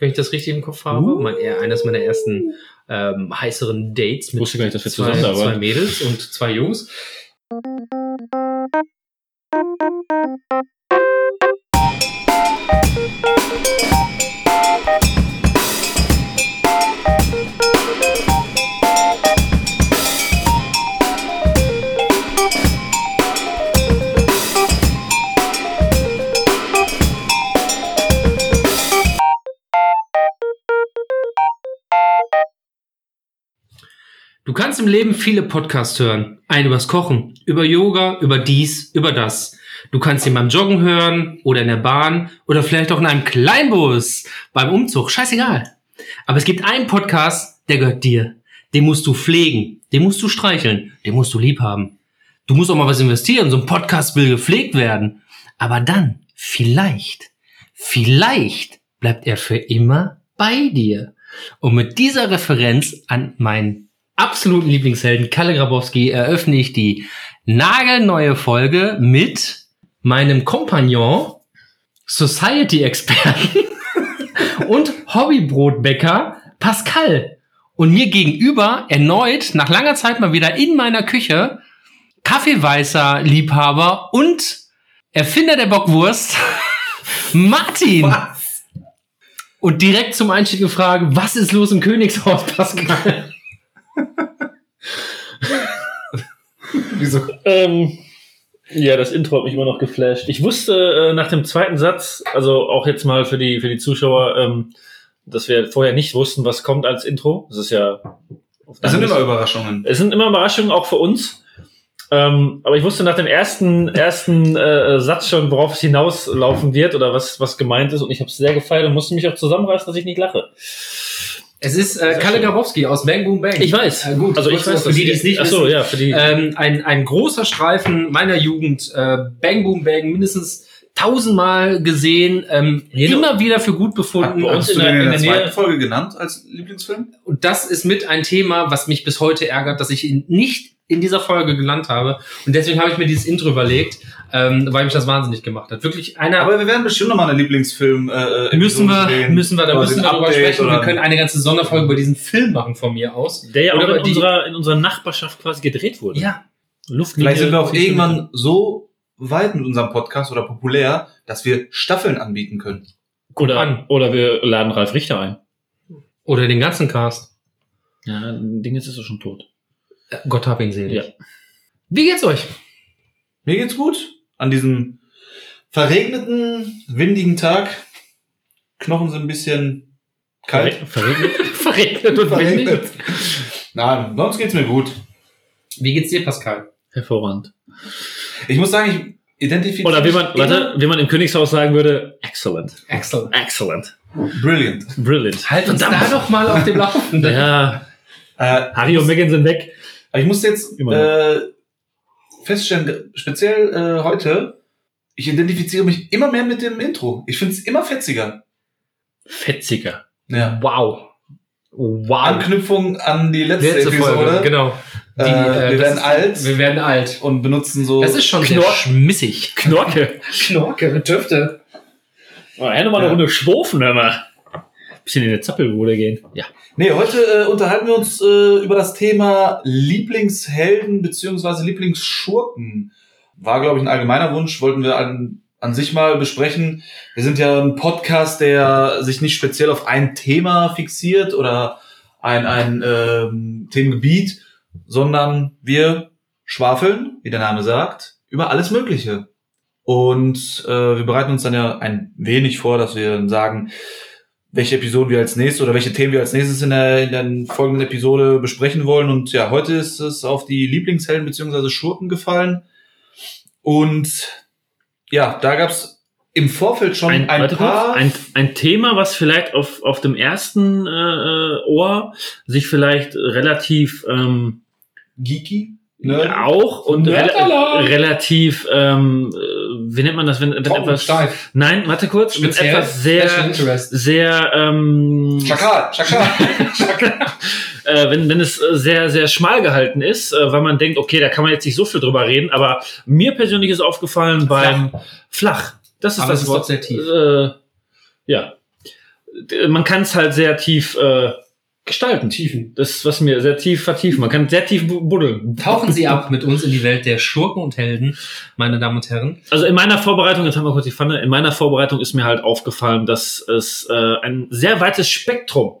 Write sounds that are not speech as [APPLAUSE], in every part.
wenn ich das richtig im Kopf habe. Uh. Mein, eher eines meiner ersten ähm, heißeren Dates mit nicht, zwei, zwei Mädels und zwei Jungs. Im Leben viele Podcasts hören. Einen übers Kochen, über Yoga, über dies, über das. Du kannst ihn beim Joggen hören oder in der Bahn oder vielleicht auch in einem Kleinbus beim Umzug. Scheißegal. Aber es gibt einen Podcast, der gehört dir. Den musst du pflegen, den musst du streicheln, den musst du lieb haben. Du musst auch mal was investieren. So ein Podcast will gepflegt werden. Aber dann, vielleicht, vielleicht bleibt er für immer bei dir. Und mit dieser Referenz an meinen absoluten Lieblingshelden Kalle Grabowski eröffne ich die nagelneue Folge mit meinem Kompagnon, Society-Experten [LAUGHS] und Hobbybrotbäcker Pascal. Und mir gegenüber erneut, nach langer Zeit mal wieder in meiner Küche, Kaffeeweißer Liebhaber und Erfinder der Bockwurst, [LAUGHS] Martin. Und direkt zum Einstieg die Frage, was ist los im Königshaus, Pascal? [LAUGHS] [LAUGHS] Wieso? Ähm, ja, das Intro hat mich immer noch geflasht. Ich wusste äh, nach dem zweiten Satz, also auch jetzt mal für die, für die Zuschauer, ähm, dass wir vorher nicht wussten, was kommt als Intro. Das ist ja. Das sind immer Überraschungen. Es sind immer Überraschungen, auch für uns. Ähm, aber ich wusste nach dem ersten, ersten äh, Satz schon, worauf es hinauslaufen wird oder was, was gemeint ist. Und ich habe es sehr gefeiert und musste mich auch zusammenreißen, dass ich nicht lache. Es ist äh, Kalle Grabowski aus Bang Boom Bang. Ich weiß. Äh, gut, also ich weiß, für die, die es nicht Ach so, wissen. ja, für die. Ähm, ein, ein großer Streifen meiner Jugend, äh, Bang Boom Bang, mindestens tausendmal gesehen, ähm, Jede- immer wieder für gut befunden. bei uns Hast du in der- den in in der zweiten Folge genannt als Lieblingsfilm? Und das ist mit ein Thema, was mich bis heute ärgert, dass ich ihn nicht in dieser Folge gelernt habe. Und deswegen habe ich mir dieses Intro überlegt, ähm, weil mich das wahnsinnig gemacht hat. Wirklich einer. Aber wir werden bestimmt nochmal eine Lieblingsfilm äh, äh, müssen wir, drehen. müssen wir, da müssen wir darüber sprechen. Wir oder- können eine ganze Sonderfolge über diesen Film machen von mir aus. der ja auch oder in die- unserer, in unserer Nachbarschaft quasi gedreht wurde. Ja, Luftlinie. Vielleicht sind wir auch irgendwann so weit mit unserem Podcast oder populär, dass wir Staffeln anbieten können. Oder, an. oder wir laden Ralf Richter ein. oder den ganzen Cast. Ja, Ding ist es schon tot. Gott hab ihn selig. Ja. Wie geht's euch? Mir geht's gut an diesem verregneten, windigen Tag. Knochen sind ein bisschen kalt. Verregnet. [LAUGHS] Verregnet und windig. Verregnet. Nein, sonst geht's mir gut. Wie geht's dir, Pascal? Hervorragend. Ich muss sagen, ich identifiziere Oder wie man, warte, wie man im Königshaus sagen würde, excellent. Excellent. Excellent. Brilliant. Brilliant. Halt uns da doch mal auf dem Laufenden. Ja, Äh, Harry und Meghan sind weg. Aber ich muss jetzt äh, feststellen, speziell äh, heute, ich identifiziere mich immer mehr mit dem Intro. Ich finde es immer fetziger. Fetziger. Ja. Wow. Wow. Anknüpfung an die letzte, Letzte Episode. Folge, genau. Äh, wir das werden ist- alt Wir werden alt. und benutzen so. Das ist schon sehr schmissig. Knorke. [LAUGHS] Knorke mit Tüfte. Oh, ja, nochmal eine Ja. Runde schwofen, hör mal. Bisschen in die Zappelbude gehen. Ja. Nee, heute äh, unterhalten wir uns äh, über das Thema Lieblingshelden beziehungsweise Lieblingsschurken. War, glaube ich, ein allgemeiner Wunsch, wollten wir an, an sich mal besprechen. Wir sind ja ein Podcast, der sich nicht speziell auf ein Thema fixiert oder ein, ein ähm, Themengebiet, sondern wir schwafeln, wie der Name sagt, über alles Mögliche. Und äh, wir bereiten uns dann ja ein wenig vor, dass wir dann sagen, welche Episoden wir als nächstes oder welche Themen wir als nächstes in der, in der folgenden Episode besprechen wollen. Und ja, heute ist es auf die Lieblingshelden beziehungsweise Schurken gefallen. Und ja, da gab's im Vorfeld schon ein, warte paar. ein, ein Thema, was vielleicht auf, auf dem ersten äh, äh, Ohr sich vielleicht relativ ähm, Geeky? Ne? auch und Nerdalarm. relativ, ähm, äh, wie nennt man das, wenn, wenn etwas. steif. Nein, warte kurz, wenn Speziell. etwas sehr, sehr, ähm, Schakal, [LAUGHS] Schakal. äh, wenn, wenn es äh, sehr, sehr schmal gehalten ist, äh, weil man denkt, okay, da kann man jetzt nicht so viel drüber reden, aber mir persönlich ist aufgefallen beim Flach. Das ist Aber das es ist Wort. sehr tief. Äh, ja. man kann es halt sehr tief äh, gestalten. Tiefen. Das ist was mir sehr tief vertiefen. Man kann sehr tief bu- buddeln. Tauchen Sie [LAUGHS] ab mit uns in die Welt der Schurken und Helden, meine Damen und Herren. Also in meiner Vorbereitung, jetzt haben wir kurz die Pfanne, in meiner Vorbereitung ist mir halt aufgefallen, dass es äh, ein sehr weites Spektrum,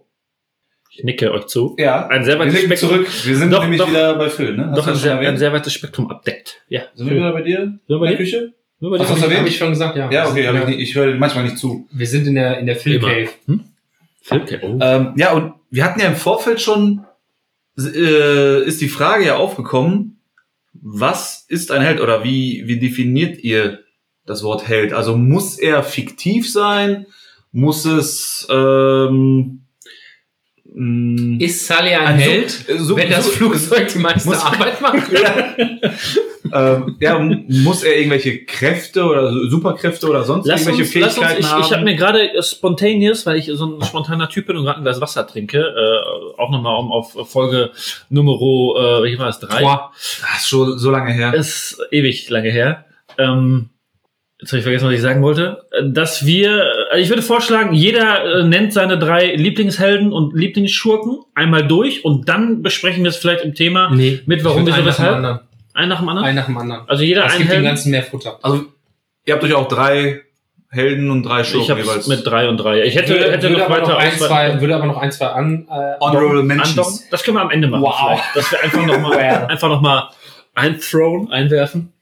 ich nicke euch zu, Ja. ein sehr Wir weites blicken Spektrum, zurück. Wir sind Doch, nämlich doch. wieder bei Phil, ne? Hast doch ein sehr, ein sehr weites Spektrum abdeckt. Ja. Sind wir wieder bei dir? Sind wir bei In der dir? Küche? Wir bei Hast dir? du das erwähnt? Hab ich schon gesagt, ja. Ja, okay, hab ich nicht, ich höre manchmal nicht zu. Wir sind in der, in der Film. Cave. Okay. Oh. Ähm, ja, und wir hatten ja im Vorfeld schon, äh, ist die Frage ja aufgekommen, was ist ein Held oder wie, wie definiert ihr das Wort Held? Also muss er fiktiv sein? Muss es ähm, Ist Sully ein, Ein Su- Held, äh, so- wenn das Flugzeug die meiste muss- Arbeit [LAUGHS] macht? ähm, ja, muss er irgendwelche Kräfte oder Superkräfte oder sonst Lass irgendwelche uns, lass uns, Fähigkeiten ich, haben? ich habe mir gerade äh, spontaneous, weil ich so ein spontaner Typ bin und gerade ein Glas Wasser trinke, äh, auch nochmal um auf Folge Numero, äh, welche war es, drei? Boah. das ist schon so lange her. ist ewig lange her. Ähm, jetzt habe ich vergessen, was ich sagen wollte. Äh, Dass wir, also ich würde vorschlagen, jeder äh, nennt seine drei Lieblingshelden und Lieblingsschurken einmal durch und dann besprechen wir es vielleicht im Thema Nee. mit warum, einen nach dem weshalb. anderen. Ein nach dem anderen. Einen nach dem anderen. Also jeder Das ein gibt dem Helden. Ganzen mehr Futter. Also, ihr habt euch auch drei Helden und drei Schurken Ich habe jeweils. mit drei und drei. Ich hätte, würde, hätte würde, noch aber noch weiter ein, zwei, würde aber noch ein, zwei an. Äh, Honorable. Mentions. Das können wir am Ende machen. Wow. vielleicht. Dass wir einfach nochmal [LAUGHS] einfach noch mal einthrown, einwerfen.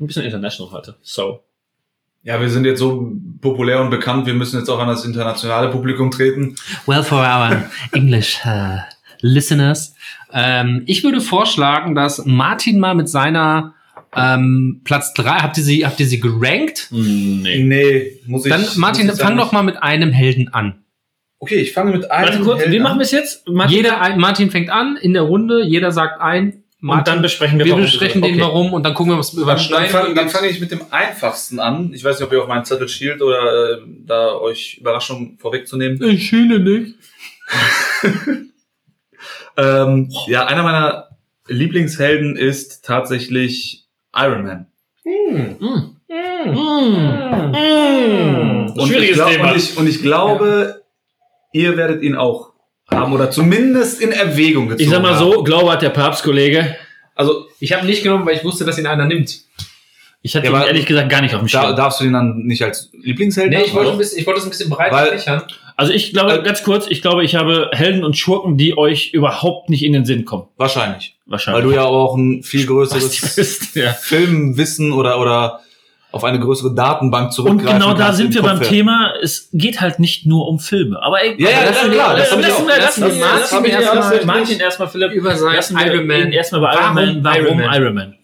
Ein bisschen international heute. So. Ja, wir sind jetzt so populär und bekannt, wir müssen jetzt auch an das internationale Publikum treten. Well, for our English uh, listeners. Ähm, ich würde vorschlagen, dass Martin mal mit seiner ähm, Platz drei habt ihr sie, habt ihr sie gerankt? Nee. Nee, muss ich. Dann, Martin, muss ich fang doch mal mit einem Helden an. Okay, ich fange mit einem. Warte kurz, Helden an. machen wir es jetzt? Martin, Jeder, ein, Martin fängt an in der Runde, jeder sagt ein. Martin, und dann besprechen wir, wir warum besprechen wir- den warum und dann gucken wir, was wir Dann, dann überschneiden. fange dann fang ich mit dem einfachsten an. Ich weiß nicht, ob ihr auf meinen Zettel schielt oder äh, da euch Überraschungen vorwegzunehmen. Ich schiele nicht. [LAUGHS] Ähm, ja, einer meiner Lieblingshelden ist tatsächlich Iron Man. Mm. Mm. Mm. Schwieriges glaub, Thema. und, ich, und ich glaube, ihr werdet ihn auch haben oder zumindest in Erwägung gezogen Ich sag mal haben. so, Glaube hat der Papstkollege. Also Ich habe nicht genommen, weil ich wusste, dass ihn einer nimmt. Ich hatte Ja, ihn aber- ehrlich gesagt gar nicht auf dem da, Schirm. darfst du ihn dann nicht als Lieblingsheld Nee, ich haben, wollte, oder? ein bisschen, ich wollte es ein bisschen breiter Weil- fächern. Also ich glaube, Äh, ganz kurz, ich glaube, ich habe Helden und Schurken, die euch überhaupt nicht in den Sinn kommen. Wahrscheinlich. Weil Wahrscheinlich. du ja auch ein viel Was größeres bist, ja. Filmwissen oder, oder auf eine größere Datenbank Und zurückgreifen genau da sind wir beim. Thema, es geht halt nicht nur um Filme. Aber ey, Ja, ja, lassen ja, klar, das lassen wir- Lassen wir Martin erstmal- Martin erstmal, Philipp. Über sein Lassen wir Iron Man. erstmal bei Iron Warum Man. Warum Iron Man? Iron Man?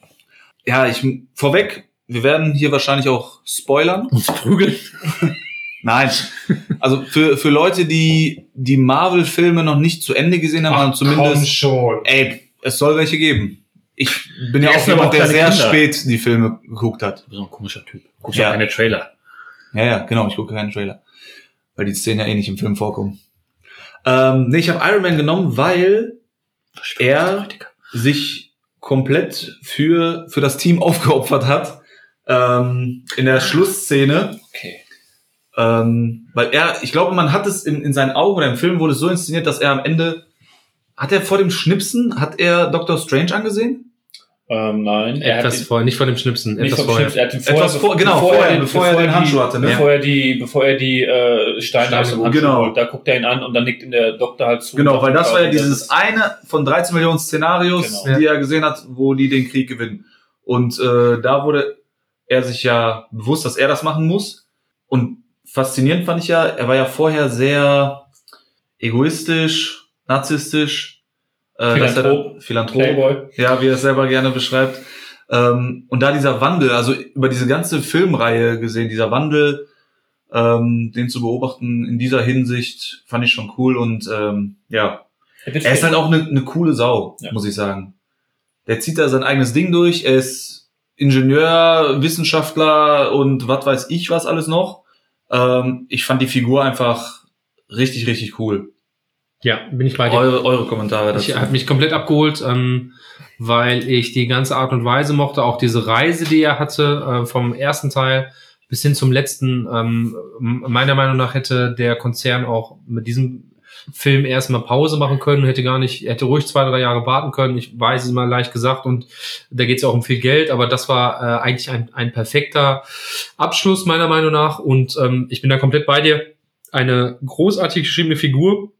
Ja, ich vorweg, wir werden hier wahrscheinlich auch spoilern. Uns prügeln. [LAUGHS] Nein. Also für, für Leute, die die Marvel-Filme noch nicht zu Ende gesehen haben, Ach, zumindest, schon. ey, es soll welche geben. Ich bin ja auch jemand, auch der sehr Kinder. spät die Filme geguckt hat. Du bist so ein komischer Typ. Guckst ja. keine Trailer. Ja, ja, genau, ich gucke keinen Trailer. Weil die Szenen ja eh nicht im Film vorkommen. Ähm, nee, ich habe Iron Man genommen, weil Er- sich komplett für, für das Team [LAUGHS] aufgeopfert hat. Ähm, in der Schlussszene. Okay. Ähm, weil er, ich glaube, man hat es in, in seinen Augen oder im Film wurde es so inszeniert, dass er am Ende, hat er vor dem Schnipsen, hat er Doctor Strange angesehen? Ähm, nein, er hat Etwas ihn- vorher, nicht vor dem Schnipsen, nicht etwas vorher. Schnips, er hat ihn vorher, Etwas vor- genau, vorher, bevor er den die- Handschuh hatte, ne? Bevor er die, bevor er die äh, Steine Steine, aus dem Handschuh genau. holt. Da guckt er ihn an und dann nickt ihm der Doktor halt zu. Genau, weil das war ja dieses eine von 13 Millionen Szenarios, Genau. die er gesehen hat, wo die den Krieg gewinnen. Und äh, da wurde er sich ja bewusst, dass er das machen muss. Und faszinierend fand ich ja, er war ja vorher sehr egoistisch, narzisstisch, äh, Philanthrop. Philanthrop, Playboy. ja, wie er es selber gerne beschreibt. Ähm, und da dieser Wandel, also über diese ganze Filmreihe gesehen, dieser Wandel, ähm, den zu beobachten in dieser Hinsicht, fand ich schon cool und ähm, ja, Er er ist halt auch eine, eine coole Sau, Ja. muss ich sagen. Der zieht da sein eigenes Ding durch, er ist Ingenieur, Wissenschaftler und was weiß ich was alles noch. Ähm, ich fand die Figur einfach richtig, richtig cool. Ja, bin ich bei dir. Eure, eure Kommentare dazu. Ich hat mich komplett abgeholt, ähm, weil ich die ganze Art und Weise mochte, auch diese Reise, die er hatte äh, vom ersten Teil bis hin zum letzten. Ähm, meiner Meinung nach hätte der Konzern auch mit diesem Film erstmal Pause machen können, hätte gar nicht, hätte ruhig zwei, drei Jahre warten können. Ich weiß es mal leicht gesagt und da geht es auch um viel Geld, aber das war äh, eigentlich ein, ein perfekter Abschluss meiner Meinung nach und ähm, ich bin da komplett bei dir. Eine großartig geschriebene Figur,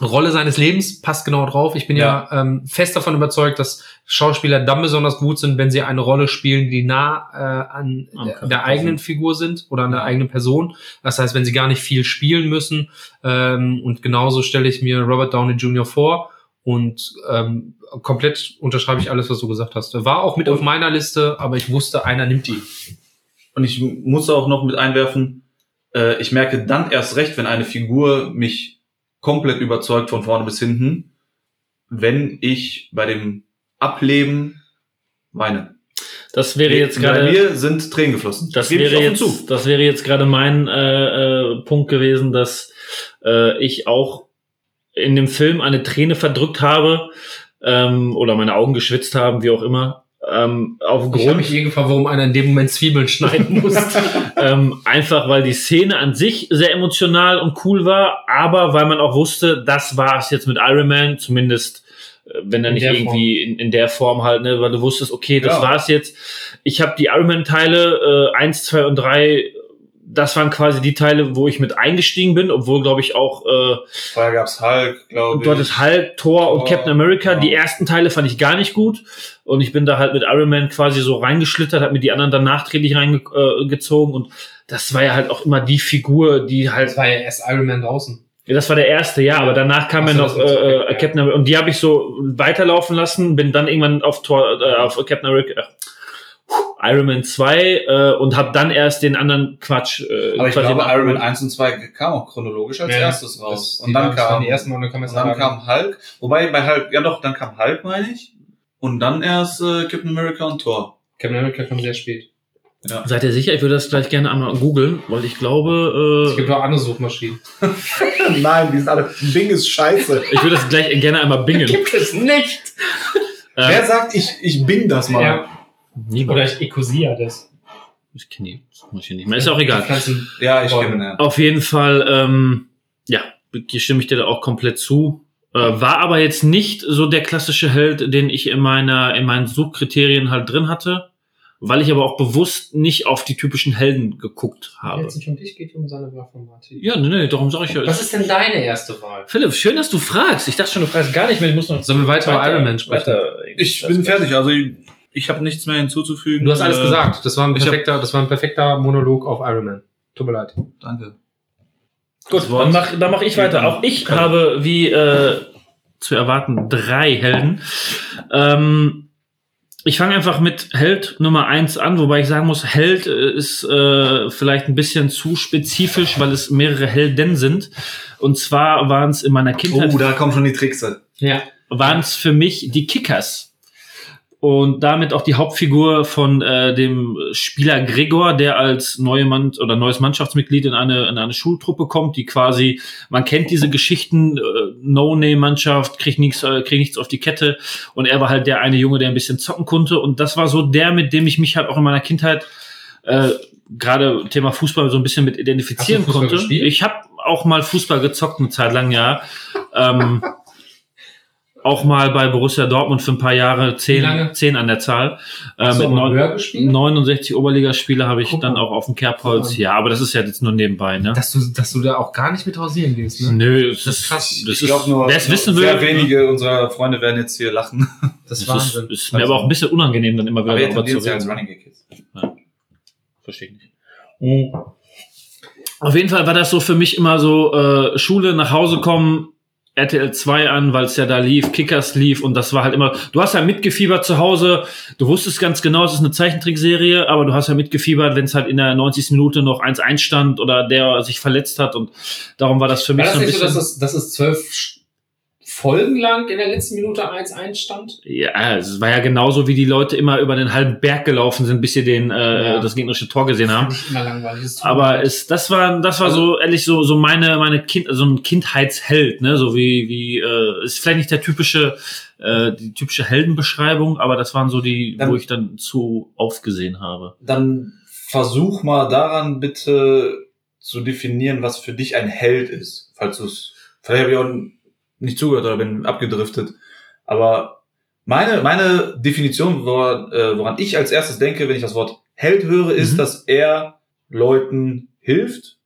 Rolle seines Lebens passt genau drauf. Ich bin ja, ja ähm, fest davon überzeugt, dass Schauspieler dann besonders gut sind, wenn sie eine Rolle spielen, die nah äh, an okay, der, der eigenen Figur sind oder an der eigenen Person. Das heißt, wenn sie gar nicht viel spielen müssen. Ähm, und genauso stelle ich mir Robert Downey Jr. vor. Und ähm, komplett unterschreibe ich alles, was du gesagt hast. War auch mit auf meiner Liste, aber ich wusste, einer nimmt die. Und ich muss auch noch mit einwerfen, äh, ich merke dann erst recht, wenn eine Figur mich komplett überzeugt von vorne bis hinten, wenn ich bei dem Ableben weine. Das wäre jetzt gerade. Bei mir sind Tränen geflossen. Das, wäre jetzt, zu. das wäre jetzt gerade mein äh, äh, Punkt gewesen, dass äh, ich auch in dem Film eine Träne verdrückt habe ähm, oder meine Augen geschwitzt haben, wie auch immer, ähm, aufgrund. Ich habe mich eh gefragt, warum einer in dem Moment Zwiebeln schneiden [LAUGHS] muss. ähm, einfach weil die Szene an sich sehr emotional und cool war, aber weil man auch wusste, das war es jetzt mit Iron Man, zumindest äh, wenn er nicht irgendwie in, in, der Form halt, ne, weil du wusstest, okay, das ja. war's jetzt. Ich habe die Iron Man Teile äh, eins, zwei und drei das waren quasi die Teile, wo ich mit eingestiegen bin, obwohl, glaube ich, auch äh, Vorher gab's Hulk, glaube ich. Dort ist Hulk, Thor, Thor und Captain America. Ja. Die ersten Teile fand ich gar nicht gut. Und ich bin da halt mit Iron Man quasi so reingeschlittert, habe mir die anderen dann nachträglich reingezogen. Äh, und das war ja halt auch immer die Figur, die halt. Das war ja erst Iron Man draußen. Ja, das war der erste, ja, aber danach kam ja noch äh, äh, Captain America und die habe ich so weiterlaufen lassen, bin dann irgendwann auf Tor, äh, auf Captain America, Iron Man 2 äh, und habe dann erst den anderen Quatsch. Äh, Aber ich glaube, Iron Man 1 und 2 kam auch chronologisch als ja, erstes raus. Und dann kam, die ersten und dann kam, und dann kam Hulk. Wobei bei Hulk, ja doch, dann kam Hulk, meine ich. Und dann erst äh, Captain America und Thor. Captain America kam sehr spät. Ja. Seid ihr sicher? Ich würde das gleich gerne einmal googeln, weil ich glaube. Äh, es gibt auch andere Suchmaschinen. [LAUGHS] Nein, die sind alle. Bing ist scheiße. [LAUGHS] Ich würde das gleich gerne einmal bingen. Gibt es nicht. Wer sagt, ich, ich bing das mal? Ja. Niemand. Oder ich Ecosia das. Ich kenne die Suchmaschine nicht mehr. Ist auch egal. Ja, ich kenne ja. Auf jeden Fall, ähm, ja, hier stimme ich dir da auch komplett zu. Äh, war aber jetzt nicht so der klassische Held, den ich in meiner, in meinen Suchkriterien halt drin hatte, weil ich aber auch bewusst nicht auf die typischen Helden geguckt habe. Jetzt nicht um dich, geht um seine Wahl von Martin. Ja, nee, nee, darum sage ich ja. Was ist denn deine erste Wahl? Philipp, schön, dass du fragst. Ich dachte schon, du fragst gar nicht mehr. Ich muss noch. Sollen wir weiter über Iron Man sprechen? Weiter, ich bin fertig. Also ich habe nichts mehr hinzuzufügen. Du hast alles äh, gesagt. Das war ein perfekter, hab, das war ein perfekter Monolog auf Iron Man. Tut mir leid. Danke. Gut, dann mach, dann mach ich weiter. Auch ich Kann. habe, wie äh, zu erwarten, drei Helden. Ähm, ich fange einfach mit Held Nummer eins an, wobei ich sagen muss, Held äh, ist äh, vielleicht ein bisschen zu spezifisch, weil es mehrere Helden sind. Und zwar waren es in meiner Kindheit. Oh, da kommen schon die Trickse. Ja. Waren es für mich die Kickers und damit auch die Hauptfigur von äh, dem Spieler Gregor, der als neue Mann oder neues Mannschaftsmitglied in eine, in eine Schultruppe kommt, die quasi, man kennt diese Geschichten, äh, No-Name-Mannschaft, kriegt nichts, äh, kriegt nichts auf die Kette und er war halt der eine Junge, der ein bisschen zocken konnte und das war so der, mit dem ich mich halt auch in meiner Kindheit äh, gerade Thema Fußball so ein bisschen mit identifizieren konnte. Gespielt? Ich habe auch mal Fußball gezockt eine Zeit lang, ja. Ähm, [LAUGHS] auch mal bei Borussia Dortmund für ein paar Jahre zehn, zehn an der Zahl. Äh, mit neun, 69 Oberligaspiele habe ich Guck dann auch auf dem Kerbholz. Ja, aber das ist ja jetzt nur nebenbei, ne? Dass du, dass du da auch gar nicht mit hausieren gehst, ne? Nö, das, das ist krass. Das ich glaube nur, wer es wissen will, sehr wenige unserer Freunde werden jetzt hier lachen. Das, [LAUGHS] das ist, ist mir aber auch ein bisschen unangenehm, dann immer wieder darüber zu reden. Als Running Ja. Verstehe ich nicht. Mhm. Auf jeden Fall war das so für mich immer so äh, Schule, nach Hause kommen, RTL 2 an, weil es ja da lief, Kickers lief und das war halt immer, du hast ja mitgefiebert zu Hause, du wusstest ganz genau, es ist eine Zeichentrickserie, aber du hast ja mitgefiebert, wenn es halt in der 90. Minute noch 1-1 stand oder der sich verletzt hat und darum war das für mich war das so ein bisschen... So, dass es, dass es zwölf Folgen lang in der letzten Minute 1-1 stand? Ja, es war ja genauso, wie die Leute immer über den halben Berg gelaufen sind, bis sie den äh, ja. das gegnerische Tor gesehen haben. Immer langweilig. Aber es, das war, das war also, so ehrlich so so meine meine Kind, so ein Kindheitsheld, ne, so wie wie äh, ist vielleicht nicht der typische äh, die typische Heldenbeschreibung, aber das waren so die, dann, wo ich dann zu aufgesehen habe. Dann versuch mal daran bitte zu definieren, was für dich ein Held ist. Falls du es, vielleicht habe ich auch nicht zugehört oder bin abgedriftet. Aber meine, meine Definition, woran, äh, woran ich als erstes denke, wenn ich das Wort Held höre, ist, Mhm. dass er Leuten hilft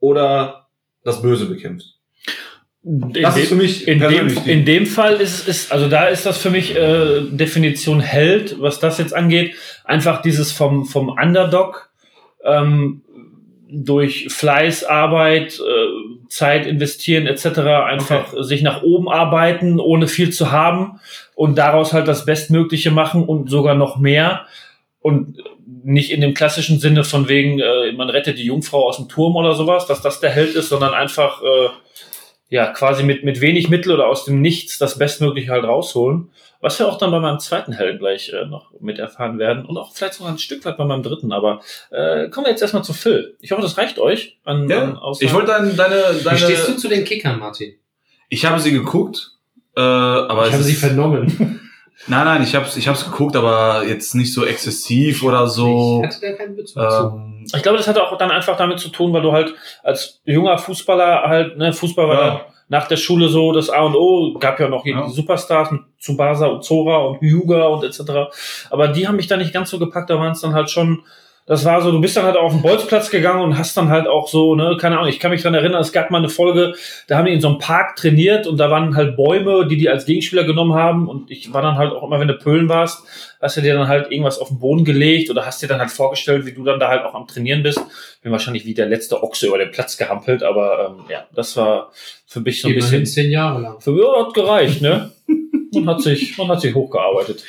oder das Böse bekämpft. In Das dem- ist für mich In dem, in dem Fall ist es, also da ist das für mich äh, Definition Held, was das jetzt angeht. Einfach dieses vom, vom Underdog ähm, durch Fleiß, Arbeit, äh, Zeit investieren etc. einfach sich nach oben arbeiten, ohne viel zu haben und daraus halt das Bestmögliche machen und sogar noch mehr. Und nicht in dem klassischen Sinne von wegen, äh, man rettet die Jungfrau aus dem Turm oder sowas, dass das der Held ist, sondern einfach äh, ja, quasi mit, mit wenig Mittel oder aus dem Nichts das Bestmögliche halt rausholen. Was wir auch dann bei meinem zweiten Helden gleich äh, noch mit erfahren werden und auch vielleicht sogar ein Stück weit bei meinem dritten. Aber äh, kommen wir jetzt erstmal zu Phil. Ich hoffe, das reicht euch an, an Ja, Aussagen. ich wollte dein, deine, Wie stehst du deine, zu den Kickern, Martin? ich habe sie geguckt, äh, aber Ich habe sie vernommen. Nein, nein, ich hab's, ich hab's geguckt, aber jetzt nicht so exzessiv oder so. Ich hatte da keinen Bezug zu. Ähm, Ich glaube, das hatte auch dann einfach damit zu tun, weil du halt als junger Fußballer halt, ne, Fußball war Ja. dann nach der Schule so das A und O, gab ja noch Ja. die Superstars mit Tsubasa und Zora und Hyuga und etc. Aber die haben mich da nicht ganz so gepackt, da waren es dann halt schon, das war so, du bist dann halt auf den Bolzplatz gegangen und hast dann halt auch so, ne, keine Ahnung, ich kann mich dran erinnern, es gab mal eine Folge, da haben die in so einem Park trainiert und da waren halt Bäume, die die als Gegenspieler genommen haben und ich war dann halt auch immer, wenn du Pölen warst, hast du dir dann halt irgendwas auf den Boden gelegt oder hast dir dann halt vorgestellt, wie du dann da halt auch am Trainieren bist. Bin wahrscheinlich wie der letzte Ochse über den Platz gehampelt, aber ähm, ja, das war für mich so ein Immerhin bisschen. zehn Jahre lang. Für mich hat gereicht, ne? Man hat sich, man hat sich hochgearbeitet.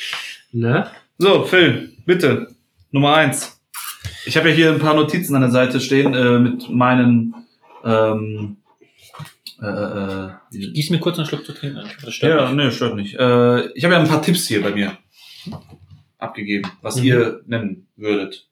Ne? so, Phil, bitte. Nummer eins. Ich habe ja hier ein paar Notizen an der Seite stehen äh, mit meinen ähm, äh, äh, Gieß mir kurz einen Schluck zu trinken. Das stört Ja, mich. nee, stört nicht. Äh, ich habe ja ein paar Tipps hier bei mir abgegeben, was Mhm. ihr nennen würdet.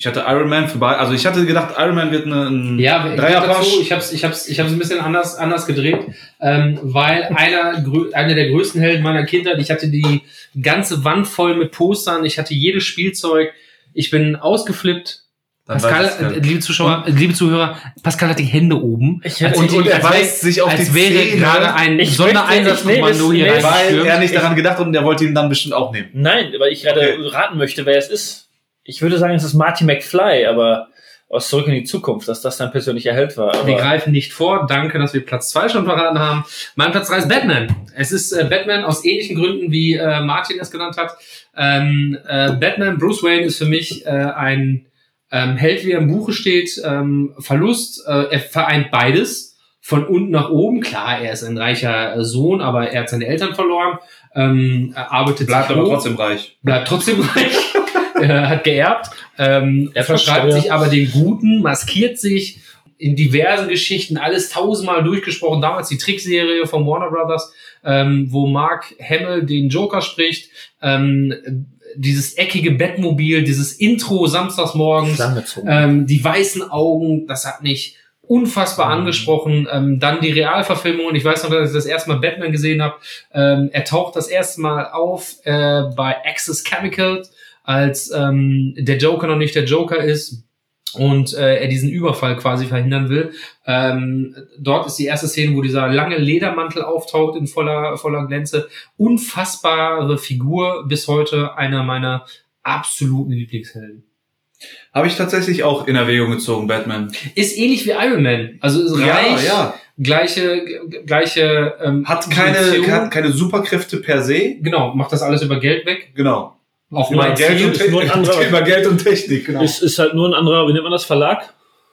Ich hatte Iron Man vorbei, also ich hatte gedacht, Iron Man wird eine, ein Ja, ich, Dreierpasch. ich habe es ich hab's, ich hab's ein bisschen anders, anders gedreht, ähm, weil einer, einer der größten Helden meiner Kindheit, ich hatte die ganze Wand voll mit Postern, ich hatte jedes Spielzeug, ich bin ausgeflippt. Dann Pascal, äh, liebe Zuschauer, äh, liebe Zuhörer, Pascal hat die Hände oben. Ich hätte- und, und er weiß, weist sich auf als die wäre Zähne, gerade ein Ich Sondereinsatzkommando möchte- hier nee, weil er nicht daran gedacht hat und er wollte ihn dann bestimmt auch nehmen. Nein, weil ich gerade Okay. raten möchte, wer es ist. Ich würde sagen, es ist Marty McFly, aber aus Zurück in die Zukunft, dass das dein persönlicher Held war. Aber Wir greifen nicht vor. Danke, dass wir Platz zwei schon verraten haben. Mein Platz drei ist Batman. Es ist äh, Batman aus ähnlichen Gründen, wie äh, Martin es genannt hat. Ähm, äh, Batman, Bruce Wayne ist für mich äh, ein ähm, Held, wie er im Buche steht. Ähm, Verlust, äh, er vereint beides. Von unten nach oben. Klar, er ist ein reicher äh, Sohn, aber er hat seine Eltern verloren. Ähm, er arbeitet Bleibt aber hoch trotzdem reich. bleibt trotzdem [LAUGHS] reich, er [LAUGHS] hat geerbt, ähm, er verschreibt sich aber den Guten, maskiert sich in diversen Geschichten, alles tausendmal durchgesprochen, damals die Trickserie von Warner Brothers, ähm, wo Mark Hamill den Joker spricht, ähm, dieses eckige Bettmobil, dieses Intro samstags morgens, ähm, die weißen Augen, das hat mich unfassbar Mhm. angesprochen. Ähm, dann die Realverfilmung und ich weiß noch, dass ich das erste Mal Batman gesehen habe. Ähm, er taucht das erste Mal auf äh, bei Access Chemicals, als ähm, der Joker noch nicht der Joker ist und äh, er diesen Überfall quasi verhindern will. Ähm, dort ist die erste Szene, wo dieser lange Ledermantel auftaucht in voller, voller Glänze. Unfassbare Figur, bis heute einer meiner absoluten Lieblingshelden. Habe ich tatsächlich auch in Erwägung gezogen, Batman. Ist ähnlich wie Iron Man. Also ist reich, gleiche, g- gleiche ähm, Hat keine, hat keine Superkräfte per se. Genau, macht das alles über Geld weg. Genau. Auch Über mein Geld, Ziel. und nur ein anderer- über Geld und Technik, genau. Ist, ist halt nur ein anderer, wie nennt man das, Verlag?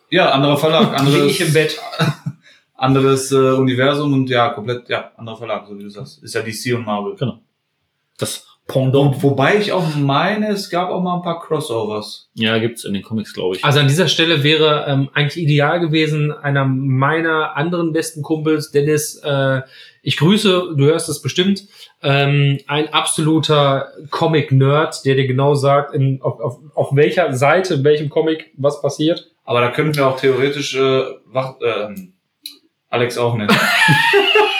Ja, anderer Verlag, [LAUGHS] anderes, ich im Bett. [LAUGHS] anderes äh, Universum und ja, komplett, ja, anderer Verlag, so wie du sagst. Ist ja DC und Marvel. Das Pendant. Wobei ich auch meine, es gab auch mal ein paar Crossovers. Ja, gibt's in den Comics, glaube ich. Also an dieser Stelle wäre ähm, eigentlich ideal gewesen, einer meiner anderen besten Kumpels, Dennis, äh, ich grüße, du hörst es bestimmt, ähm, ein absoluter Comic-Nerd, der dir genau sagt, in, auf, auf, auf welcher Seite, in welchem Comic was passiert. Aber da könnten wir auch theoretisch äh, Wach, ähm, Alex auch nennen. [LAUGHS]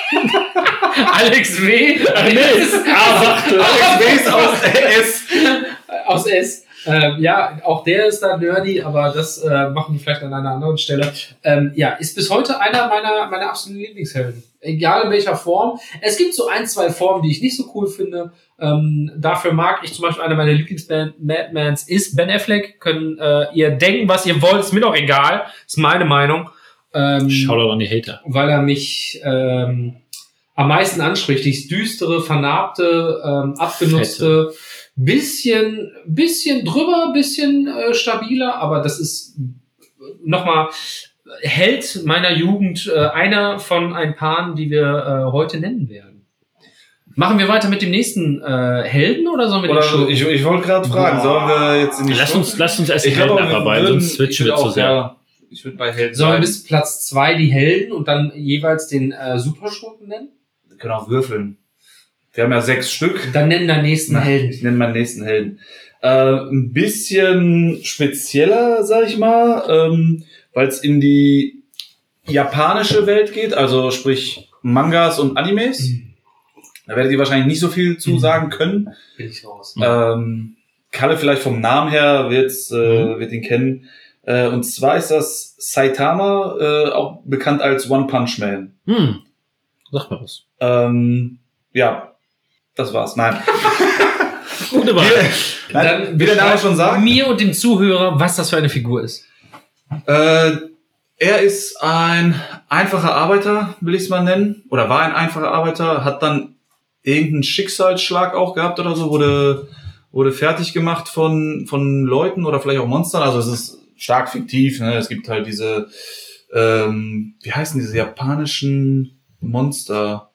Alex W. Ach nee, Das ist-. Alex aus S. [LAUGHS] aus S. Ähm, ja, auch der ist da nerdy, aber das äh, machen wir vielleicht an einer anderen Stelle. Ähm, ja, ist bis heute einer meiner, meiner absoluten Lieblingshelden. Egal in welcher Form. Es gibt so ein, zwei Formen, die ich nicht so cool finde. Ähm, dafür mag ich zum Beispiel einer meiner Lieblings-Madmans ist Ben Affleck. Können äh, ihr denken, was ihr wollt, ist mir doch egal. Ist meine Meinung. Ähm, Shoutout an die Hater. weil er mich ähm, am meisten anspricht. Dieses düstere, vernarbte, ähm, abgenutzte, bisschen, bisschen drüber, bisschen äh, stabiler, aber das ist nochmal Held meiner Jugend, äh, einer von ein paar, die wir äh, heute nennen werden. Machen wir weiter mit dem nächsten äh, Helden oder sollen wir den Schurken? ich, ich wollte gerade fragen, Boah. sollen wir jetzt in die Lass uns, lass uns erst die Helden abarbeiten, sonst switchen ich wir zu sehr. Ja, ich würde bei Helden Sollen wir bis Platz zwei die Helden und dann jeweils den äh, Superschurken nennen? Wir können auch würfeln. Wir haben ja sechs Stück. Dann nennen wir nächsten Na, Helden. Ich nenne meinen nächsten Helden. Äh, ein bisschen spezieller, sag ich mal, ähm, weil es in die japanische Welt geht, also sprich Mangas und Animes. Da werdet ihr wahrscheinlich nicht so viel zu Mhm. sagen können. Bin ich raus. Ähm, Kalle vielleicht vom Namen her wird's, äh, Mhm. wird ihn kennen. Äh, und zwar ist das Saitama, äh, auch bekannt als One Punch Man. Hm. Sag mal was. Ähm, ja, das war's. Nein. [LAUGHS] Gute Wahl. Nein, wie der Name schon sagt, Mir und dem Zuhörer, was das für eine Figur ist. äh, er ist ein einfacher Arbeiter, will ich es mal nennen. Oder war ein einfacher Arbeiter, hat dann irgendeinen Schicksalsschlag auch gehabt oder so, wurde, wurde fertig gemacht von, von Leuten oder vielleicht auch Monstern. Also es ist stark fiktiv. Ne? Es gibt halt diese, ähm, wie heißen diese japanischen Monster,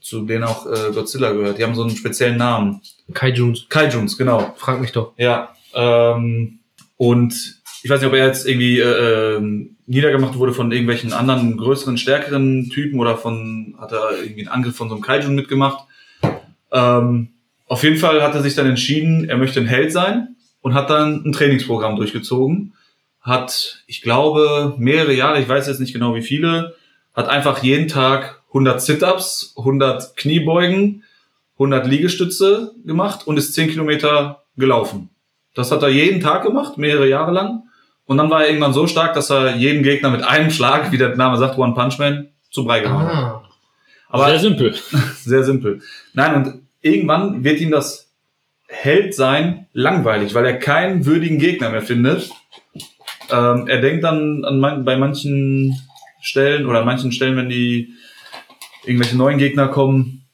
zu denen auch äh, Godzilla gehört. Die haben so einen speziellen Namen. Kaijuns. Kaijuns, genau. Frag mich doch. Ja, ähm, und ich weiß nicht, ob er jetzt irgendwie äh, ähm, niedergemacht wurde von irgendwelchen anderen größeren, stärkeren Typen oder von, hat er irgendwie einen Angriff von so einem Kaijun mitgemacht. Ähm, auf jeden Fall hat er sich dann entschieden, er möchte ein Held sein und hat dann ein Trainingsprogramm durchgezogen. Hat, ich glaube, mehrere Jahre, ich weiß jetzt nicht genau wie viele, hat einfach jeden Tag 100 Sit-Ups, 100 Kniebeugen, 100 Liegestütze gemacht und ist 10 Kilometer gelaufen. Das hat er jeden Tag gemacht, mehrere Jahre lang. Und dann war er irgendwann so stark, dass er jeden Gegner mit einem Schlag, wie der Name sagt, One Punch Man, zu Brei gehauen hat. Ah. Aber Sehr simpel. [LAUGHS] sehr simpel. Nein, und irgendwann wird ihm das Heldsein langweilig, weil er keinen würdigen Gegner mehr findet. Ähm, er denkt dann an man, bei manchen Stellen oder an manchen Stellen, wenn die irgendwelche neuen Gegner kommen,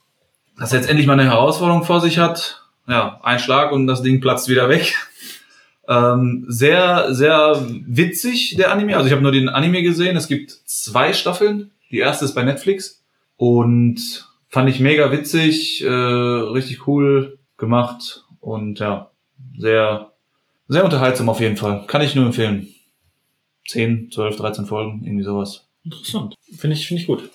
dass er jetzt endlich mal eine Herausforderung vor sich hat. Ja, ein Schlag und das Ding platzt wieder weg. [LAUGHS] Ähm, sehr, sehr witzig, der Anime. Also ich habe nur den Anime gesehen. Es gibt zwei Staffeln. Die erste ist bei Netflix. Und fand ich mega witzig, äh, richtig cool gemacht und ja, sehr, sehr unterhaltsam auf jeden Fall. Kann ich nur empfehlen. 10, 12, 13 Folgen, irgendwie sowas. Interessant. Finde ich, finde ich gut.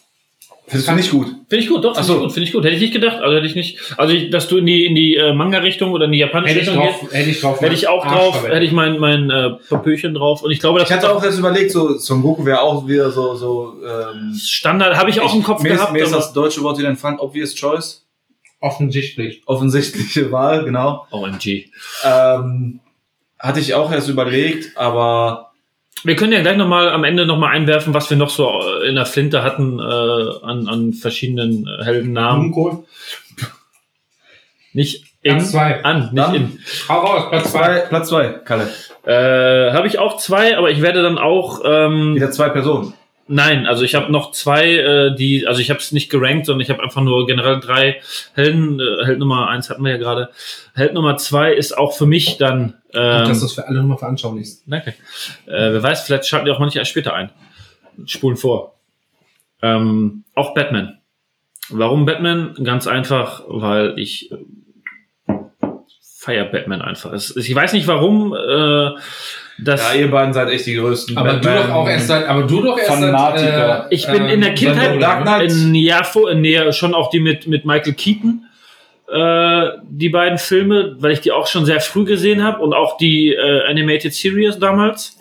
Findest du nicht gut? Finde ich gut, doch, finde so. ich gut, finde ich gut. Hätte ich nicht gedacht, also hätte ich nicht, also ich, dass du in die, in die äh, Manga-Richtung oder in die japanische Richtung drauf, gehst, hätte ich drauf. hätte ich auch Arsch drauf, verwendet. hätte ich mein, mein äh, Papierchen drauf und ich glaube, das Ich hatte auch erst überlegt, so Son Goku wäre auch wieder so, so ähm, Standard, habe ich auch im Kopf mir gehabt, Ist, mir ist das deutsche Wort wieder entfallen, obvious choice. Offensichtlich. Offensichtliche Wahl, genau. OMG. Ähm, hatte ich auch erst überlegt, aber Wir können ja gleich nochmal am Ende nochmal einwerfen, was wir noch so äh, in der Flinte hatten äh, an, an verschiedenen äh, Heldennamen. Blumenkohl. [LAUGHS] Nicht in, Platz zwei. an, nicht Dann- in. Hau raus, Platz zwei. zwei, Platz zwei, Kalle. Äh, habe ich auch zwei, aber ich werde dann auch ähm, Wieder zwei Personen. Nein, also ich habe noch zwei, äh, die, also ich habe es nicht gerankt, sondern ich habe einfach nur generell drei Helden. Äh, Held Nummer eins hatten wir ja gerade. Held Nummer zwei ist auch für mich dann. Ähm, Gut, dass du es für alle nochmal veranschaulichst. danke. Äh, wer weiß, vielleicht schalten die auch manche erst später ein. Spulen vor. Ähm, auch Batman. Warum Batman? Ganz einfach, weil ich äh, feier Batman einfach. Ich weiß nicht warum. Äh, das Ja, ihr beiden seid echt die größten. Aber du Batman- doch auch erst seit, aber du doch erst Fanatiker. seit, äh, Ich bin in der ähm, Kindheit-. In, ja, vor, nee, schon auch die mit, mit Michael Keaton, äh, die beiden Filme, weil ich die auch schon sehr früh gesehen habe und auch die äh, Animated Series damals.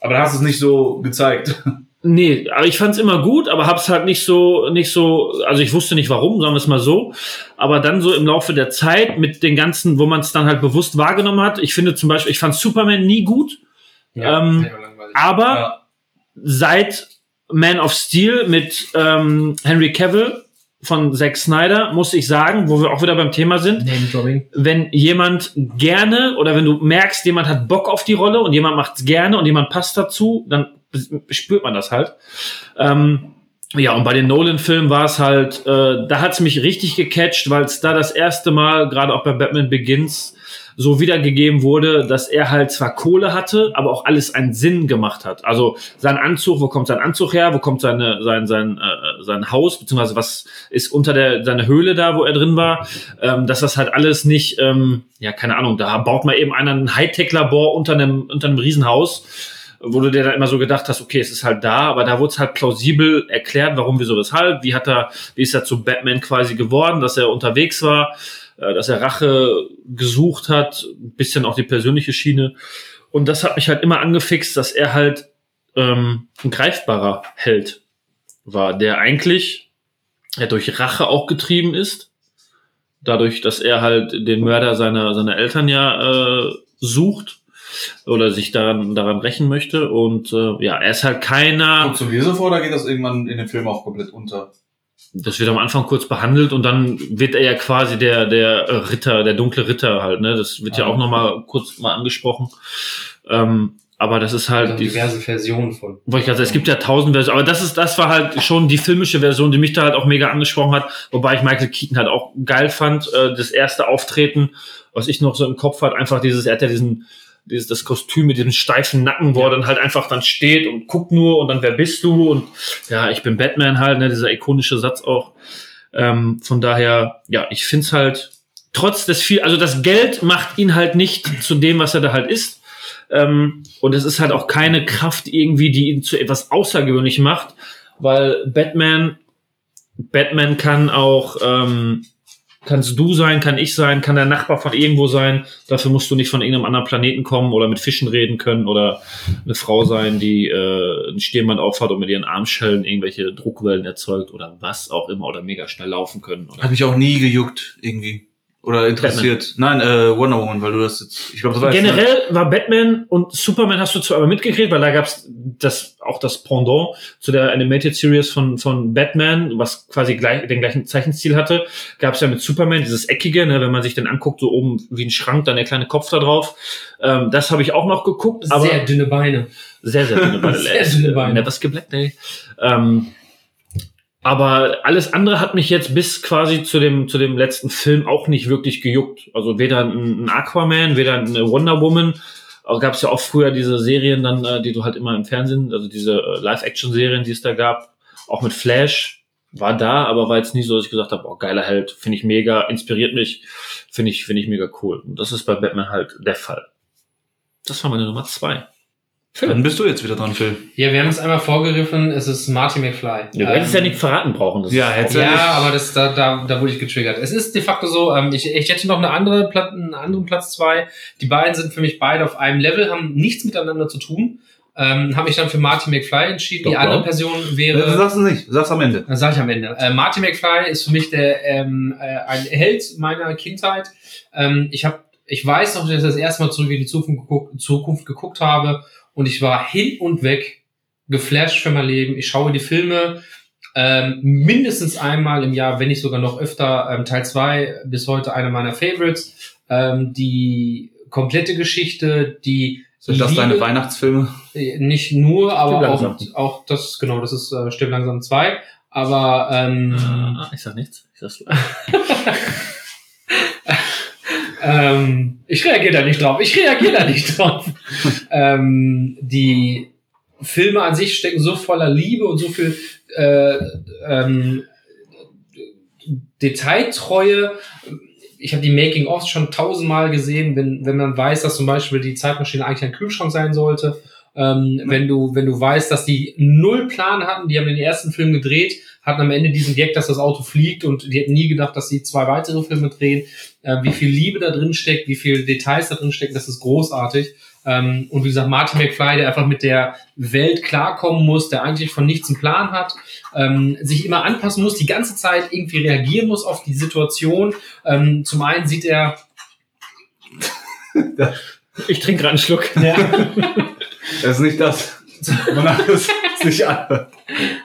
Aber da hast du es nicht so gezeigt. [LAUGHS] Nee, aber ich fand's immer gut, aber hab's halt nicht so, nicht so, also ich wusste nicht warum, sagen wir es mal so. Aber dann so im Laufe der Zeit mit den ganzen, wo man es dann halt bewusst wahrgenommen hat. Ich finde zum Beispiel, ich fand Superman nie gut. Ähm, sehr langweilig. Aber Ja. seit Man of Steel mit ähm, Henry Cavill von Zack Snyder, muss ich sagen, wo wir auch wieder beim Thema sind, wenn jemand gerne oder wenn du merkst, jemand hat Bock auf die Rolle und jemand macht's gerne und jemand passt dazu, dann spürt man das halt. Ähm, ja, und bei den Nolan-Filmen war es halt, äh, da hat's mich richtig gecatcht, weil es da das erste Mal, gerade auch bei Batman Begins, so wiedergegeben wurde, dass er halt zwar Kohle hatte, aber auch alles einen Sinn gemacht hat. Also sein Anzug, wo kommt sein Anzug her, wo kommt seine, sein, sein, äh, sein Haus, beziehungsweise was ist unter der, seine Höhle da, wo er drin war, ähm, dass das halt alles nicht, ähm, ja, keine Ahnung, da baut mal eben einer ein Hightech-Labor unter einem, unter einem Riesenhaus, wo du dir dann immer so gedacht hast, okay, es ist halt da, aber da wurde es halt plausibel erklärt, warum, wieso, weshalb, wie hat er, wie ist er zu Batman quasi geworden, dass er unterwegs war, äh, dass er Rache gesucht hat, bisschen auch die persönliche Schiene. Und das hat mich halt immer angefixt, dass er halt ähm, ein greifbarer Held war, der eigentlich ja, durch Rache auch getrieben ist. Dadurch, dass er halt den Mörder seiner, seiner Eltern ja äh, sucht oder sich daran, daran rächen möchte. Und äh, ja, er ist halt keiner. Kommt so mir so vor, oder geht das irgendwann in dem Film auch komplett unter? Das wird am Anfang kurz behandelt und dann wird er ja quasi der, der Ritter, der dunkle Ritter halt, ne? Das wird ja Ah. auch nochmal kurz mal angesprochen. Ähm, aber das ist halt Also diverse Versionen von. Wollte ich gerade sagen, es gibt ja tausend Versionen, aber das ist, das war halt schon die filmische Version, die mich da halt auch mega angesprochen hat, wobei ich Michael Keaton halt auch geil fand, äh, das erste Auftreten, was ich noch so im Kopf hat, einfach dieses, er hat ja diesen, dieses, das Kostüm mit diesem steifen Nacken, wo er dann halt einfach dann steht und guckt nur und dann, wer bist du? Und ja, ich bin Batman halt, ne, dieser ikonische Satz auch. Ähm, von daher, ja, ich find's halt, trotz des viel, also das Geld macht ihn halt nicht zu dem, was er da halt ist. Ähm, und es ist halt auch keine Kraft irgendwie, die ihn zu etwas außergewöhnlich macht, weil Batman, Batman kann auch, ähm, kannst du sein, kann ich sein, kann der Nachbar von irgendwo sein. Dafür musst du nicht von irgendeinem anderen Planeten kommen oder mit Fischen reden können oder eine Frau sein, die äh, ein Stirnband aufhat und mit ihren Armschellen irgendwelche Druckwellen erzeugt oder was auch immer oder mega schnell laufen können. Oder Hat mich auch nie gejuckt, irgendwie. Oder interessiert. Nein, äh, Wonder Woman, weil du das jetzt, ich glaube, das war jetzt, ne? Generell war Batman und Superman hast du zwar aber mitgekriegt, weil da gab's das auch das Pendant zu der Animated Series von von Batman, was quasi gleich, den gleichen Zeichenstil hatte, gab's ja mit Superman dieses eckige, ne, wenn man sich den anguckt, so oben wie ein Schrank, dann der kleine Kopf da drauf. Ähm, das habe ich auch noch geguckt, aber Sehr dünne Beine. sehr, sehr dünne Beine. [LAUGHS] Sehr dünne Beine. Never skip Black Day. Ähm, aber alles andere hat mich jetzt bis quasi zu dem, zu dem letzten Film auch nicht wirklich gejuckt. Also weder ein, Aquaman, weder eine Wonder Woman. Gab es ja auch früher diese Serien dann, äh, die du halt immer im Fernsehen, also diese äh, Live-Action-Serien, die es da gab, auch mit Flash, war da, aber war jetzt nie so, dass ich gesagt habe, oh, geiler Held, finde ich mega, inspiriert mich, finde ich, finde ich mega cool. Und das ist bei Batman halt der Fall. Das war meine Nummer zwei. Dann bist du jetzt wieder dran, Phil. Ja, wir haben es einmal vorgegriffen, es ist Marty McFly. Ja, du hättest ja Ähm, nicht verraten brauchen. Das ja, auch- ja Ja, aber das, da, da, da wurde ich getriggert. Es ist de facto so, ähm, ich, ich hätte noch eine andere Plat einen anderen Platz zwei. Die beiden sind für mich beide auf einem Level, haben nichts miteinander zu tun. Ähm, habe ich dann für Marty McFly entschieden. Die Doch, andere doch. Person Du wäre. sagst es nicht, du sagst am Ende. Dann sage ich am Ende. Äh, Marty McFly ist für mich der ähm, äh, ein Held meiner Kindheit. Ähm, ich habe, ich weiß noch, dass ich das erste Mal zurück in die Zukunft geguckt, Zukunft geguckt habe und ich war hin und weg geflasht für mein Leben. Ich schaue die Filme ähm, mindestens einmal im Jahr, wenn nicht sogar noch öfter. Ähm, Teil zwei bis heute einer meiner Favorites. Ähm, die komplette Geschichte, die Sind das Liebe- deine Weihnachtsfilme? äh, nicht nur, aber auch, auch das, genau, das ist äh, Stimmt langsam 2. Aber ähm, Ah, ich sag nichts. Ich sag's [LAUGHS] [LAUGHS] ähm, ich reagiere da nicht drauf. Ich reagiere da nicht [LAUGHS] drauf. ähm, die Filme an sich stecken so voller Liebe und so viel äh, ähm, Detailtreue. Ich habe die Making-ofs schon tausendmal gesehen, wenn, wenn man weiß, dass zum Beispiel die Zeitmaschine eigentlich ein Kühlschrank sein sollte. Ähm, wenn du, wenn du weißt, dass die null Plan hatten, die haben den ersten Film gedreht, hatten am Ende diesen Gag, dass das Auto fliegt und die hätten nie gedacht, dass sie zwei weitere Filme drehen. Äh, wie viel Liebe da drin steckt, wie viel Details da drin stecken, das ist großartig. Ähm, und wie gesagt, Martin McFly, der einfach mit der Welt klarkommen muss, der eigentlich von nichts einen Plan hat, ähm, sich immer anpassen muss, die ganze Zeit irgendwie reagieren muss auf die Situation. Ähm, zum einen sieht er [LAUGHS] Ich trinke gerade einen Schluck. ja, [LAUGHS] Das ist nicht das. Sich anhört.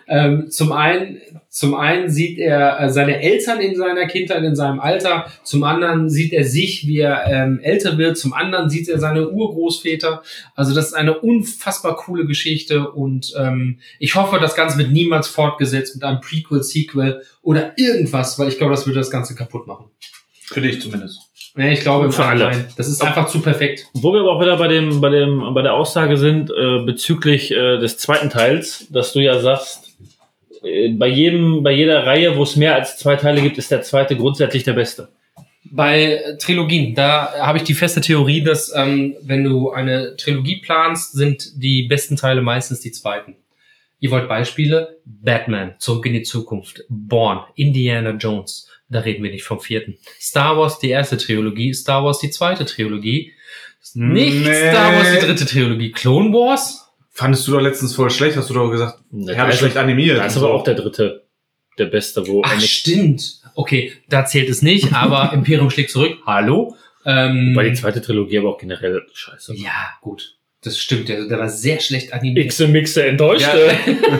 Ähm, zum einen, zum einen sieht er äh, seine Eltern in seiner Kindheit, in seinem Alter. Zum anderen sieht er sich, wie er ähm, älter wird. Zum anderen sieht er seine Urgroßväter. Also das ist eine unfassbar coole Geschichte und ähm, ich hoffe, das Ganze wird niemals fortgesetzt mit einem Prequel, Sequel oder irgendwas, weil ich glaube, das würde das Ganze kaputt machen. Für dich zumindest. Ja, ich glaube Für alle. Das ist einfach zu perfekt. Wo wir aber auch wieder bei dem, bei dem, bei der Aussage sind äh, bezüglich äh, des zweiten Teils, dass du ja sagst, äh, bei jedem, bei jeder Reihe, wo es mehr als zwei Teile gibt, ist der zweite grundsätzlich der beste. Bei Trilogien, da habe ich die feste Theorie, dass ähm, wenn du eine Trilogie planst, sind die besten Teile meistens die zweiten. Ihr wollt Beispiele? Batman, Zurück in die Zukunft, Born, Indiana Jones. Da reden wir nicht vom vierten. Star Wars, die erste Trilogie, Star Wars, die zweite Trilogie. Nicht Nee. Star Wars, die dritte Trilogie. Clone Wars? Fandest du doch letztens voll schlecht, hast du doch gesagt, Da herbe ist- schlecht animiert. Da ist aber auch der dritte, der beste, wo Ach, stimmt. Okay, da zählt es nicht, [LAUGHS] aber Imperium schlägt zurück. Hallo? Ähm, weil die zweite Trilogie aber auch generell scheiße. war. Ja, gut. Das stimmt. Der, der war sehr schlecht animiert. Xe Mixe enttäuscht. Ja. [LAUGHS] [LAUGHS]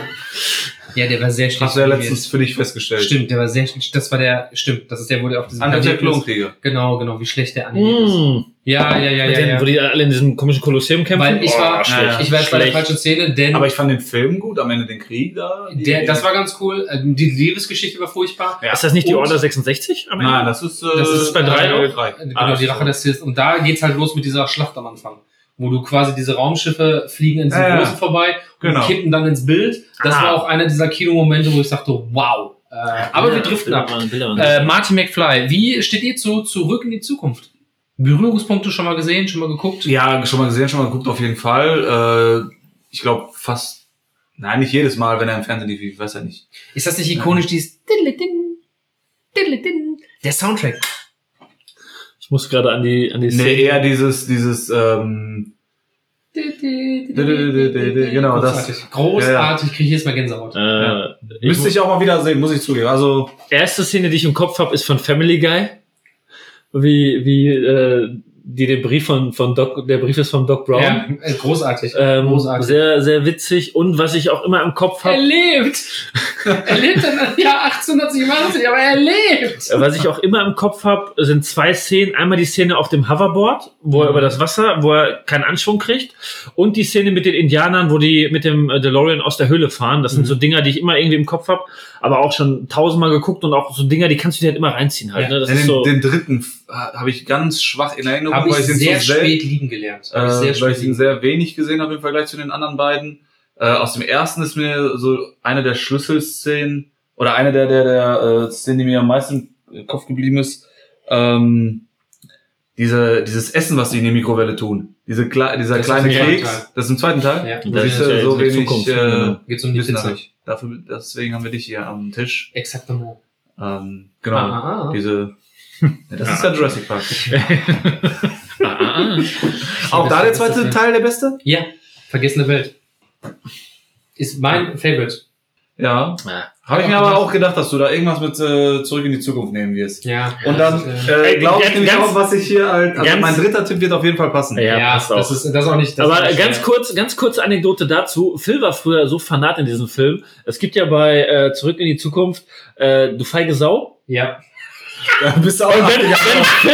Ja, der war sehr schlecht Hast du ja letztens für dich festgestellt. Stimmt, der war sehr schlecht. Das war der, stimmt. Das ist der, wo der auf diesem Anders der ist. Klonkrieger. Genau, genau, wie schlecht der animiert ist. Mm. Ja, ja, ja, Mit ja. den, ja. Wo die alle in diesem komischen Kolosseum kämpfen. Weil ich war, Oh, schlecht. ich war jetzt bei der Schlecht. falschen Szene, denn Aber ich fand den Film gut, am Ende den Krieg da. der, das war ganz cool. Äh, Die Liebesgeschichte war furchtbar. Ja. Ist das nicht die Order 66? am Ende? Nein, das ist, äh, Das ist bei drei äh, noch? drei. Genau, Ah, die. Rache des Sith. Und da geht's halt los mit dieser Schlacht am Anfang. Wo du quasi diese Raumschiffe fliegen in diesen Ja, ja. Großen vorbei und Genau. kippen dann ins Bild. Das Ah. war auch einer dieser Kinomomente, wo ich sagte, wow. Äh, aber wir Ja, driften Bilder ab. Äh, Martin McFly, wie steht ihr zu Zurück in die Zukunft? Berührungspunkte schon mal gesehen, schon mal geguckt? Ja, schon mal gesehen, schon mal geguckt auf jeden Fall. Äh, ich glaube fast, nein, nicht jedes Mal, wenn er im Fernsehen lief, ich weiß ja nicht. Ist das nicht ikonisch, dieses Diddle-din, Diddle-din? Der Soundtrack. Ich muss gerade an die, an die Nee, eher dieses, dieses, ähm, Genau, das- Großartig. Großartig, kriege ich jetzt mal Gänsehaut. Äh, Ja. ich müsste ich auch mal wieder sehen, muss ich zugeben. Also, erste Szene, die ich im Kopf habe, ist von Family Guy. Wie, wie äh, die den Brief von, von Doc, der Brief ist von Doc Brown. Ja, äh, großartig. Ähm, großartig. sehr, sehr witzig. Und was ich auch immer im Kopf er habe, lebt! er lebt im Jahr 1887, aber er lebt! äh, was ich auch immer im Kopf habe, sind zwei Szenen. Einmal die Szene auf dem Hoverboard, wo er über das Wasser, wo er keinen Anschwung kriegt. Und die Szene mit den Indianern, wo die mit dem äh, DeLorean aus der Höhle fahren. Das sind Mhm. so Dinger, die ich immer irgendwie im Kopf habe, aber auch schon tausendmal geguckt und auch so Dinger, die kannst du dir halt immer reinziehen halt. Ja. Ne? Das ja, ist den, so. den dritten habe ich ganz schwach in Erinnerung, Habe ich weil ich ihn sehr so spät lieben gelernt. Hab ich äh, sehr weil ich ihn sehr wenig gesehen habe im Vergleich zu den anderen beiden. Äh, aus dem ersten ist mir so eine der Schlüsselszenen oder eine der der der äh, Szenen, die mir am meisten im Kopf geblieben ist. Ähm, diese, dieses Essen, was sie in die Mikrowelle tun. Diese Kle dieser Das kleine Keks. Das ist im zweiten Teil. Ja, Das Das ist ist ja äh, so wenig äh, genau. geht's um die Pizza. ich. Dafür, deswegen haben wir dich hier am Tisch. Exactement. Ähm, genau. Ah, ah, ah. Diese. Ja, das ist ja Jurassic Park. ah, [LAUGHS] ah, ah. Auch da der zweite Teil der beste? Ja, Vergessene Welt. Ist mein Favorite. Ja. Ja. Habe ich mir aber auch gedacht, dass du da irgendwas mit äh, zurück in die Zukunft nehmen wirst. Ja. Und dann äh, äh, glaube ich ganz- nämlich auch, was ich hier halt, also ganz- mein dritter Tipp wird auf jeden Fall passen. Ja, ja, passt auch. das ist das ist auch nicht. Das Aber ist ganz schwer. kurz, ganz kurze Anekdote dazu. Phil war früher so fanat in diesem Film. Es gibt ja bei äh, Zurück in die Zukunft äh, Du feige Sau. Ja. [LAUGHS] Da bist du auch Und wenn, wenn Phil,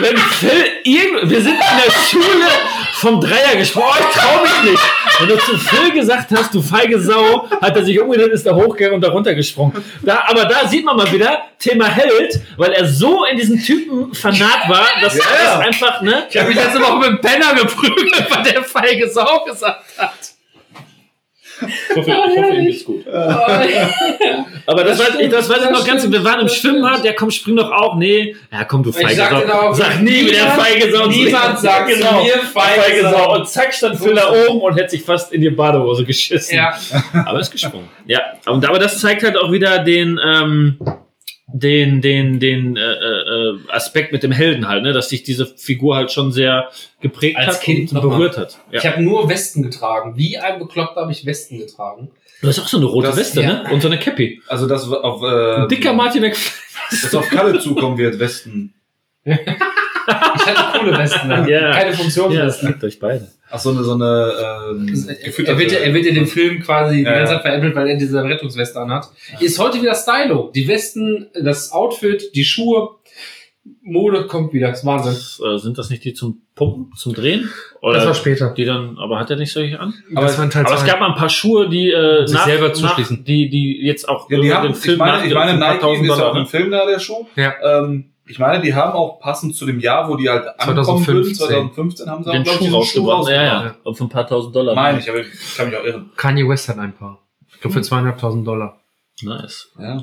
wenn Phil irgend, wir sind in der Schule vom Dreier gesprochen. Oh, ich trau mich nicht. Wenn du zu Phil gesagt hast, du feige Sau, hat er sich umgedreht, ist da hochgegangen und da runtergesprungen. Da, aber da sieht man mal wieder Thema Held, weil er so in diesen Typen fanat war, dass Ja. er das einfach, ne? Ich habe mich letzte Woche mit dem Penner geprügelt, weil der feige Sau gesagt hat. Ich hoffe, ich hoffe ihm geht's gut. Aber das, Das weiß ich, das weiß ich stimmt, noch das ganz, stimmt, wir waren im Schwimmbad, stimmt. der komm, spring doch auch. Nee. Ja, komm, du feige sag Sau. genau, Sag nie wieder feige Sau. niemand sagt genau, mir feige Sau. Und zack, stand Phil da oben und hätte sich fast in die Badehose geschissen. Ja. Aber ist gesprungen. Ja, und aber das zeigt halt auch wieder den, ähm, den, den, den äh, äh, Aspekt mit dem Helden halt, ne? dass sich diese Figur halt schon sehr geprägt Als hat Kind und noch mal. berührt hat. Ja. Ich habe nur Westen getragen. Wie ein Bekloppter habe ich Westen getragen. Du hast auch so eine rote Das- Weste, ja. ne? Und so eine Cappy. Also das auf äh, Ein dicker Martin McFly. das auf Kalle zukommen wird, Westen. [LAUGHS] Ich hatte coole Westen an. Ja. Keine Ja, das liegt euch beide. Ach so eine so eine ähm, er, wird, ja- er wird in dem Film quasi die Ja, ganze ja. Zeit veräppelt, weil er diese Rettungsweste anhat. Ist heute wieder Stylo. Die Westen, das Outfit, die Schuhe, Mode kommt wieder. Das ist Wahnsinn. Das, äh, sind das nicht die zum Pumpen, zum Drehen? Oder Das war später. die dann, aber hat er nicht solche an? Aber- das war ein Teil Aber es gab mal ein paar Schuhe, die äh, Sich selber zuschließen. die, die jetzt auch Ja, die haben, den Film ich meine, ich meine Nike, ist ja auch im Film da der Schuh. Ja. Ähm, ich meine, die haben auch passend zu dem Jahr, wo die halt angekommen 2015. sind, 2015 haben sie den auch, glaub ich, Schuh diesen rausgebracht. Ja, rausgebracht. ja. Und für ein paar tausend Dollar. Meine ich, aber ich kann mich auch irren. Kanye West hat ein paar. Ich glaube für zweieinhalbtausend Dollar. Nice. Ja.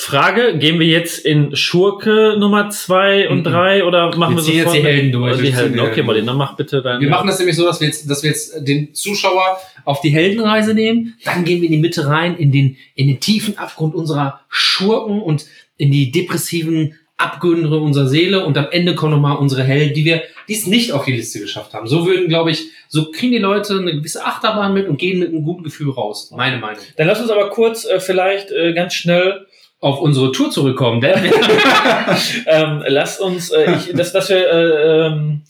Frage, gehen wir jetzt in Schurke Nummer zwei und Mhm. drei oder machen wir, Wir ziehen jetzt sofort die Helden durch. Also die Helden. die Okay, Martin, dann mach bitte dein. Wir machen das nämlich so, dass wir jetzt, dass wir jetzt den Zuschauer auf die Heldenreise nehmen. Dann gehen wir in die Mitte rein, in den, in den tiefen Abgrund unserer Schurken und in die depressiven Abgründe unserer Seele. Und am Ende kommen nochmal unsere Helden, die wir, die es nicht auf die Liste geschafft haben. So würden, glaube ich, so kriegen die Leute eine gewisse Achterbahn mit und gehen mit einem guten Gefühl raus. Meine Meinung. Dann lass uns aber kurz äh, vielleicht äh, ganz schnell Auf unsere Tour zurückkommen, denn [LAUGHS] ähm, lass uns, äh, ich, dass, dass wir, äh, ähm,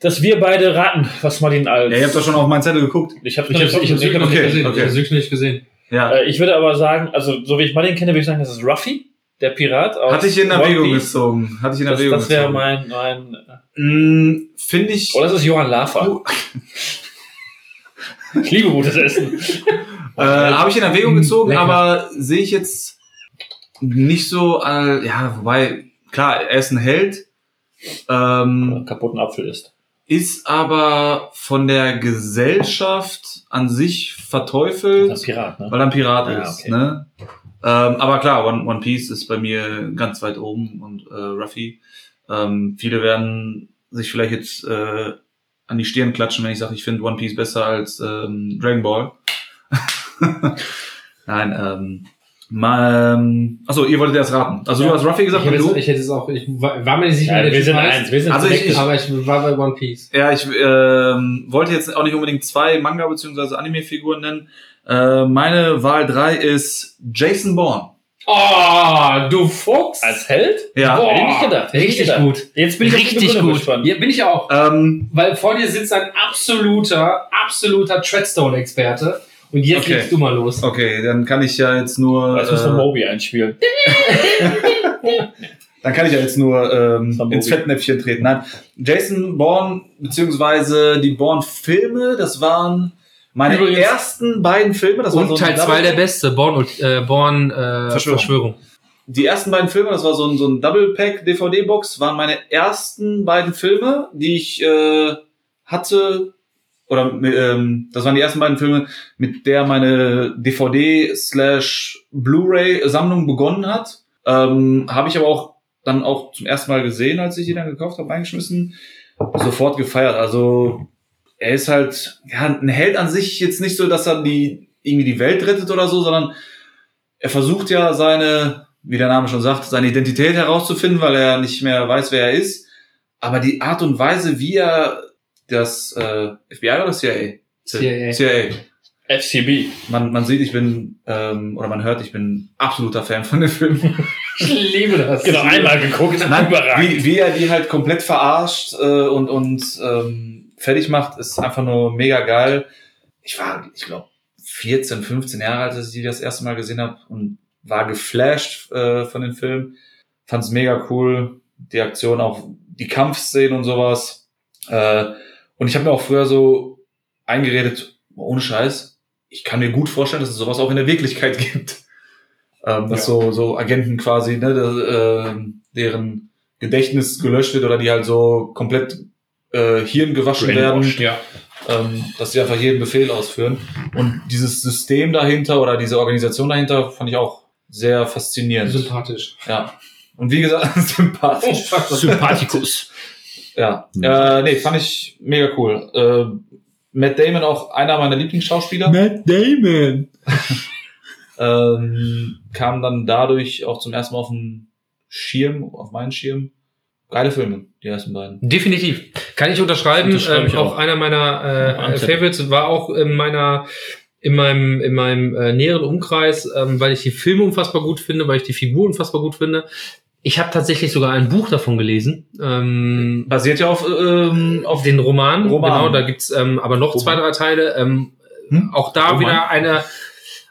dass wir beide raten, was Martin als. ja, ihr habt doch schon auf meinen Zettel geguckt. ich habe ich habe ich hab's wirklich noch Okay, nicht gesehen. okay. Ich hab's wirklich nicht gesehen. Ja. Äh, ich würde aber sagen, also so wie ich Martin kenne, würde ich sagen, das ist Ruffy, der Pirat. aus Hatte ich in Erwägung gezogen. Hatte ich in Das, Erwägung das wäre gezogen. mein, mein. Mm, Finde ich. Oder das ist Johann Lafer. Du- [LAUGHS] Ich liebe gutes Essen. [LAUGHS] Äh, Habe ich in Erwägung gezogen, Lecker. aber sehe ich jetzt nicht so, äh, ja, wobei, klar, er ist ein Held, ähm, kaputten Apfel ist. ist aber von der Gesellschaft an sich Das verteufelt, ein Pirat, ne? weil er ein Pirat Ja, ist. okay. Ne? Ähm, aber klar, One, One Piece ist bei mir ganz weit oben und äh, Ruffy. Ähm, viele werden sich vielleicht jetzt äh, an die Stirn klatschen, wenn ich sage, ich finde One Piece besser als ähm, Dragon Ball. [LAUGHS] Nein, ähm, mal, ähm, achso, ihr wolltet erst raten. Also du hast Ruffy gesagt Ich und es, du? ich hätte es auch, ich war war mir nicht sicher, Ja, wir sind eins, wir sind Also ich- ich- aber ich war bei One Piece. Ja, ich ähm, wollte jetzt auch nicht unbedingt zwei Manga- bzw. Anime-Figuren nennen. Äh, meine Wahl drei ist Jason Bourne. Oh, du Fuchs! Als Held? Ja. Boah, Hätte ich nicht gedacht. Hätte ich richtig gedacht. gut. Jetzt bin ich Richtig gut. gespannt. Ja, bin ich auch. Ähm, Weil vor dir sitzt ein absoluter, absoluter Treadstone-Experte. Und jetzt Okay. legst du mal los. okay, dann kann ich ja jetzt nur. Jetzt müssen wir Äh, Moby einspielen. [LAUGHS] dann kann ich ja jetzt nur ähm, ins. Fettnäpfchen treten. Nein, Jason Bourne beziehungsweise die Bourne-Filme, das waren meine Übrigens- ersten beiden Filme. Das war so Und ein Teil 2 Double- der beste, Born, äh, Born äh, Verschwörung. Verschwörung. Die ersten beiden Filme, das war so ein, so ein Double Pack DVD-Box, waren meine ersten beiden Filme, die ich äh, hatte. Oder ähm, das waren die ersten beiden Filme, mit der meine DVD slash Blu-ray Sammlung begonnen hat. Ähm, habe ich aber auch dann auch zum ersten Mal gesehen, als ich die dann gekauft habe, eingeschmissen. Sofort gefeiert. Also er ist halt ja, ein Held an sich jetzt nicht so, dass er die irgendwie die Welt rettet oder so, sondern er versucht ja seine, wie der Name schon sagt, seine Identität herauszufinden, weil er nicht mehr weiß, wer er ist. Aber die Art und Weise, wie er das äh, FBI oder CIA? CIA. CIA. FCB. Man, man sieht, ich bin, ähm, oder man hört, ich bin absoluter Fan von dem Film. Ich liebe das. Genau, einmal geguckt. Nein, Überragend. wie, wie er die halt komplett verarscht äh, und, und ähm, fertig macht, ist einfach nur mega geil. Ich war, ich glaube, 14, 15 Jahre alt, als ich die das erste Mal gesehen habe und war geflasht äh, von den Film. Fand's mega cool. Die Aktion, auch die Kampfszenen und sowas. Äh, und ich habe mir auch früher so eingeredet, ohne Scheiß, ich kann mir gut vorstellen, dass es sowas auch in der Wirklichkeit [LAUGHS] gibt. Ähm, dass Ja. so, so Agenten quasi, ne, da, äh, deren Gedächtnis gelöscht wird oder die halt so komplett äh, Hirn gewaschen werden. Ja. ähm, dass die einfach jeden Befehl ausführen. Und dieses System dahinter oder diese Organisation dahinter fand ich auch sehr faszinierend. Sympathisch. Ja. Und wie gesagt, [LAUGHS] sympathisch. Sympathikus. Ja. Mhm. Äh, nee, fand ich mega cool. Äh, Matt Damon auch einer meiner Lieblingsschauspieler. Matt Damon. [LAUGHS] Ähm, kam dann dadurch auch zum ersten Mal auf den Schirm, auf meinen Schirm. Geile Filme, die ersten beiden. Definitiv. Kann ich unterschreiben. Unterschreibe ich ähm, auch auch. einer meiner äh. Favorites war auch in meiner in meinem in meinem äh, näheren Umkreis, ähm, weil ich die Filme unfassbar gut finde, weil ich die Figur unfassbar gut finde. Ich habe tatsächlich sogar ein Buch davon gelesen. Ähm, Basiert ja auf, ähm, auf auf den Roman, Roman. genau, da gibt's ähm, aber noch Roman. zwei, drei Teile. Ähm, Hm? Auch da Roman. wieder eine,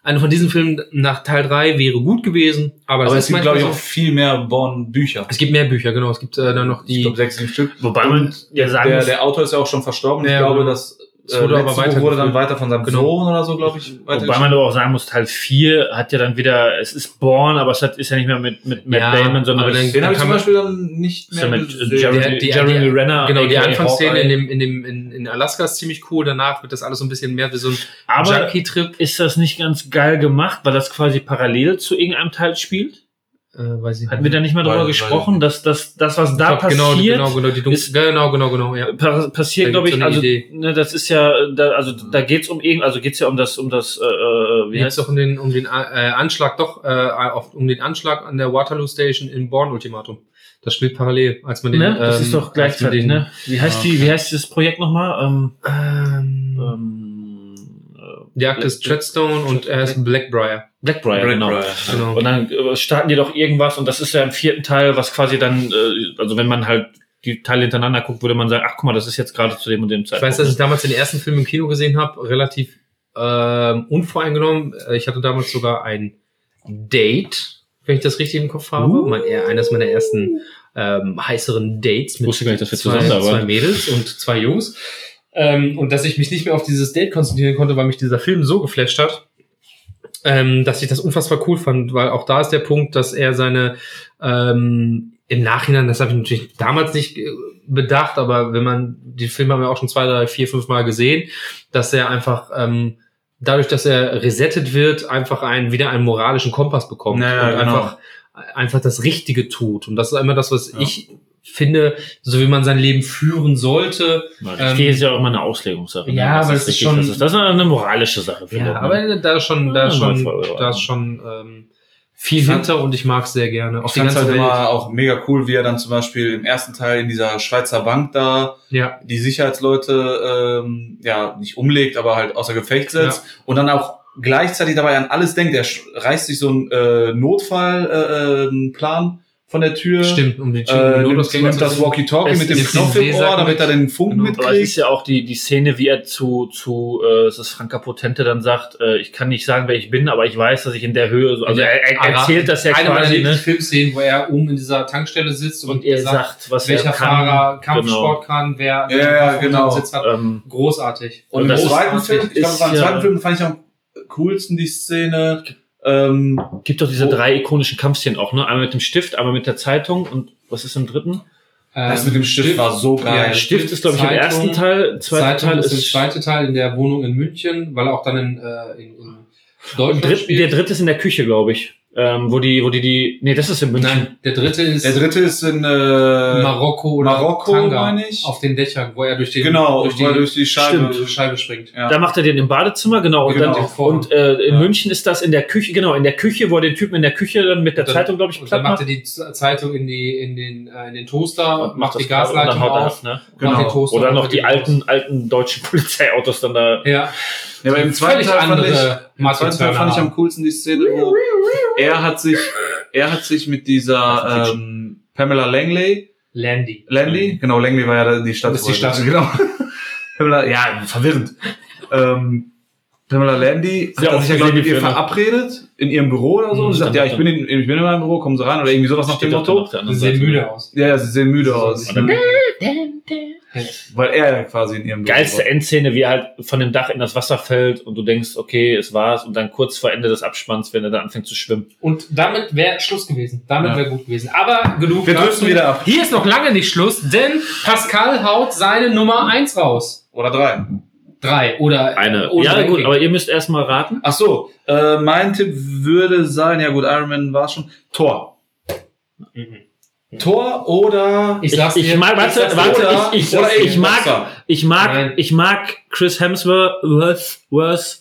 eine von diesen Filmen nach Teil 3 wäre gut gewesen, aber, Aber es gibt, glaube ich, auch viel mehr Born-Bücher. Es gibt mehr Bücher, genau. Es gibt äh, dann noch Ich die. glaube, sechs Stück. Wobei man ja sagen Der, muss, der Autor ist ja auch schon verstorben. Ich Ja, glaube, genau. das Es äh, wurde aber weitergeführt. wurde dann weiter von seinem Genau. Sohn oder so, glaube ich, wobei man aber auch sagen muss, Teil 4 hat ja dann wieder, es ist Born, aber es hat, ist ja nicht mehr mit, mit Matt Ja, Damon, sondern dann- Den habe ich zum Beispiel dann nicht mehr mit Jeremy, Jeremy Renner. Genau, die Anfangsszene in dem, in dem, in, in Alaska ist ziemlich cool. Danach wird das alles so ein bisschen mehr wie so ein Aber Junkie-Trip. ist das nicht ganz geil gemacht, weil das quasi parallel zu irgendeinem Teil spielt? Äh, weiß ich Hatten wir da nicht mal drüber weiß ich gesprochen, dass das, das was da glaub, genau, passiert, genau, genau, die Dun ist- genau, genau, genau, ja. pa passiert, glaube ich, so also Idee. ne, das ist ja, da, also da geht's um irgend, also geht's ja um das, um das, äh, äh, wie Wie heißt doch um den, um den äh, Anschlag, doch, äh, auf, um den Anschlag an der Waterloo Station in Born Ultimatum. Das spielt parallel, als man den. ne? Das ähm, ist doch gleichzeitig, den, ne? Wie heißt die, wie heißt dieses Projekt nochmal? Ähm, Ähm, ähm, äh, die Jagd ist Treadstone und er ist Blackbriar. Blackbriar, genau. Blackbriar, ja. Genau. Und dann äh, starten die doch irgendwas und das ist ja im vierten Teil, was quasi dann, äh, also wenn man halt die Teile hintereinander guckt, würde man sagen, ach guck mal, das ist jetzt gerade zu dem und dem Ich Zeitpunkt. weiß, dass ich damals den ersten Film im Kino gesehen habe, relativ ähm, unvoreingenommen. Äh, Ich hatte damals sogar ein Date, wenn ich das richtig im Kopf habe. Uh. Mein, eher eines meiner ersten ähm, heißeren Dates mit wusste gar nicht, dass wir zwei, zwei Mädels und zwei Jungs. Ähm, und dass ich mich nicht mehr auf dieses Date konzentrieren konnte, weil mich dieser Film so geflasht hat, ähm, dass ich das unfassbar cool fand, weil auch da ist der Punkt, dass er seine ähm, im Nachhinein, das habe ich natürlich damals nicht äh, bedacht, aber wenn man, die Filme haben wir auch schon zwei, drei, vier, fünf Mal gesehen, dass er einfach ähm, dadurch, dass er resettet wird, einfach einen, wieder einen moralischen Kompass bekommt Ja, und genau. einfach, einfach das Richtige tut. Und das ist immer das, was Ja. ich finde, so wie man sein Leben führen sollte. Das Ähm, ist ja auch immer eine Auslegungssache. ne? ja, Das aber ist es ist schon- Das ist, das ist eine moralische Sache, finde Ja, ich. aber da ist schon, da Ja, ist schon, da ist schon ähm, viel Ich hinter und ich mag es sehr gerne. Auch Ich fand ganze halt Welt. immer auch mega cool, wie er dann zum Beispiel im ersten Teil in dieser Schweizer Bank da Ja, die Sicherheitsleute ähm, ja nicht umlegt, aber halt außer Gefecht setzt und dann auch gleichzeitig dabei an alles denkt. Er reißt sich so einen äh, Notfallplan äh, ähm, Plan von der Tür. stimmt. Um die Äh, nimmt, Notausgänge nimmt zu das. Walkie-Talkie mit dem Knopf den im Ohr, damit er den Funk Genau. Aber es ist mitkriegt. ja auch die, die Szene, wie er zu, zu äh, es ist Franka Potente dann sagt, äh, ich kann nicht sagen, wer ich bin, aber ich weiß, dass ich in der Höhe, so- also er, er Aber erzählt das ja Eine meiner quasi, ne? Lieblingsfilmszenen, wo er oben in dieser Tankstelle sitzt und, Und er sagt, was welcher er kann. Fahrer Kampfsport kann, wer Ja, ja, genau. Sitz hat. Ähm, Großartig. Und im das ist zweiten. Film, ich glaube, Ist beim zweiten Film fand ich am coolsten die Szene. Ähm, gibt doch diese Oh. drei ikonischen Kampfszenen auch, ne? Einmal mit dem Stift, einmal mit der Zeitung und was ist im dritten? das mit dem Stift war so geil. Ja, Stift ist, glaube ich, im ersten Teil, zweiter Zeitung Teil ist der ist. zweite Teil in der Wohnung in München, weil er auch dann in, äh, in, in Deutschland dritt, spielt. der dritte ist in der Küche, glaube ich. Ähm, wo die, wo die, die. Nee, das ist in München. Nein, der dritte ist Der dritte ist in äh, Marokko oder Marokko, Tanga meine ich. auf den Dächern, wo er durch den genau, durch die, durch die Scheibe. Stimmt. Scheibe springt. Ja. Da macht er den im Badezimmer, genau. Und, Genau. dann, Vor- und äh, in Ja. München ist das in der Küche, genau, in der Küche, wo er den Typen in der Küche dann mit der Dann- Zeitung, glaube ich, Und dann platt macht er die Zeitung in die in den äh, in den Toaster, macht die klar und dann Gasleitung auf, das, ne? Genau. macht den Toaster Oder auf, noch und die alten, alten deutschen [LAUGHS] Polizeiautos dann da. raus. Ja, Ja, aber im zweiten Teil fand ich, im zweiten Teil fand ich am coolsten die Szene, wo er hat sich, er hat sich mit dieser ähm, Pamela Langley, Landy. Landy, genau, Langley war ja die Stadt. Das ist die Stadt. Genau. [LAUGHS] Pamela, ja, verwirrend. ähm, Pamela Landy Sehr hat er sich ja, glaube ich, mit ihr Filme. verabredet, in ihrem Büro oder so, Mhm, und sie sagt, ja, ich bin, in, ich bin in meinem Büro, kommen Sie rein, oder irgendwie sowas nach dem Motto. Sie sehen müde aus. Ja, ja, sie sehen müde aus. und dann- Weil er ja quasi in ihrem Geilste. Endszene, wie er halt von dem Dach in das Wasser fällt und du denkst, okay, es war's und dann kurz vor Ende des Abspanns, wenn er da anfängt zu schwimmen. Und damit wäre Schluss gewesen. Damit Ja. wäre gut gewesen. Aber genug. Wir drüsten wieder ab. Hier ist noch lange nicht Schluss, denn Pascal haut seine Nummer eins raus. Oder drei. Drei oder Eine. ohne ja, Ranking. gut, aber ihr müsst erstmal raten. Ach so, äh, mein Tipp würde sein, ja gut, Iron Man war schon, Tor. Tor oder Ich Ich, sag's ich, dir. mag, warte, sag's dir. warte, oder, ich, ich, oder ich, mag, Boxer. ich mag, Nein. ich mag Chris Hemsworth, Worth, Worth,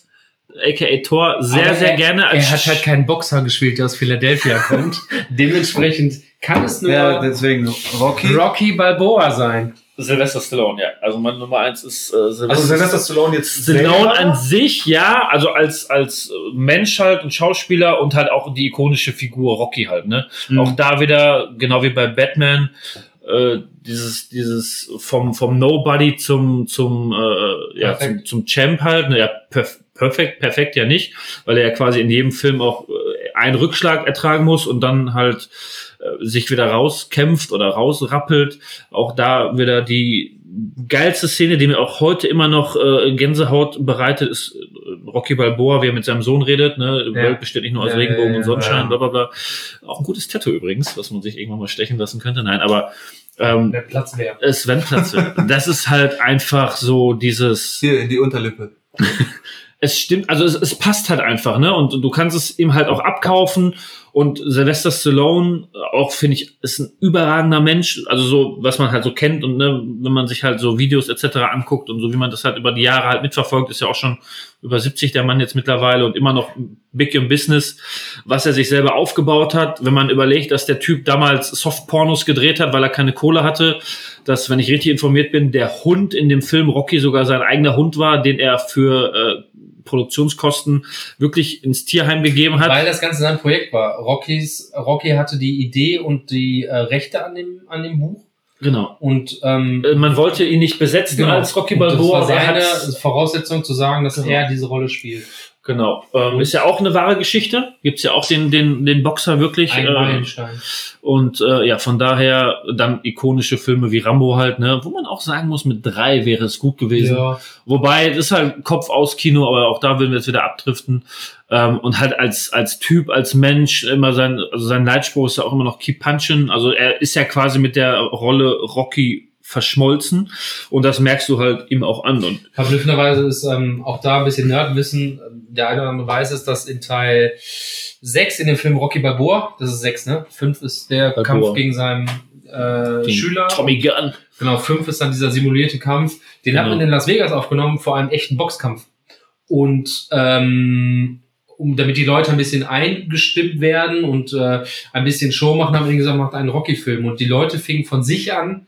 aka Thor, sehr, Aber sehr er, gerne Er hat halt keinen Boxer gespielt, der aus Philadelphia kommt. [LAUGHS] Dementsprechend kann es nur Ja, deswegen Rocky. Rocky Balboa sein. Sylvester Stallone, ja. Also mein Nummer eins ist äh, Sylvester, Also Sylvester Stallone jetzt Stallone an sich, ja, also als, als Mensch halt und Schauspieler und halt auch die ikonische Figur Rocky halt, ne? Mhm. Auch da wieder, genau wie bei Batman, äh, dieses, dieses vom, vom Nobody zum, zum, äh, ja, zum, zum Champ halt, ne? Ja, perf perfekt, perfekt ja nicht, weil er ja quasi in jedem Film auch äh, einen Rückschlag ertragen muss und dann halt äh, sich wieder rauskämpft oder rausrappelt. Auch da wieder die geilste Szene, die mir auch heute immer noch äh, Gänsehaut bereitet, ist äh, Rocky Balboa, wie er mit seinem Sohn redet. Ne? Die Ja. Welt besteht nicht nur aus Ja, Regenbogen ja, und Sonnenschein, ja. bla bla bla. Auch ein gutes Tattoo übrigens, was man sich irgendwann mal stechen lassen könnte. Nein, aber ähm, Der Platz wäre. es wenn Platz wird. [LAUGHS] Das ist halt einfach so dieses Hier in die Unterlippe. [LAUGHS] es stimmt, also es, es passt halt einfach, ne? Und du kannst es ihm halt auch abkaufen. Und Sylvester Stallone, auch finde ich, ist ein überragender Mensch. Also so, was man halt so kennt und ne, wenn man sich halt so Videos etc. anguckt und so wie man das halt über die Jahre halt mitverfolgt, ist ja auch schon über 70 der Mann jetzt mittlerweile und immer noch big im Business, was er sich selber aufgebaut hat. Wenn man überlegt, dass der Typ damals Softpornos gedreht hat, weil er keine Kohle hatte, dass, wenn ich richtig informiert bin, der Hund in dem Film Rocky sogar sein eigener Hund war, den er für äh, Produktionskosten wirklich ins Tierheim gegeben hat. Weil das Ganze sein Projekt war. Rockys, Rocky hatte die Idee und die äh, Rechte an dem, an dem Buch. Genau. Und ähm, Äh, Man wollte ihn nicht besetzen genau. als Rocky Und Balboa. Das war seine Voraussetzung zu sagen, dass Genau. er diese Rolle spielt. Genau. Ähm, ist ja auch eine wahre Geschichte. Gibt's ja auch den, den, den Boxer wirklich. Ein äh, Meilenstein. und äh, ja, von daher dann ikonische Filme wie Rambo halt, ne, wo man auch sagen muss, mit drei wäre es gut gewesen. Ja. Wobei, das ist halt Kopf aus Kino, aber auch da würden wir jetzt wieder abdriften. Ähm, und halt als, als Typ, als Mensch, immer sein, also sein Leitspruch ist ja auch immer noch Keep Punchen. Also er ist ja quasi mit der Rolle Rocky verschmolzen. Und das merkst du halt ihm auch an. Und Verblüffenderweise ist ähm, auch da ein bisschen Nerdwissen. Der eine oder andere weiß es, dass in Teil 6 in dem Film Rocky Balboa, das ist 6, ne? 5 ist der Balboa. Kampf gegen seinen äh, gegen Schüler. Tommy Gunn. Genau, 5 ist dann dieser simulierte Kampf. Den hat Genau. man in Las Vegas aufgenommen vor einem echten Boxkampf. Und ähm, um, damit die Leute ein bisschen eingestimmt werden und äh, ein bisschen Show machen, haben wir gesagt, macht einen Rocky-Film. Und die Leute fingen von sich an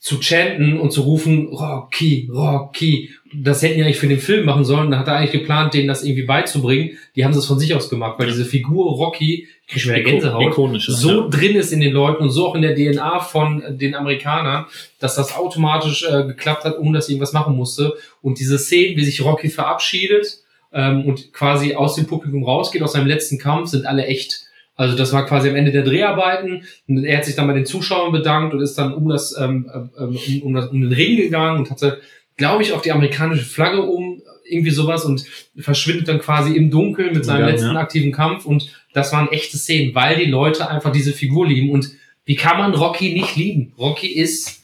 zu chanten und zu rufen, Rocky, Rocky. Das hätten die eigentlich für den Film machen sollen. Da hat er eigentlich geplant, denen das irgendwie beizubringen. Die haben das von sich aus gemacht, weil diese Figur Rocky, ich krieg schon wieder Gänsehaut, Ikonisch ist, so ja. drin ist in den Leuten und so auch in der DNA von den Amerikanern, dass das automatisch äh, geklappt hat, ohne dass sie irgendwas machen musste. Und diese Szenen, wie sich Rocky verabschiedet ähm, und quasi aus dem Publikum rausgeht, aus seinem letzten Kampf, sind alle echt. Also das war quasi am Ende der Dreharbeiten. Und er hat sich dann bei den Zuschauern bedankt und ist dann um das ähm, ähm, um, um, das, um den Ring gegangen und hatte, glaube ich, auch die amerikanische Flagge um, irgendwie sowas und verschwindet dann quasi im Dunkeln mit seinem Ja, letzten ja. aktiven Kampf. Und das waren echte Szenen, weil die Leute einfach diese Figur lieben. Und wie kann man Rocky nicht lieben? Rocky ist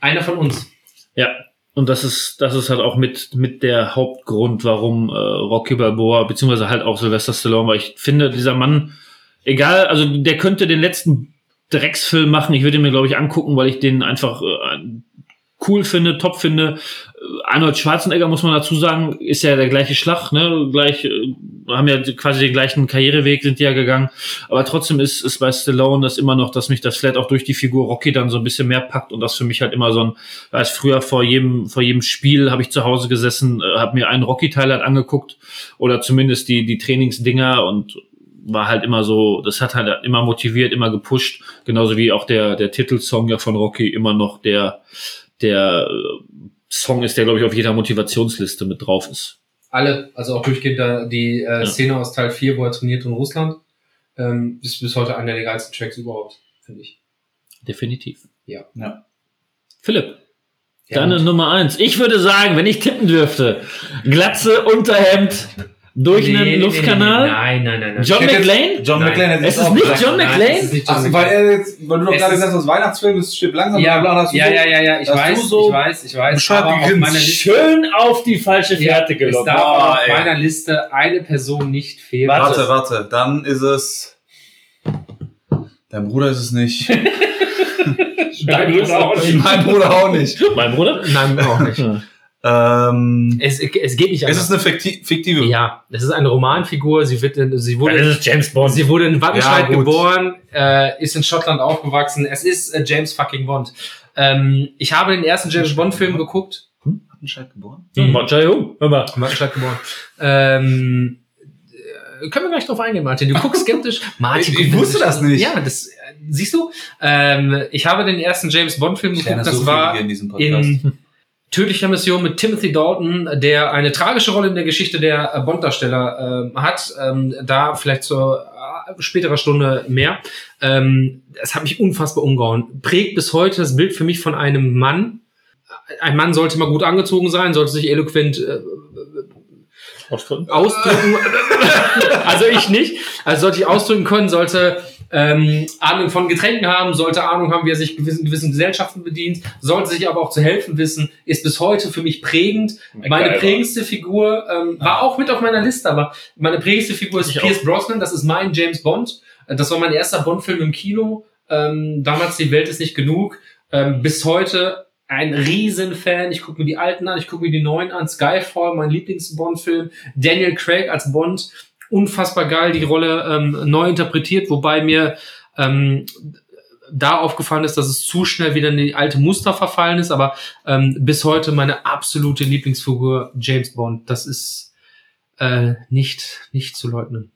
einer von uns. Ja, und das ist, das ist halt auch mit, mit der Hauptgrund, warum äh, Rocky Balboa, beziehungsweise halt auch Sylvester Stallone, weil ich finde, dieser Mann, egal, also der könnte den letzten Drecksfilm machen, ich würde mir, glaube ich, angucken, weil ich den einfach äh, cool finde, top finde. Äh, Arnold Schwarzenegger, muss man dazu sagen, ist ja der gleiche Schlag, ne? Gleich, äh, haben ja quasi den gleichen Karriereweg, sind die ja gegangen. Aber trotzdem ist, ist bei Stallone das immer noch, dass mich das vielleicht auch durch die Figur Rocky dann so ein bisschen mehr packt und das für mich halt immer so ein, als früher vor jedem, vor jedem Spiel habe ich zu Hause gesessen, äh, habe mir einen Rocky-Teil halt angeguckt oder zumindest die, die Trainingsdinger und war halt immer so, das hat halt immer motiviert, immer gepusht, genauso wie auch der, der Titelsong ja von Rocky immer noch der, der äh, Song ist, der glaube ich auf jeder Motivationsliste mit drauf ist. Alle, also auch durchgehend da die äh, Ja. Szene aus Teil 4, wo er trainiert in Russland, ähm, ist bis heute einer der geilsten Tracks überhaupt, finde ich. Definitiv. Ja. Ja. Philipp, Ja, deine. Nummer eins. Ich würde sagen, wenn ich tippen dürfte, Glatze, Unterhemd, durch Nee, einen nee, Luftkanal. nee. Nein, nein, nein, nein. John McClane? John. McClane hätte Es ist nicht. John McClane? es ist nicht John Ach, weil er jetzt, weil du doch Es gerade ist- gesagt hast, Weihnachtsfilm, es stirbt langsam, Ja, bla, ja, ja, ja, ja, ich weiß, so ich weiß, ich weiß. Aber auf meiner Liste, Schön auf die falsche Fährte es gelockt. darf aber Boah, auf ey. meiner Liste eine Person nicht fehlen. Warte, warte, dann ist es. Dein Bruder ist es nicht. [LAUGHS] Dein Bruder auch nicht. mein Bruder auch nicht. Mein Bruder? Nein, auch nicht. Ähm, Es, es geht nicht es anders. ist eine fikti fiktive. ja, es ist eine Romanfigur. Sie wird, in- sie wurde, das ist James Bond. sie wurde in Wattenscheid Ja, geboren, äh, ist in Schottland aufgewachsen. Es ist äh, James fucking Bond. Ähm, ich habe den ersten James Bond Film geguckt. Wattenscheid geboren? Hm. Entschuldigung, hör mal. Wattenscheid geboren. Ähm, äh, können wir gleich drauf eingehen, Martin. Du guckst skeptisch. [LAUGHS] Martin, Ich- ich wusste das nicht. Ja, das äh, siehst du. Ähm, ich habe den ersten James Bond Film geguckt. Das war hier in diesem Podcast. in Tödlicher Mission mit Timothy Dalton, der eine tragische Rolle in der Geschichte der äh, Bond-Darsteller ähm, hat. Ähm, da vielleicht zur äh, späterer Stunde mehr. Ähm, das hat mich unfassbar umgehauen. Prägt bis heute das Bild für mich von einem Mann. Ein Mann sollte mal gut angezogen sein, sollte sich eloquent äh, Ausdrücken. [LAUGHS] ausdrücken. also ich nicht. Also sollte ich ausdrücken können, sollte ähm, Ahnung von Getränken haben, sollte Ahnung haben, wie er sich gewissen, gewissen Gesellschaften bedient, sollte sich aber auch zu helfen wissen, ist bis heute für mich prägend. Meine Geil, prägendste Figur ähm, war auch mit auf meiner Liste, aber meine prägendste Figur ist Ich Pierce Brosnan, das ist mein James Bond. Das war mein erster Bond-Film im Kino. Ähm, damals Die Welt ist nicht genug. Ähm, bis heute ein Riesenfan. Ich gucke mir die alten an, ich gucke mir die neuen an. Skyfall, mein Lieblings-Bond-Film. Daniel Craig als Bond. Unfassbar geil, die Rolle ähm, neu interpretiert, wobei mir ähm, da aufgefallen ist, dass es zu schnell wieder in die alte Muster verfallen ist, aber ähm, bis heute meine absolute Lieblingsfigur James Bond. Das ist äh, nicht, nicht zu leugnen.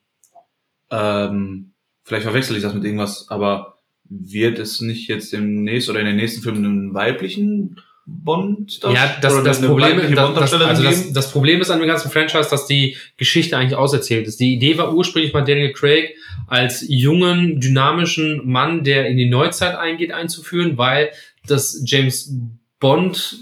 Ähm, vielleicht verwechsel ich das mit irgendwas, aber wird es nicht jetzt demnächst oder in den nächsten Filmen einen weiblichen Bond Ja, das, das Problem, das, das, also das, das Problem ist an dem ganzen Franchise, dass die Geschichte eigentlich auserzählt ist. Die Idee war ursprünglich bei Daniel Craig als jungen, dynamischen Mann, der in die Neuzeit eingeht, einzuführen, weil das James Bond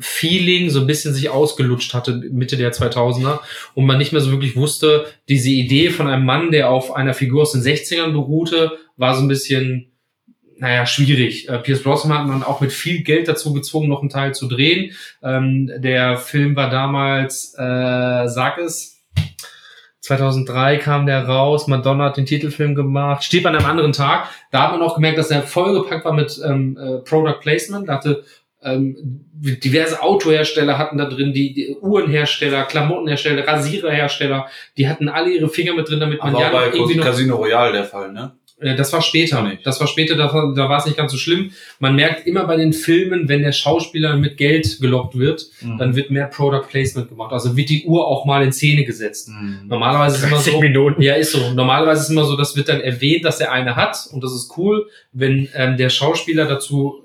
Feeling so ein bisschen sich ausgelutscht hatte Mitte der 2000er und man nicht mehr so wirklich wusste, diese Idee von einem Mann, der auf einer Figur aus den 60ern beruhte, war so ein bisschen naja, schwierig. Äh, Pierce Brosnan hat man auch mit viel Geld dazu gezwungen, noch einen Teil zu drehen. Ähm, der Film war damals, äh, sag es, 2003 kam der raus, Madonna hat den Titelfilm gemacht, steht an einem anderen Tag. Da hat man auch gemerkt, dass er vollgepackt war mit ähm, äh, Product Placement. Da hatte ähm, diverse Autohersteller hatten da drin, die, die Uhrenhersteller, Klamottenhersteller, Rasiererhersteller, die hatten alle ihre Finger mit drin, damit man Aber ja bei irgendwie noch Casino Royale der Fall, ne? Äh, Das war später. Nicht. Das war später, da, war- da war es nicht ganz so schlimm. Man merkt immer bei den Filmen, wenn der Schauspieler mit Geld gelockt wird, Mhm. dann wird mehr Product Placement gemacht. Also wird die Uhr auch mal in Szene gesetzt. Mhm. Normalerweise ist immer 30 so. Minuten. Ja, ist so. Normalerweise ist es immer so, das wird dann erwähnt, dass er eine hat und das ist cool. Wenn ähm, der Schauspieler dazu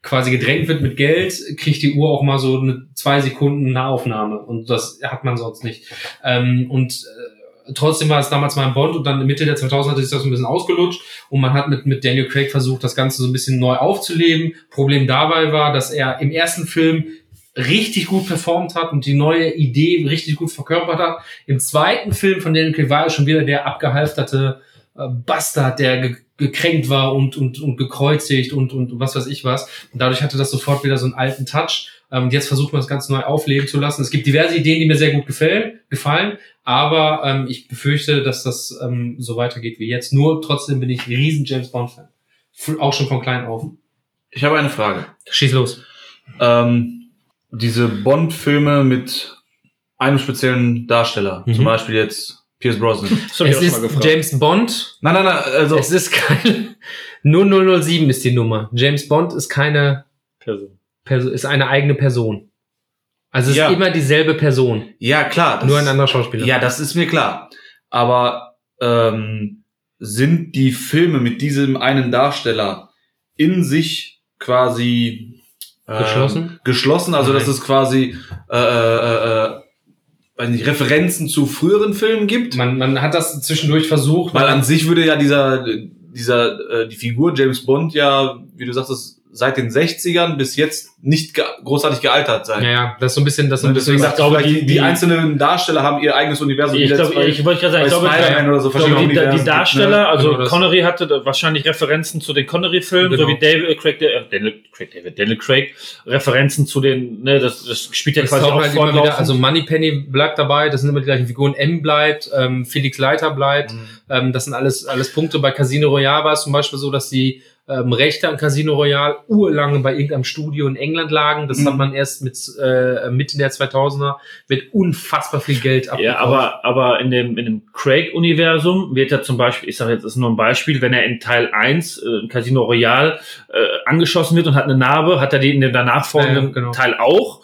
quasi gedrängt wird mit Geld, kriegt die Uhr auch mal so eine zwei Sekunden Nahaufnahme und das hat man sonst nicht. Ähm, und äh, trotzdem war es damals mal ein Bond und dann Mitte der 2000 hat sich das ein bisschen ausgelutscht und man hat mit, mit Daniel Craig versucht, das Ganze so ein bisschen neu aufzuleben. Problem dabei war, dass er im ersten Film richtig gut performt hat und die neue Idee richtig gut verkörpert hat. Im zweiten Film von Daniel Craig war er schon wieder der abgehalfterte äh, Bastard, der ge gekränkt war und, und, und gekreuzigt und, und was weiß ich was. Und dadurch hatte das sofort wieder so einen alten Touch. Ähm, und jetzt versucht man das Ganze neu aufleben zu lassen. Es gibt diverse Ideen, die mir sehr gut gefallen, gefallen aber ähm, ich befürchte, dass das ähm, so weitergeht wie jetzt. Nur trotzdem bin ich ein riesen James Bond-Fan. Auch schon von klein auf. Ich habe eine Frage. Schieß los. Ähm, diese Bond-Filme mit einem speziellen Darsteller, Mhm. zum Beispiel jetzt Pierce Brosnan. [LAUGHS] Das Es ist. James Bond. Nein, nein, nein, also Es ist kein 0007 ist die Nummer. James Bond ist keine Person. Person, ist eine eigene Person. Also es Ja. ist immer dieselbe Person, ja klar, nur ein anderer Schauspieler. ja, das ist mir klar. Aber ähm, sind die Filme mit diesem einen Darsteller in sich quasi ähm, Geschlossen? Geschlossen, also Nein. dass es quasi äh, äh, äh, weiß nicht, Referenzen zu früheren Filmen gibt. Man, man hat das zwischendurch versucht. Weil an sich würde ja dieser, dieser, äh, die Figur James Bond ja, wie du sagtest, seit den 60ern bis jetzt nicht ge großartig gealtert sein. Naja, das ist so ein bisschen, das ist so ein deswegen bisschen, sagt glaube, vielleicht die, die- die, einzelnen Darsteller haben ihr eigenes Universum. Ich, jetzt ich wollte gerade sagen, ich glaube, Spider-Man oder so ich glaube die, die Universen Darsteller, gibt, ne? also Genau. Connery hatte wahrscheinlich Referenzen zu den Connery-Filmen, Genau. so wie David, äh, Craig, äh, Daniel, Craig, David, Daniel Craig, Referenzen zu den, ne, das, das spielt ja das quasi auch halt immer wieder, also Moneypenny bleibt dabei, das sind immer die gleichen Figuren, M bleibt, ähm, Felix Leiter bleibt, Mhm. ähm, das sind alles, alles Punkte. Bei Casino Royale war es zum Beispiel so, dass die ähm, Rechte an Casino Royale urlange bei irgendeinem Studio in England lagen. Das Mhm. hat man erst mit äh, Mitte der 2000er mit unfassbar viel Geld Ja, abgekauft. aber, aber in dem, in dem Craig-Universum wird er zum Beispiel, ich sage jetzt, das ist nur ein Beispiel, wenn er in Teil 1, äh, Casino Royale, äh, angeschossen wird und hat eine Narbe, hat er die in dem danach folgenden Ja, genau. Teil auch, äh,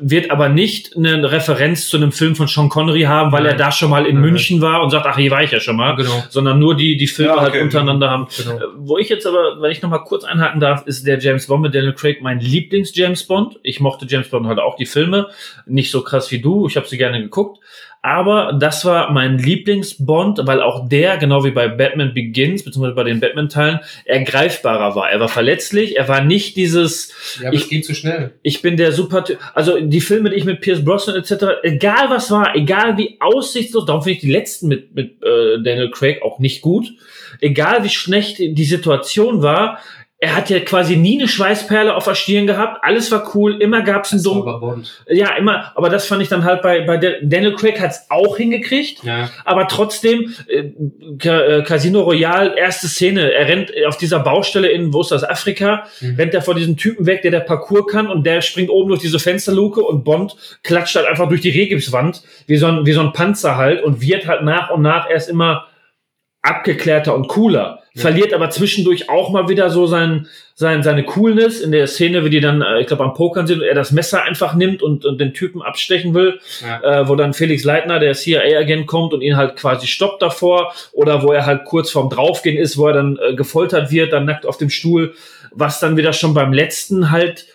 wird aber nicht eine Referenz zu einem Film von Sean Connery haben, weil Nein. er da schon mal in Nein, München war und sagt, ach, hier war ich ja schon mal, genau, sondern nur die, die Filme Ja, okay. halt untereinander haben. genau. Äh, Wo ich jetzt aber, wenn ich noch mal kurz einhaken darf, ist der James Bond mit Daniel Craig mein Lieblings-James Bond. Ich mochte James Bond halt auch die Filme. Nicht so krass wie du. Ich habe sie gerne geguckt. Aber das war mein Lieblings-Bond, weil auch der, genau wie bei Batman Begins, beziehungsweise bei den Batman-Teilen, ergreifbarer war. Er war verletzlich. Er war nicht dieses, Ja, Ich- geht zu schnell. ich bin der super, also die Filme, die ich mit Pierce Brosnan etc., egal was war, egal wie aussichtslos, darum finde ich die letzten mit, mit äh, Daniel Craig auch nicht gut, egal wie schlecht die Situation war, er hat ja quasi nie eine Schweißperle auf der Stirn gehabt, alles war cool, immer gab es einen dummen, ja immer, aber das fand ich dann halt bei, bei Dan- Daniel Craig hat's auch hingekriegt, Ja. aber trotzdem, äh, äh, Casino Royale, erste Szene, er rennt auf dieser Baustelle in, wo ist das, Afrika, Mhm. rennt er vor diesem Typen weg, der der Parcours kann und der springt oben durch diese Fensterluke und Bond klatscht halt einfach durch die Regipswand, wie so ein, wie so ein Panzer halt und wird halt nach und nach erst immer abgeklärter und cooler. Ja. Verliert aber zwischendurch auch mal wieder so sein, sein, seine Coolness in der Szene, wie die dann, äh, ich glaube, am Pokern sind und er das Messer einfach nimmt und, und den Typen abstechen will Ja. äh, wo dann Felix Leitner, der CIA-Agent, kommt und ihn halt quasi stoppt davor oder wo er halt kurz vorm Draufgehen ist, wo er dann äh, gefoltert wird, dann nackt auf dem Stuhl, was dann wieder schon beim letzten halt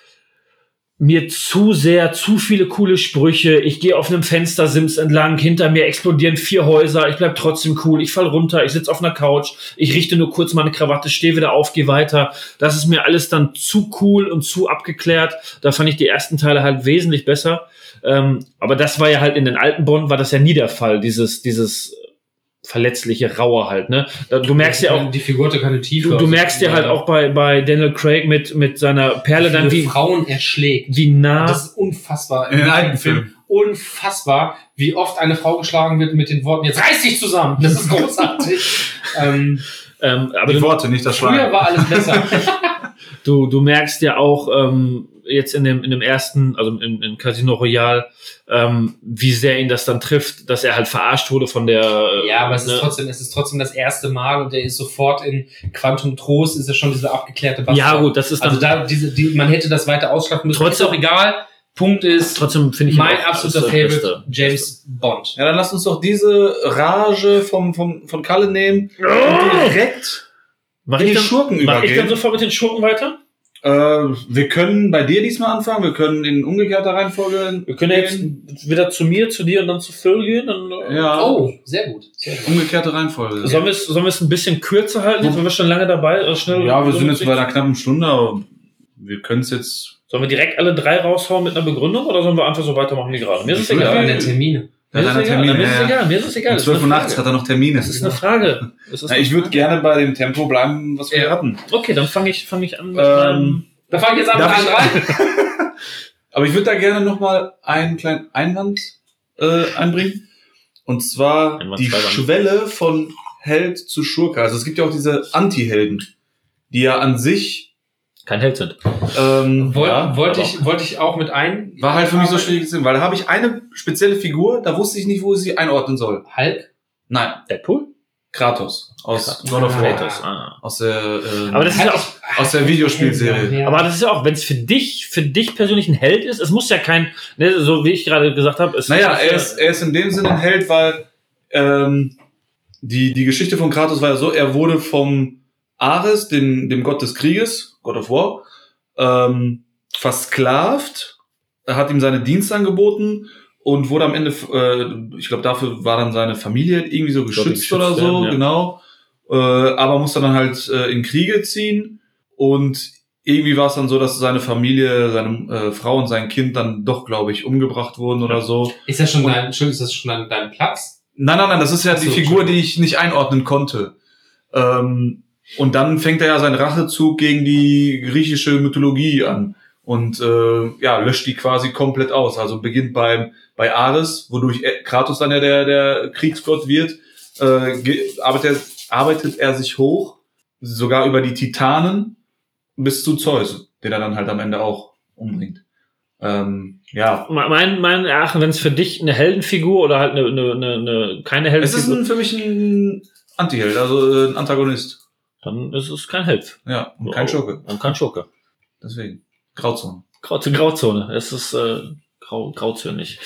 mir zu sehr, zu viele coole Sprüche. Ich gehe auf einem Fenstersims entlang, hinter mir explodieren vier Häuser, ich bleib trotzdem cool, ich fall runter, ich sitz auf einer Couch, ich richte nur kurz meine Krawatte, stehe wieder auf, gehe weiter. Das ist mir alles dann zu cool und zu abgeklärt. Da fand ich die ersten Teile halt wesentlich besser. Ähm, aber das war ja halt in den alten Bond, war das ja nie der Fall, dieses, dieses verletzliche, raue halt, ne? Du merkst ja auch, die Figur hatte keine Tiefe. du, du Also, merkst ja halt auch bei, bei Daniel Craig mit, mit seiner Perle dann, wie Frauen erschlägt. wie nah, Das ist unfassbar. In den alten Filmen. Unfassbar, wie oft eine Frau geschlagen wird mit den Worten, jetzt reiß dich zusammen. Das ist großartig. [LAUGHS] ähm, ähm, aber Die du, Worte, nicht das früher Schlagen. war alles besser. [LAUGHS] du, du merkst ja auch ähm, jetzt in dem, in dem ersten, also in, in Casino Royale, ähm, wie sehr ihn das dann trifft, dass er halt verarscht wurde von der. äh, ja, aber es ne? ist trotzdem, es ist trotzdem das erste Mal und er ist sofort in Quantum Trost, ist ja schon diese abgeklärte Bastard. Ja, gut, das ist dann Also da, diese, die, man hätte das weiter ausschlachten müssen. Trotzdem- ist auch egal. Punkt ist, trotzdem finde ich mein absoluter Favorite. James Bond. Ja, dann lass uns doch diese Rage vom, vom, von Kalle nehmen und direkt Mach in ich die dann, Schurken mach ich dann sofort mit den Schurken weiter? Äh, wir können bei dir diesmal anfangen, wir können in umgekehrter Reihenfolge. Wir können ja jetzt wieder zu mir, zu dir und dann zu Phil gehen. Dann, äh, Ja, Oh, sehr gut. Sehr gut. umgekehrte Reihenfolge. Sollen wir es sollen wir es ein bisschen kürzer halten, jetzt, wenn wir schon lange dabei äh, schnell Ja, wir sind jetzt bei einer knappen Stunde, aber wir können es jetzt. Sollen wir direkt alle drei raushauen mit einer Begründung oder sollen wir einfach so weitermachen wie gerade? Mir ist es egal. Termine. Mir ist egal. Termine, Mir ist es ja. egal. Mir ist es egal. Um Es ist 12 Uhr nachts hat er noch Termine. Das ist eine Frage. Ist eine ich würde gerne bei dem Tempo bleiben, was wir Ja. hatten. Okay, dann fange ich, fang ich an mit Ähm, meinem- Da fange ich jetzt an ich- drei. [LAUGHS] Aber ich würde da gerne nochmal einen kleinen Einwand äh, einbringen. Und zwar Einwand, die. Schwelle von Held zu Schurke. Also es gibt ja auch diese Anti-Helden, die ja an sich kein Held sind. ähm, Woll, ja, wollte, ich, wollte ich auch mit ein. war halt für mich so schwierig zu weil da habe ich eine spezielle Figur, da wusste ich nicht, wo ich sie einordnen soll. Hulk? Nein, Deadpool? Kratos aus Kratos. God of. War, Kratos. Ah. aus der Aber das ist ja auch, aus der Videospielserie. Ja. aber das ist ja auch, wenn es für dich, für dich persönlich ein Held ist, es muss ja kein, ne, so wie ich gerade gesagt habe, es Naja, er ist, er ist in dem Sinne ein Held, weil ähm, die, die Geschichte von Kratos war ja so, er wurde vom Ares, dem, dem Gott des Krieges, God of War, ähm, versklavt, er hat ihm seine Dienste angeboten und wurde am Ende, äh, ich glaube, dafür war dann seine Familie irgendwie so glaub, geschützt geschützt oder so, werden, ja. genau. Äh, aber musste dann halt äh, in Kriege ziehen und irgendwie war es dann so, dass seine Familie, seine äh, Frau und sein Kind dann doch, glaube ich, umgebracht wurden oder so. Ist das schon Und- dein, ist das schon dein, dein Platz? Nein, nein, nein, das ist ja Ach die so, Figur, die ich nicht einordnen konnte. Ähm, und dann fängt er ja seinen Rachezug gegen die griechische Mythologie an und äh, ja, löscht die quasi komplett aus. Also beginnt beim bei Ares, wodurch Kratos dann ja der, der Kriegsgott wird, äh, arbeitet, er, arbeitet er sich hoch, sogar über die Titanen bis zu Zeus, den er dann halt am Ende auch umbringt. Ähm, ja, Mein, mein Erachten, wenn es für dich eine Heldenfigur oder halt eine, eine, eine, eine keine es ist Heldenfigur, ein, für mich ein Antiheld, also äh, ein Antagonist. Dann ist es kein Held. Ja, und kein Schurke. Und kein Schurke. Deswegen. Grauzone. Grau, Grauzone. Es ist äh, grau, grauzönig.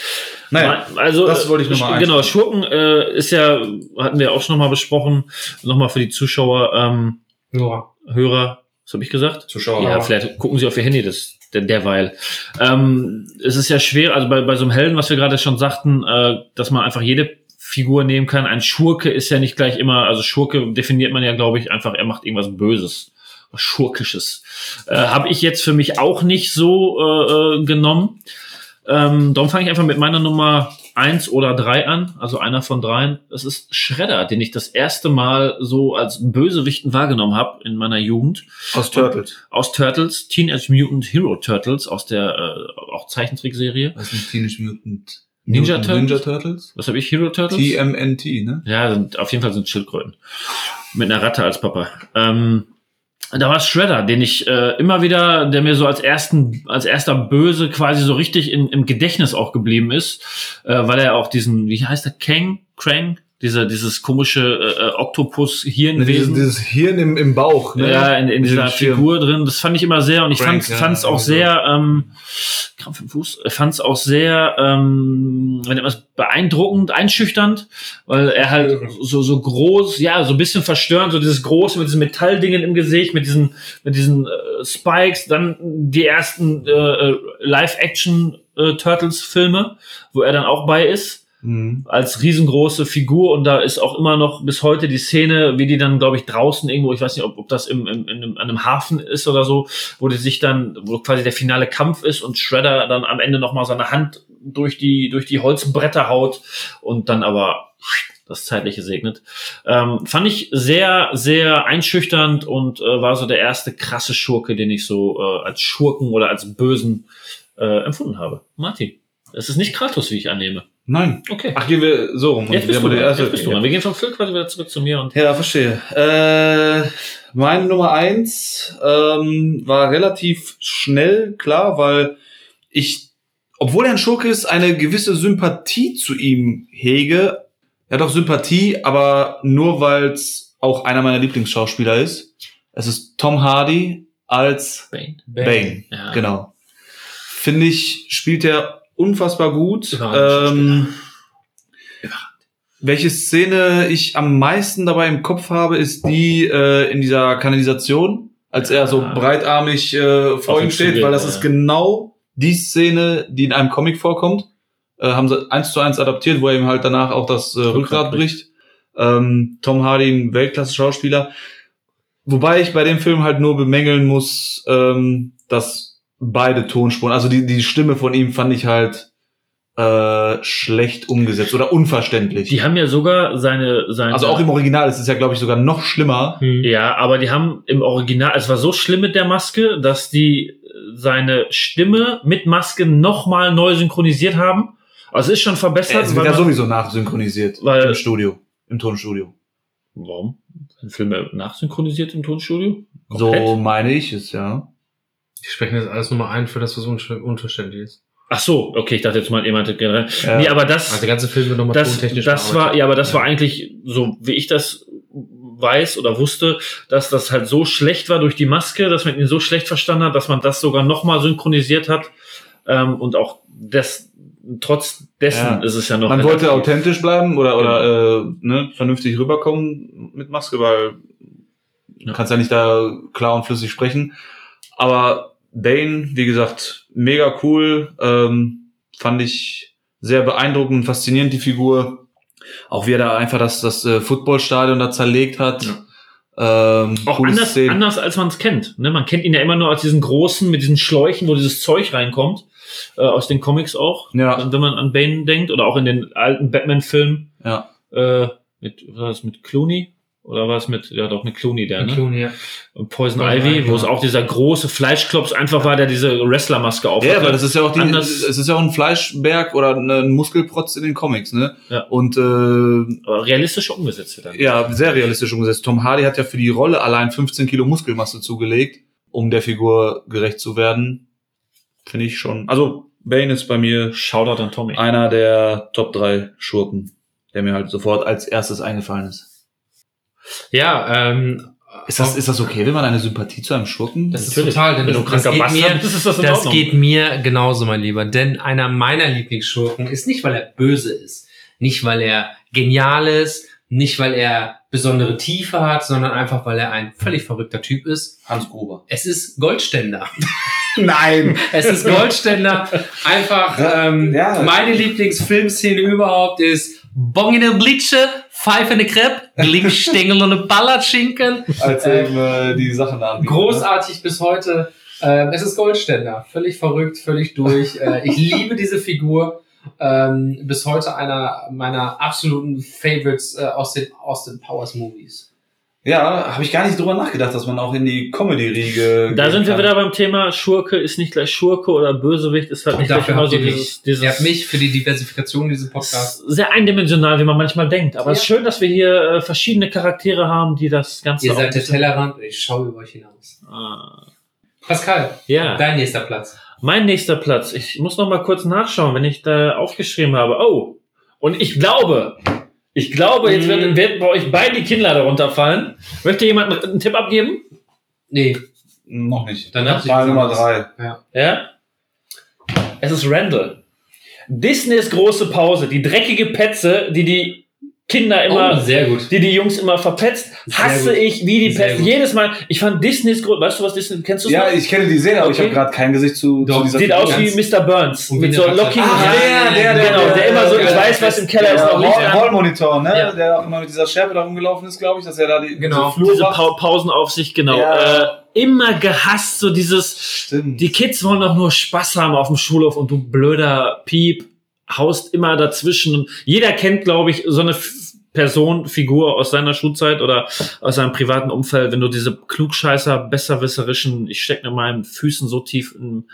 Naja, also das wollte ich äh, mal Genau. Schurken äh, ist ja, hatten wir auch schon noch mal besprochen, nochmal für die Zuschauer, ähm, Ja. Hörer, was habe ich gesagt? Zuschauer. Ja, vielleicht gucken Sie auf Ihr Handy, das der, derweil. Ähm, es ist ja schwer, also bei, bei so einem Helden, was wir gerade schon sagten, äh, dass man einfach jede Figur nehmen kann. Ein Schurke ist ja nicht gleich immer, also Schurke definiert man ja, glaube ich, einfach, er macht irgendwas Böses, was Schurkisches. Äh, Habe ich jetzt für mich auch nicht so äh, äh, genommen. Ähm, darum fange ich einfach mit meiner Nummer eins oder drei an, also einer von dreien. Es ist Shredder, den ich das erste Mal so als Bösewichten wahrgenommen habe in meiner Jugend Aus Turtles. aus Turtles, Teenage Mutant Hero Turtles aus der äh, auch Zeichentrickserie. Was ist Teenage Mutant Ninja Turtles? Ninja Turtles? Was habe ich? Hero Turtles? TMNT, ne? ja, sind, auf jeden Fall sind Schildkröten. Mit einer Ratte als Papa. Ähm, da war Shredder, den ich äh, immer wieder, der mir so als ersten, als erster Böse quasi so richtig in, im Gedächtnis auch geblieben ist, äh, weil er auch diesen, wie heißt der, Kang, Krang, dieser, dieses komische äh, äh, Oktopus-Hirnwesen. Dieses, dieses Hirn im, im Bauch, ne? Ja, in, in dieser. Figur drin. Das fand ich immer sehr und ich Frank, fand ja, fand's auch also. sehr, ähm, Krampf im Fuß, fand es auch sehr, ähm, wenn etwas beeindruckend, einschüchternd, weil er halt so so groß, ja, so ein bisschen verstörend, so dieses große mit diesen Metalldingen im Gesicht, mit diesen mit diesen äh, Spikes, dann die ersten äh, äh, Live-Action äh, Turtles Filme, wo er dann auch bei ist Mhm. als riesengroße Figur und da ist auch immer noch bis heute die Szene, wie die dann, glaube ich, draußen irgendwo, ich weiß nicht, ob, ob das im, im, in einem, an einem Hafen ist oder so, wo die sich dann, wo quasi der finale Kampf ist und Shredder dann am Ende nochmal seine Hand durch die, durch die Holzbretter haut und dann aber das Zeitliche segnet. Ähm, fand ich sehr, sehr einschüchternd und äh, war so der erste krasse Schurke, den ich so äh, als Schurken oder als Bösen äh, empfunden habe. Martin, es ist nicht Kratos, wie ich annehme. Nein. Okay. Ach, gehen wir so rum. Jetzt bist, wir du, dran. erste- jetzt bist du. dran. Wir gehen vom Phil quasi wieder zurück zu mir und Ja, verstehe. Äh, meine Nummer eins ähm, war relativ schnell klar, weil ich, obwohl er ein Schurke ist, eine gewisse Sympathie zu ihm hege. Er hat auch Sympathie, aber nur weil es auch einer meiner Lieblingsschauspieler ist. Es ist Tom Hardy als Bane. Bane. Ja. Genau. Finde ich, spielt er unfassbar gut. Ähm, welche Szene ich am meisten dabei im Kopf habe, ist die äh, in dieser Kanalisation, als er so breitarmig äh, vor ihm steht, weil das ist genau die Szene, die in einem Comic vorkommt. Äh, haben sie eins zu eins adaptiert, wo er ihm halt danach auch das äh, Rückgrat bricht. Ähm, Tom Hardy, ein Weltklasse-Schauspieler. Wobei ich bei dem Film halt nur bemängeln muss, ähm, dass beide Tonspuren, also die, die Stimme von ihm fand ich halt äh, schlecht umgesetzt oder unverständlich. Die haben ja sogar seine, seine also auch im Original ist es ja, glaube ich, sogar noch schlimmer. Hm. Ja, aber die haben im Original, es war so schlimm mit der Maske, dass die äh, seine Stimme mit Maske nochmal neu synchronisiert haben. Also es ist schon verbessert. Es wird ja sowieso nachsynchronisiert Weil- im Studio, im Tonstudio. Warum? Sind Filme nachsynchronisiert im Tonstudio? So Komplett? meine ich es, ja. Die sprechen jetzt alles Nummer ein, für das, was unver- unverständlich ist. Ach so, okay, ich dachte jetzt mal jemand generell. Ja. Nee, aber das, Also der ganze Film wird nochmal das, tontechnisch das war, ja, aber das war eigentlich, so wie ich das weiß oder wusste, dass das halt so schlecht war durch die Maske, dass man ihn so schlecht verstanden hat, dass man das sogar nochmal synchronisiert hat. Ähm, und auch des, trotz dessen Ja. ist es ja noch. Man wollte authentisch bleiben oder, oder äh, ne, vernünftig rüberkommen mit Maske, weil Ja. du kannst ja nicht da klar und flüssig sprechen. Aber Bane, wie gesagt, mega cool. Ähm, fand ich sehr beeindruckend und faszinierend, die Figur. Auch wie er da einfach das, das äh, Footballstadion da zerlegt hat. Ähm, Auch anders, Szenen. anders als man es kennt. Ne? Man kennt ihn ja immer nur als diesen großen mit diesen Schläuchen, wo dieses Zeug reinkommt. Äh, aus den Comics auch. Ja. Wenn man an Bane denkt. Oder auch in den alten Batman-Filmen. Ja. Äh, mit, was war das mit Clooney? Oder war es mit, ja doch mit Clooney, der, ne? Clooney, ja. Und Poison Poison Ivy, Ivy, wo es ja. auch dieser große Fleischklops einfach war, der diese Wrestlermaske auf Ja, aber das ist ja auch die, Anders- es ist ja auch ein Fleischberg oder ein Muskelprotz in den Comics, ne? Ja. Und äh, aber realistisch umgesetzt wird. dann. Ja, sehr realistisch umgesetzt. Tom Hardy hat ja für die Rolle allein 15 Kilo Muskelmasse zugelegt, um der Figur gerecht zu werden. finde ich schon. Also Bane ist bei mir Shoutout an Tommy. einer der Top 3 Schurken, der mir halt sofort als erstes eingefallen ist. Ja, ähm, Ist das, ist das okay, wenn man eine Sympathie zu einem Schurken? Das ist Natürlich. total, denn Wenn du das, das, geht mir, ist das das geht mir genauso, mein Lieber. Denn einer meiner Lieblingsschurken ist nicht, weil er böse ist, nicht, weil er genial ist, nicht, weil er besondere Tiefe hat, sondern einfach, weil er ein völlig verrückter Typ ist. Hans Gruber. Es ist Goldständer. [LAUGHS] Nein! Es ist Goldständer. Einfach ähm, Ja. meine Lieblingsfilmszene überhaupt ist Bong in der Blitsche, Pfeife in der Crepe, Glinkstängel und eine Ballatschinken. Als er ihm äh, die Sachen anbietet. Großartig bis heute. Ähm, es ist Goldständer. Völlig verrückt, völlig durch. [LAUGHS] Äh, ich liebe diese Figur. Ähm, bis heute einer meiner absoluten Favorites äh, aus den Austin Powers Movies. Ja, habe ich gar nicht drüber nachgedacht, dass man auch in die Comedy-Riege. Da sind wir kann. wieder beim Thema Schurke ist nicht gleich Schurke oder Bösewicht ist halt nicht gleich habt so dieses, dieses Ihr habt mich für die Diversifikation dieses Podcasts. sehr eindimensional, wie man manchmal denkt. Aber es ist Ja. schön, dass wir hier äh, verschiedene Charaktere haben, die das Ganze Ihr seid der Tellerrand und ich schaue über euch hinaus. Ah. Pascal, Ja, dein nächster Platz. mein nächster Platz. Ich muss noch mal kurz nachschauen, wenn ich da aufgeschrieben habe. Oh, und ich glaube, ich glaube, jetzt Mhm. werden, werden bei euch beide die Kinnlade runterfallen. Möchte jemand einen, einen Tipp abgeben? Nee, Noch nicht. Dann ich Mal Nummer drei. Ja? Es ist Randall. Disneys große Pause, die dreckige Petze, die die Kinder immer, oh, sehr gut. die die Jungs immer verpetzt, hasse ich wie die Pest. Jedes Mal, ich fand Disneys groß, weißt du was Disney, kennst du Ja, noch? ich kenne die Serie, aber ich Okay. habe gerade kein Gesicht zu, Doch, zu dieser Sieht aus wie Mr. Burns. Mit so lockigen Ah, Haaren. der, der, der, genau, der, der, immer so, ich weiß, was im Keller ist, noch Hall-. Hallmonitor, ne? Ja. Der auch immer mit dieser Schärpe da rumgelaufen ist, glaube ich, dass er da die Genau. so Flur Diese pa Pausenaufsicht, genau. Ja. Äh, immer gehasst, so dieses, Stimmt. die Kids wollen doch nur Spaß haben auf dem Schulhof und du blöder Piep haust immer dazwischen. Und jeder kennt, glaube ich, so eine Person, Figur aus seiner Schulzeit oder aus seinem privaten Umfeld, wenn du diese klugscheißer, besserwisserischen, ich stecke mit meinen Füßen so tief im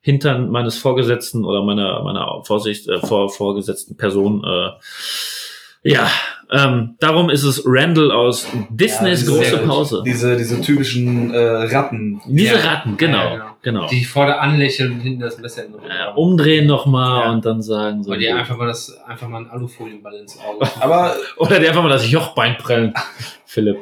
Hintern meines Vorgesetzten oder meiner, meiner Vorsicht, äh, vor, vorgesetzten Person, äh, ja, ähm, darum ist es Randall aus Disneys diese- große. Pause. Diese, diese typischen äh, Ratten. Diese Ja. Ratten, genau, Ja, genau. Genau. Die vorne anlächeln und hinten das Messer in den Rücken äh, haben. umdrehen nochmal Ja. und dann sagen so. Weil die einfach mal das, einfach mal ein Alufolienball ins Auge. [LAUGHS] Aber, Oder die einfach mal das Jochbein prellen. [LAUGHS] Philipp.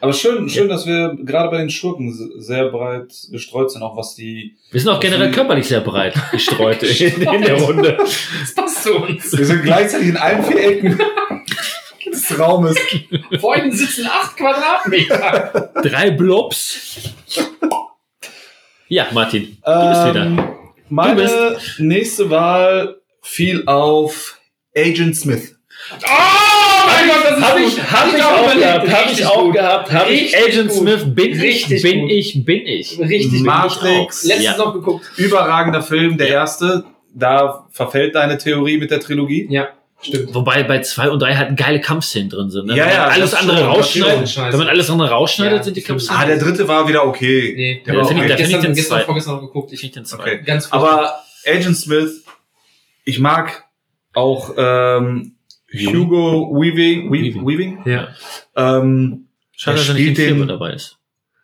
aber schön, schön, dass wir gerade bei den Schurken se- sehr breit gestreut sind, auch was die. Wir sind auch generell die- körperlich sehr breit gestreut [LAUGHS] in, in der Runde. Das passt zu uns. Wir sind gleichzeitig in allen vier Ecken des Raumes. Vor ihnen sitzen acht Quadratmeter. Drei Blobs. Ja, Martin, du bist wieder. Ähm, meine Du nächste Wahl fiel auf Agent Smith. Oh mein Gott, das ist Hab gut. ich, hab ich, Ich auch überlegt. gehabt, hab ich auch gut. gehabt, hab ich Agent gut. Smith, bin Richtig ich, bin gut. ich, bin ich. Richtig gut. Matrix. Letztens Ja. noch geguckt. Überragender Film, der erste. Da verfällt deine Theorie mit der Trilogie. Ja, stimmt. Wobei bei zwei und drei halt geile Kampfszenen drin sind. Ne? Ja, wenn man ja, alles andere rausschneidet, wenn man alles andere rausschneidet, Ja, sind die. Kampfszenen. Ah, der dritte war wieder okay. Nee, Ja, der war okay. da find ich gestern, den gestern vorgestern noch geguckt. Ich Ich finde den zwei. Okay. ganz. Aber Agent Smith, ich mag auch ähm, Hugo Weaving, Weaving. Weaving. ja. Ähm, Schade, dass er nicht Filmen den dabei ist.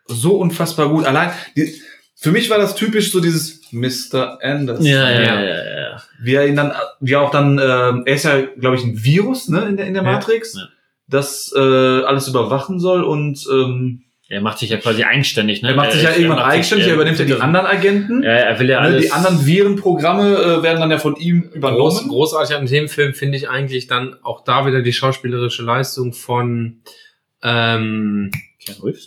so unfassbar gut. Allein, die, für mich war das typisch so dieses Mr. Anderson. Ja, ja, Ja. ja, ja. Wie er ihn dann, wie er auch dann, ähm, er ist ja, glaube ich, ein Virus, ne, in der, in der Ja. Matrix, Ja. das äh, alles überwachen soll und ähm, Er macht sich ja quasi eigenständig, ne? er macht sich ja irgendwann eigenständig, er übernimmt ja die anderen Agenten. Ja, er will ja Ne, alles. die anderen Virenprogramme äh, werden dann ja von ihm Groß, übernommen. großartig an dem Film finde ich eigentlich dann auch da wieder die schauspielerische Leistung von ähm,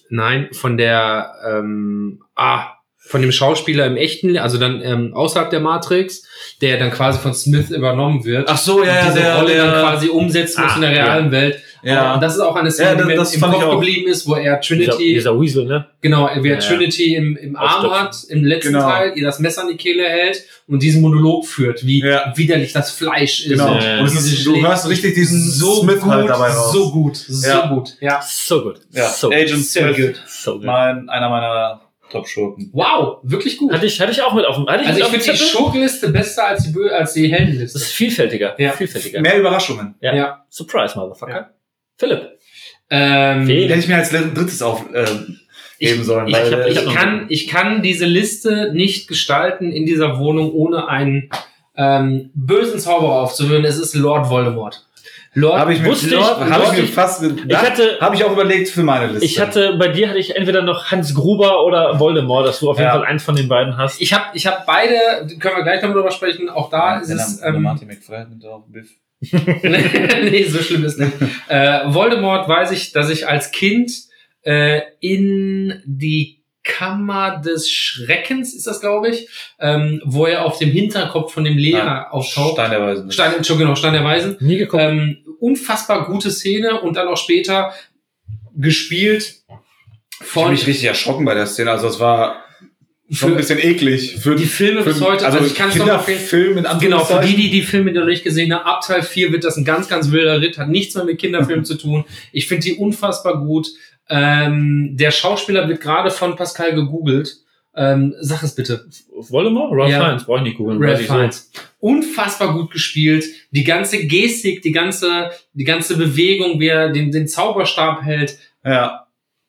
nein, von der ähm, ah, von dem Schauspieler im echten, also dann ähm, außerhalb der Matrix, der dann quasi von Smith übernommen wird. Ach so, ja, und ja, diese der, Rolle dann der, quasi umsetzen muss Ah, in der realen Welt. ja. Und das ist auch eine Szene, Ja, die mir das im Kopf geblieben ist, wo er Dieser, Trinity, dieser Weasel, ne? genau, wie er Ja, ja. Trinity im, im Arm hat, im letzten Genau. Teil, ihr das Messer an die Kehle hält und diesen Monolog führt, wie Ja. widerlich das Fleisch ist. Genau. Ja, ja. Und es ist, du hörst richtig diesen so Smith gut, halt dabei raus. so gut, so Ja. gut. Ja. So gut. Ja, so Agent Sehr Smith, gut. So gut. mein, einer meiner Top-Schurken. Wow, wirklich gut. Hatte ich, hatte ich auch mit auf dem, hatte ich Also ich finde die? Schurkenliste besser als die, als die Das Heldenliste. ist vielfältiger. Ja. Vielfältiger. Mehr Überraschungen. Ja. Ja. Surprise, Motherfucker. Ja. Philipp. Ähm, Felix. Hätte ich mir als drittes auf. Ähm, geben sollen. ich hab- ich hab Ich noch- kann, ich kann diese Liste nicht gestalten in dieser Wohnung, ohne einen ähm, bösen Zauberer aufzuhören. Es ist Lord Voldemort. Lord Habe ich mir, Wusste ich- Lord, hab wusste ich mir ich- fast Ich hatte, habe ich auch überlegt für meine Liste. ich hatte, bei dir hatte ich entweder noch Hans Gruber oder Voldemort, dass du auf jeden Ja. Fall eins von den beiden hast. Ich habe ich hab beide, können wir gleich noch drüber sprechen, auch da ist es... Ähm, Martin McFly mit auch Biff. [LAUGHS] nee, so schlimm ist nicht. Äh, Voldemort weiß ich, dass ich als Kind äh, in die Kammer des Schreckens, ist das, glaube ich, ähm, wo er auf dem Hinterkopf von dem Lehrer auftaucht. Stein der Weisen. Stein, Entschuldigung, genau, Stein der Weisen. Nie geguckt. Ähm, unfassbar gute Szene und dann auch später gespielt Ich von habe mich richtig erschrocken bei der Szene. Also es war schon ein für bisschen eklig. Für, die Filme bis heute. Also, Also, ich kann es noch empfehlen. Kinderfilm in Genau, für die, die die Filme noch nicht gesehen haben, ab Teil 4 wird das ein ganz, ganz wilder Ritt, hat nichts mehr mit Kinderfilmen zu tun. Ich finde die unfassbar gut. Ähm, der Schauspieler wird gerade von Pascal gegoogelt. Ähm, sag es bitte. Voldemort? Ralph Ja. Fiennes, brauche ich nicht googeln. Ralph ich so. Fiennes. Unfassbar gut gespielt. Die ganze Gestik, die ganze, die ganze Bewegung, wie er den, den Zauberstab hält. Ja.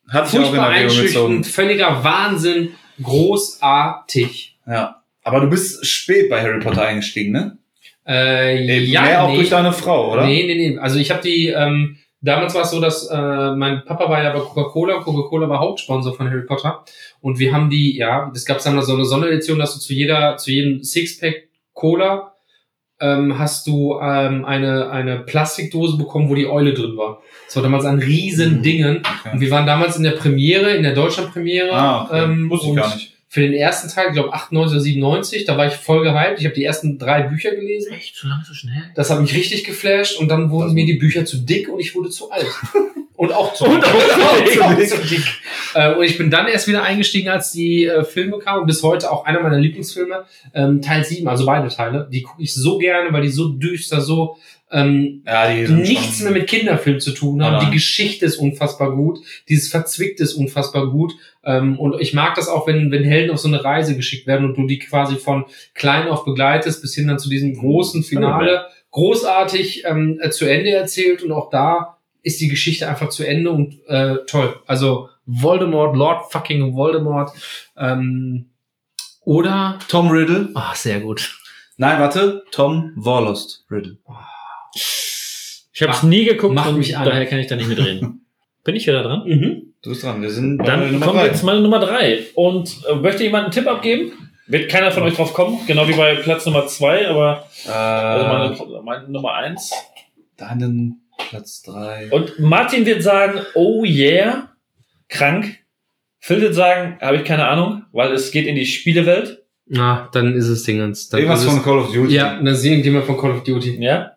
Hat sich auch in einschüchternd, völliger Wahnsinn. Großartig. Ja. Aber du bist spät bei Harry Potter eingestiegen, ne? Äh, ja, Mehr auch nee. durch deine Frau, oder? Nee, nee, nee. Also ich habe die, ähm, damals war es so, dass äh, mein Papa war ja bei Coca-Cola, Coca-Cola war Hauptsponsor von Harry Potter. Und wir haben die, ja, es gab dann so eine Sonderedition, dass du zu jeder, zu jedem Sixpack Cola ähm, hast du ähm, eine, eine Plastikdose bekommen, wo die Eule drin war. Das war damals ein riesen Dingen. Und Okay. wir waren damals in der Premiere, in der Deutschland-Premiere. Ah, okay. ähm, Wusste ich und gar nicht. Für den ersten Teil, ich glaube 98 oder 97, da war ich voll gehypt. Ich habe die ersten drei Bücher gelesen. Echt, so lange so schnell? Das hat mich richtig geflasht und dann wurden Das- mir die Bücher zu dick und ich wurde zu alt. [LAUGHS] Und auch zu, Und auch [LAUGHS] dick. auch zu dick. Äh, und ich bin dann erst wieder eingestiegen, als die äh, Filme kamen. Und bis heute auch einer meiner Lieblingsfilme, ähm, Teil 7, also beide Teile. Die gucke ich so gerne, weil die so düster, so ähm, Ja, die sind nichts schon- mehr mit Kinderfilm zu tun haben. Die Geschichte ist unfassbar gut. Dieses Verzwickte ist unfassbar gut. Ähm, und ich mag das auch, wenn, wenn Helden auf so eine Reise geschickt werden und du die quasi von klein auf begleitest bis hin dann zu diesem großen Finale. Großartig ähm, äh, zu Ende erzählt und auch da ist die Geschichte einfach zu Ende und äh, toll. Also Voldemort, Lord fucking Voldemort. Ähm, oder Tom Riddle. Ach, sehr gut. Nein, warte. Tom Warlost Riddle. Ich habe es nie geguckt mach und mich an. daher kann ich da nicht mitreden. [LAUGHS] Bin ich wieder dran? Mhm. Du bist dran. Wir sind bei Dann Nummer kommen wir drei. jetzt mal Nummer drei. Und äh, möchte jemand einen Tipp abgeben? Wird keiner von euch drauf kommen, genau wie bei Platz Nummer zwei, aber also Äh, meine, meine Nummer eins. deinen Platz drei. Und Martin wird sagen, oh yeah, krank. Phil wird sagen, habe ich keine Ahnung, weil es geht in die Spielewelt. Na, dann ist es Dingens. Dann Irgendwas ist es, von Call of Duty. Ja, dann ist irgendjemand von Call of Duty. Ja.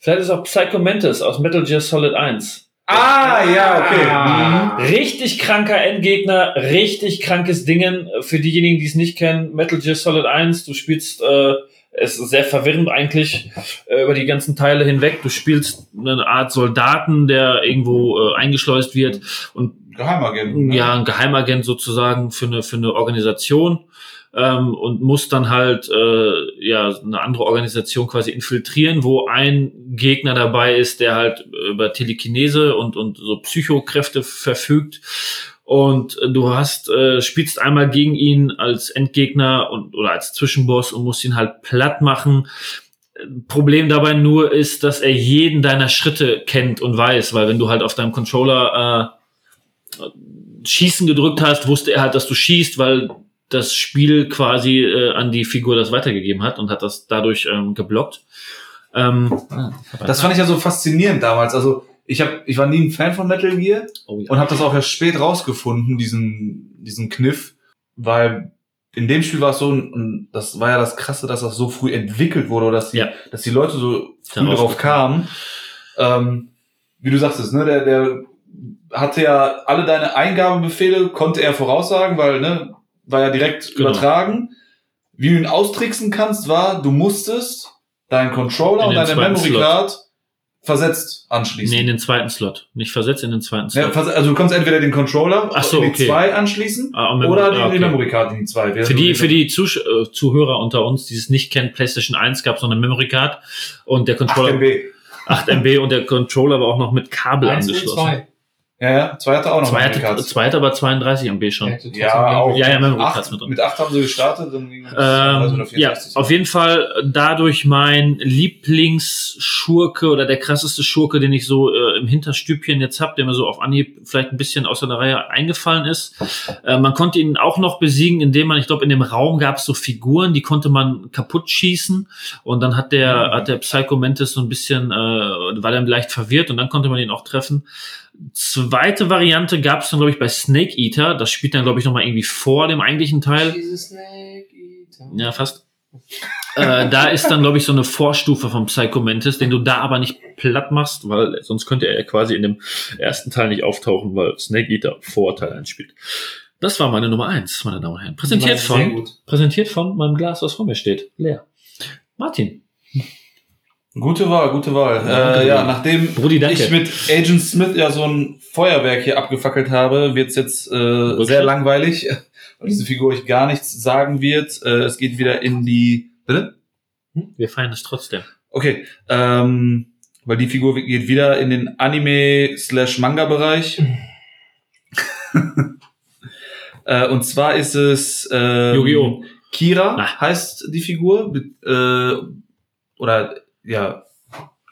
Vielleicht ist es auch Psycho Mantis aus Metal Gear Solid 1. Ah, ja, okay. Ah. Richtig kranker Endgegner, richtig krankes Dingen. Für diejenigen, die es nicht kennen, Metal Gear Solid 1, du spielst, äh, es ist sehr verwirrend eigentlich äh, über die ganzen Teile hinweg. Du spielst eine Art Soldaten, der irgendwo äh, eingeschleust wird und Mhm. Geheimagent. ne? ja, ein Geheimagent sozusagen für eine, für eine Organisation ähm, und muss dann halt äh, ja eine andere Organisation quasi infiltrieren, wo ein Gegner dabei ist, der halt über Telekinese und, und so Psychokräfte verfügt. Und du hast, äh, spielst einmal gegen ihn als Endgegner und oder als Zwischenboss und musst ihn halt platt machen. Problem dabei nur ist, dass er jeden deiner Schritte kennt und weiß, weil wenn du halt auf deinem Controller äh, Schießen gedrückt hast, wusste er halt, dass du schießt, weil das Spiel quasi äh, an die Figur das weitergegeben hat und hat das dadurch ähm, geblockt. Ähm, Das fand ich ja so faszinierend damals. Also ich hab, ich war nie ein Fan von Metal Gear oh, ja. und habe das auch erst spät rausgefunden, diesen, diesen Kniff, weil in dem Spiel war es so, und das war ja das Krasse, dass das so früh entwickelt wurde, oder dass die, Ja. dass die Leute so früh darauf kamen. Ähm, wie du sagtest, ne, der, der hatte ja alle deine Eingabebefehle, konnte er voraussagen, weil, ne, war ja direkt Genau. übertragen. Wie du ihn austricksen kannst, war, du musstest deinen Controller In und deine Memory Slot. Card versetzt anschließen. nee, in den zweiten Slot. Nicht versetzt in den zweiten Ja, Slot. vers- also du kannst entweder den Controller Ach so, in die okay. 2 anschließen Ah, oder die, ah, okay. die Memory Card in die 2. Für die, für die Zusch äh, Zuhörer unter uns, die es nicht kennen, PlayStation 1 gab es noch eine Memory Card und der 8 Controller MB. 8 MB und der Controller war auch noch mit Kabel Eins und angeschlossen. zwei. Ja, ja, zwei hatte auch noch Zwei Memory hatte, Cards. zwei hatte aber 32 MB schon. Ja, auch. Ja, ja, Memory Acht- Cards mit drin. Mit 8 haben sie gestartet, dann ging es also Ähm, ja, auf jeden Fall dadurch mein Lieblingsschurke oder der krasseste Schurke, den ich so äh, im Hinterstübchen jetzt hab, der mir so auf Anhieb vielleicht ein bisschen aus der Reihe eingefallen ist. Äh, man konnte ihn auch noch besiegen, indem man, ich glaube, in dem Raum gab es so Figuren, die konnte man kaputt schießen und dann hat der, Mhm. hat der Psycho Mantis so ein bisschen, äh, war dann leicht verwirrt und dann konnte man ihn auch treffen. Zweite Variante gab es dann, glaube ich, bei Snake Eater. Das spielt dann, glaube ich, nochmal irgendwie vor dem eigentlichen Teil. Ja, fast. äh, da ist dann, glaube ich, so eine Vorstufe vom Psycho Mantis, den du da aber nicht platt machst, weil sonst könnte er ja quasi in dem ersten Teil nicht auftauchen, weil Snake Eater Vorteil einspielt. Das war meine Nummer eins, meine Damen und Herren. Präsentiert von, präsentiert von meinem Glas, was vor mir steht. Leer. Martin. Gute Wahl, gute Wahl. Danke, äh, ja, nachdem Brudi, ich mit Agent Smith ja so ein Feuerwerk hier abgefackelt habe, wird's jetzt äh, sehr langweilig, [LAUGHS] weil diese Figur euch gar nichts sagen wird. Äh, es geht wieder in die... Bitte? Wir feiern es trotzdem. Okay, ähm, weil die Figur geht wieder in den Anime-slash-Manga-Bereich. [LAUGHS] äh, und zwar ist es ähm, Yu-Gi-Oh! Kira Ah. heißt die Figur. Äh, oder ja,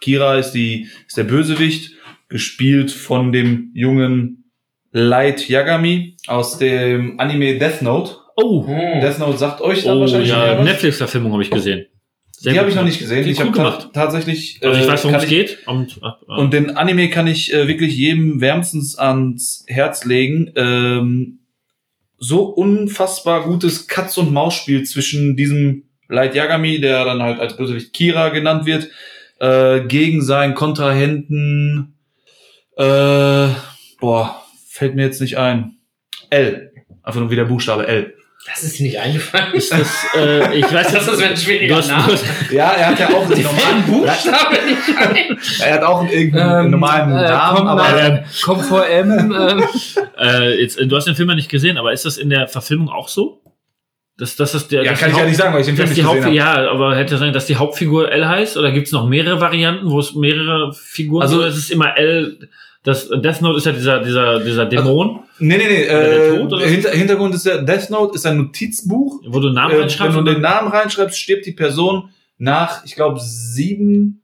Kira ist die ist der Bösewicht, gespielt von dem jungen Light Yagami aus dem Anime Death Note. Oh, Hm. Death Note sagt euch dann oh wahrscheinlich ja. Netflix-Verfilmung habe ich gesehen. Sehr Die habe ich noch nicht gesehen. Viel Ich habe ta gemacht. tatsächlich. Also ich äh, weiß, worum es geht. Und, ah, ah. Und den Anime kann ich äh, wirklich jedem wärmstens ans Herz legen. Ähm, so unfassbar gutes Katz- und Maus-Spiel zwischen diesem Light Yagami, der dann halt als Bösewicht Kira genannt wird, äh, gegen seinen Kontrahenten. Äh, boah, fällt mir jetzt nicht ein. L. Einfach nur wieder Buchstabe L. Das ist dir nicht eingefallen. ist das, äh, ich weiß Das ist ein schwieriger Name. Ja, er hat ja auch einen Ein normalen Buchstabe [LAUGHS] nicht ein. Er hat auch einen irgendeinen Ähm, normalen äh, Namen, komm, aber nein. Komm vor M. Ähm, äh, jetzt, du hast den Film ja nicht gesehen, aber ist das in der Verfilmung auch so? Dass das der, ja, kann ich ja Haupt- nicht sagen, weil ich den Film nicht gesehen habe. ja, aber hätte sein, dass die Hauptfigur L heißt? Oder gibt es noch mehrere Varianten, wo es mehrere Figuren Also- also, ist es immer L? Das Death Note ist ja dieser, dieser, dieser Dämon, Nee, nee, nee. Der Äh, Tod? Hinter, Hintergrund ist der Death Note ist ein Notizbuch. wo du Namen Äh, wenn reinschreibst. du und den Namen reinschreibst, stirbt die Person nach, ich glaube, sieben,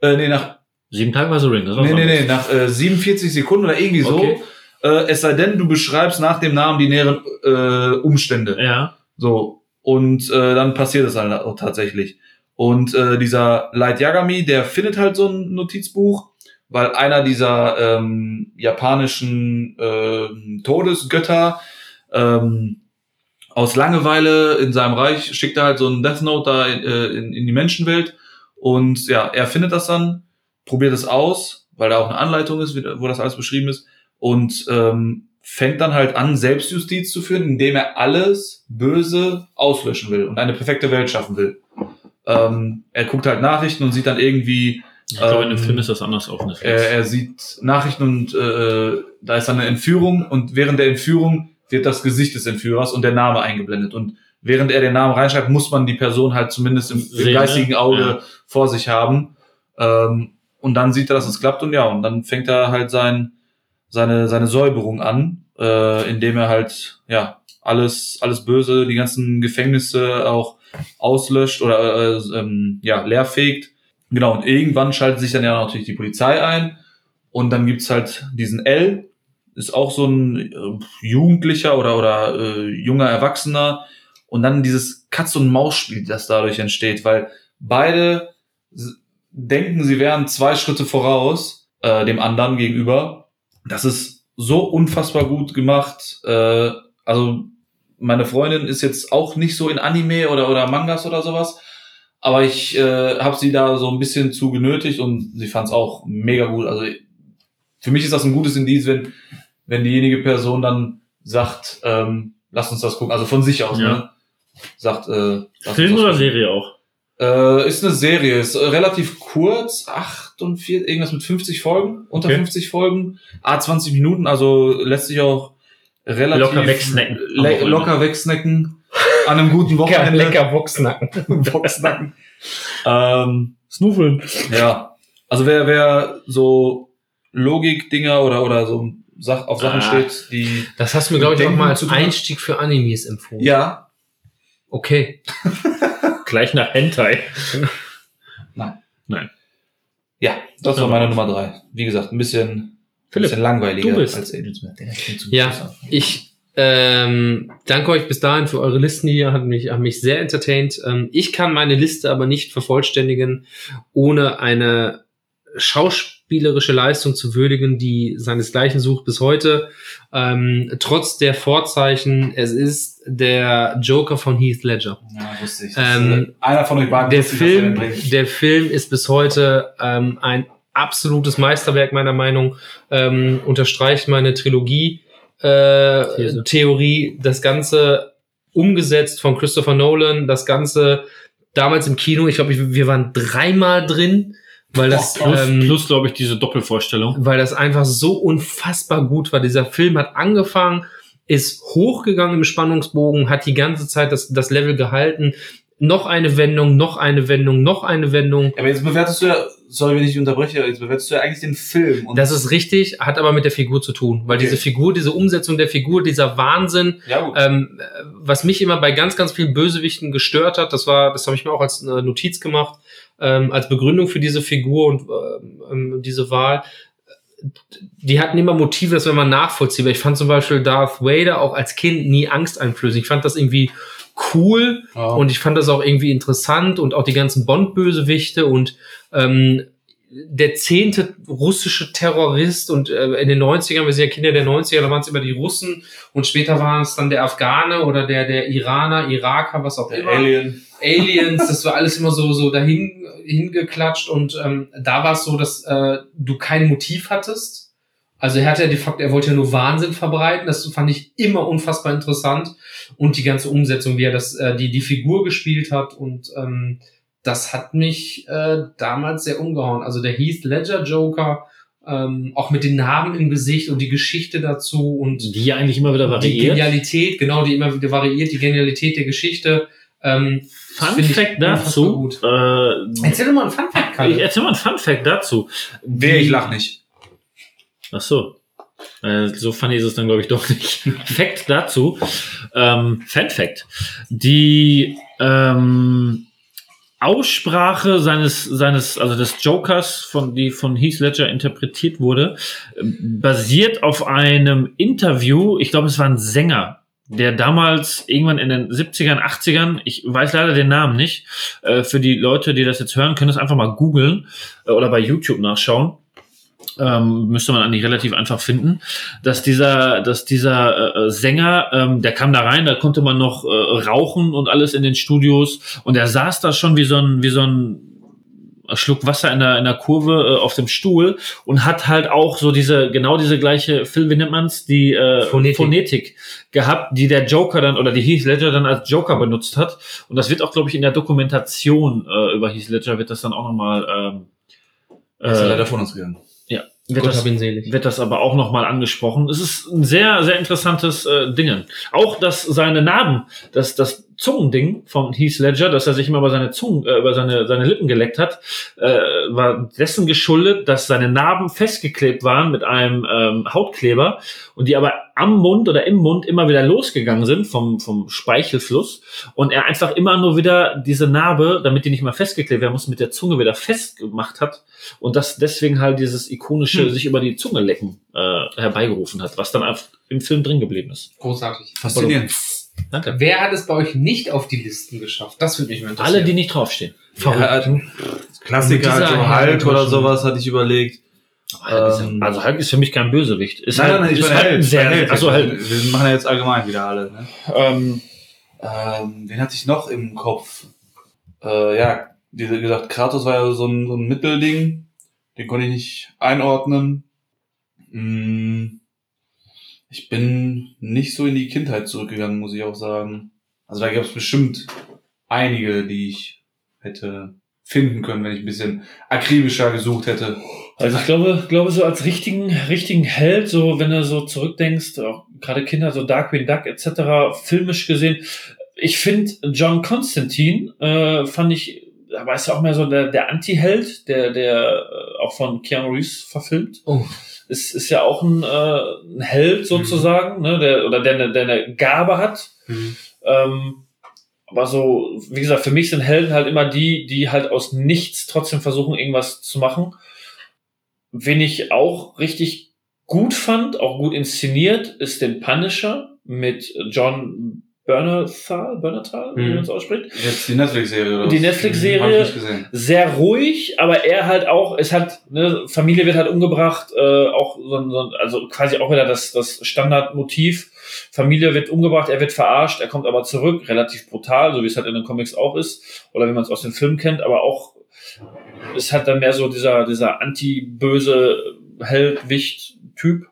äh, nee, nach, Sieben Tage war so Ring. Das war nee, nee, nee, nach äh, 47 Sekunden oder irgendwie so. Okay. Äh, es sei denn, du beschreibst nach dem Namen die näheren äh, Umstände. Ja. So. Und äh, dann passiert es halt auch tatsächlich. Und äh, dieser Light Yagami, der findet halt so ein Notizbuch, weil einer dieser ähm, japanischen ähm, Todesgötter ähm, aus Langeweile in seinem Reich schickt er halt so ein Death Note da äh, in, in die Menschenwelt. Und ja, er findet das dann, probiert es aus, weil da auch eine Anleitung ist, wo das alles beschrieben ist. Und ähm, fängt dann halt an, Selbstjustiz zu führen, indem er alles Böse auslöschen will und eine perfekte Welt schaffen will. Ähm, er guckt halt Nachrichten und sieht dann irgendwie, Ich glaube, in Ähm, dem Film ist das anders auf Netflix. er, er sieht Nachrichten und äh, da ist dann eine Entführung und während der Entführung wird das Gesicht des Entführers und der Name eingeblendet. Und während er den Namen reinschreibt, muss man die Person halt zumindest im, im geistigen ne? Auge Ja. vor sich haben. Ähm, und dann sieht er, dass es klappt und ja, und dann fängt er halt sein, seine, seine Säuberung an, äh, indem er halt, ja, alles, alles Böse, die ganzen Gefängnisse auch auslöscht oder äh, ähm, ja, leerfegt. Genau, und irgendwann schaltet sich dann ja natürlich die Polizei ein und dann gibt's halt diesen L, ist auch so ein äh, Jugendlicher oder, oder äh, junger Erwachsener und dann dieses Katz- und Maus-Spiel, das dadurch entsteht, weil beide denken, sie wären zwei Schritte voraus äh, dem anderen gegenüber. Das ist so unfassbar gut gemacht. Äh, also meine Freundin ist jetzt auch nicht so in Anime oder, oder Mangas oder sowas, aber ich äh, habe sie da so ein bisschen zu genötigt und sie fand es auch mega gut. Also für mich ist das ein gutes Indiz, wenn, wenn diejenige Person dann sagt, ähm, lass uns das gucken, also von sich aus, Ja. ne? Sagt, äh, lass Film uns das oder gucken. Serie auch? Äh, ist eine Serie, ist äh, relativ kurz, 48, irgendwas mit 50 Folgen, unter Okay. 50 Folgen, a 20 Minuten, also lässt sich auch relativ Locker wegsnacken. Le locker wegsnacken an einem guten [LAUGHS] Wochenende. lecker Boxnacken. Boxnacken. [LAUGHS] ähm, Snuffeln. ja, also wer wer so Logik-Dinger oder oder so Sach auf Sachen Ah. steht, die. Das hast du mir, glaube ich, auch mal als. Einstieg für Animes empfohlen. Ja. Okay. [LAUGHS] Gleich nach Hentai. Ja, das war meine Nummer drei. Wie gesagt, ein bisschen, Philipp, bisschen langweiliger du bist. als Agents zum Ja. Ich ähm, danke euch bis dahin für eure Listen hier, hat mich, hat mich sehr entertained. Ähm, ich kann meine Liste aber nicht vervollständigen, ohne eine schauspielerische Leistung zu würdigen, die seinesgleichen sucht bis heute. Ähm, trotz der Vorzeichen, es ist der Joker von Heath Ledger. Ja, wusste ich. Ähm, äh, einer von euch beiden Der er Film, bringt. der Film ist bis heute ähm, ein absolutes Meisterwerk meiner Meinung. Ähm, unterstreicht meine Trilogie äh. Theorie. Das Ganze umgesetzt von Christopher Nolan. Das Ganze damals im Kino. Ich glaube, wir waren dreimal drin, weil das Plus, ähm, plus glaube ich, diese Doppelvorstellung. weil das einfach so unfassbar gut war. Dieser Film hat angefangen, ist hochgegangen im Spannungsbogen, hat die ganze Zeit das, das Level gehalten. Noch eine Wendung, noch eine Wendung, noch eine Wendung. Aber jetzt bewertest du ja, sorry, wenn ich unterbreche, jetzt bewertest du ja eigentlich den Film. Das ist richtig, hat aber mit der Figur zu tun, weil Okay. diese Figur, diese Umsetzung der Figur, dieser Wahnsinn, ja, ähm, äh, was mich immer bei ganz, ganz vielen Bösewichten gestört hat, das war, das habe ich mir auch als äh, Notiz gemacht, ähm, als Begründung für diese Figur und ähm, diese Wahl. Die hatten immer Motive, das wäre mal nachvollziehbar. Ich fand zum Beispiel Darth Vader auch als Kind nie angsteinflößend. Ich fand das irgendwie cool ja. und ich fand das auch irgendwie interessant und auch die ganzen Bond-Bösewichte und ähm, der zehnte russische Terrorist und äh, in den 90ern, wir sind ja Kinder der 90er, da waren es immer die Russen und später war es dann der Afghane oder der, der Iraner, Iraker, was auch der immer. Alien. Aliens, das war alles immer so, so dahin hingeklatscht und ähm, da war es so, dass äh, du kein Motiv hattest. Also er hatte ja de facto, er wollte ja nur Wahnsinn verbreiten. Das fand ich immer unfassbar interessant und die ganze Umsetzung, wie er das, äh, die die Figur gespielt hat und ähm, das hat mich äh, damals sehr umgehauen. Also der Heath Ledger Joker, ähm, auch mit den Narben im Gesicht und die Geschichte dazu und Die ja eigentlich immer wieder die variiert. Genialität, genau, die immer wieder variiert, die Genialität der Geschichte. Ähm, Fun ich Fact dazu. gut. Äh, Erzähl mal einen Funfact, ich Kalle. erzähl mal einen Fun Fact dazu. Wer, Die- ich lach nicht. Ach so. Äh, so funny ist es dann, glaube ich, doch nicht. [LAUGHS] Fact dazu. Ähm, Fan Fact. Die ähm, Aussprache seines, seines, also des Jokers, von, die von Heath Ledger interpretiert wurde, basiert auf einem Interview, ich glaube, es war ein Sänger, der damals irgendwann in den 70ern, 80ern, ich weiß leider den Namen nicht, äh, für die Leute, die das jetzt hören, können das einfach mal googeln äh, oder bei YouTube nachschauen ähm, müsste man eigentlich relativ einfach finden, dass dieser, dass dieser äh, äh, Sänger, ähm, der kam da rein, da konnte man noch äh, rauchen und alles in den Studios und er saß da schon wie so ein, wie so ein Schluck Wasser in der, in der Kurve äh, auf dem Stuhl und hat halt auch so diese, genau diese gleiche, Phil, wie nennt man's, die äh, Phonetik. Phonetik. gehabt, die der Joker dann oder die Heath Ledger dann als Joker benutzt hat. Und das wird auch, glaube ich, in der Dokumentation äh, über Heath Ledger wird das dann auch nochmal ähm, ist äh, leider von uns gegangen. Wird Gott das, wird das aber auch nochmal angesprochen. Es ist ein sehr, sehr interessantes äh, Dingen. Auch, dass seine Narben, das, das Zungending von Heath Ledger, dass er sich immer über seine Zungen, äh, über seine, seine Lippen geleckt hat, äh, war dessen geschuldet, dass seine Narben festgeklebt waren mit einem ähm, Hautkleber und die aber am Mund oder im Mund immer wieder losgegangen sind vom, vom Speichelfluss und er einfach immer nur wieder diese Narbe, damit die nicht mal festgeklebt werden muss, mit der Zunge wieder festgemacht hat und das deswegen halt dieses ikonische Hm. sich über die Zunge lecken äh, herbeigerufen hat, was dann einfach im Film drin geblieben ist. Großartig. Faszinierend. Danke. Wer hat es bei euch nicht auf die Listen geschafft? Das würde mich mal interessieren. Alle, die nicht draufstehen. Ja, Verrückt. Klassiker, Mit dieser also Hulk oder sowas hatte ich überlegt. Ja- Ähm, also Hulk ist für mich kein Bösewicht. Ist nein, halt, nein, ich ist meine halt Held. sehr, Held. also halt, Wir machen ja jetzt allgemein wieder alle. Ne? ähm, Ähm, wen hatte ich noch im Kopf? Äh, ja, wie gesagt, Kratos war ja so ein, so ein Mittelding. Den konnte ich nicht einordnen. Hm, ich bin nicht so in die Kindheit zurückgegangen, muss ich auch sagen. Also da gab es bestimmt einige, die ich hätte finden können, wenn ich ein bisschen akribischer gesucht hätte. Also ich glaube, glaube so als richtigen, richtigen Held, so wenn du so zurückdenkst, auch gerade Kinder, so Darkwing Duck etc., filmisch gesehen, ich finde John Constantine äh, fand ich, aber ist ja auch mehr so der, der Anti-Held, der, der äh, auch von Keanu Reeves verfilmt. Oh. Ist, ist ja auch ein, äh, ein Held sozusagen, ne, der, oder der, eine- der eine Gabe hat. Mhm. Ähm, aber so, wie gesagt, für mich sind Helden halt immer die, die halt aus nichts trotzdem versuchen, irgendwas zu machen. Wen ich auch richtig gut fand, auch gut inszeniert, ist den Punisher mit John Bernthal, Bernthal, wie Mhm. man es ausspricht. Jetzt die Netflix-Serie oder Die? Netflix-Serie-. Sehr ruhig, aber er halt auch, es hat, ne, Familie wird halt umgebracht, äh, auch so, ein- so, ein- also quasi auch wieder das, das Standardmotiv. Familie wird umgebracht, er wird verarscht, er kommt aber zurück, relativ brutal, so wie es halt in den Comics auch ist, oder wie man es aus den Filmen kennt, aber auch, es hat dann mehr so dieser, dieser anti-böse Held-Wicht-Typ.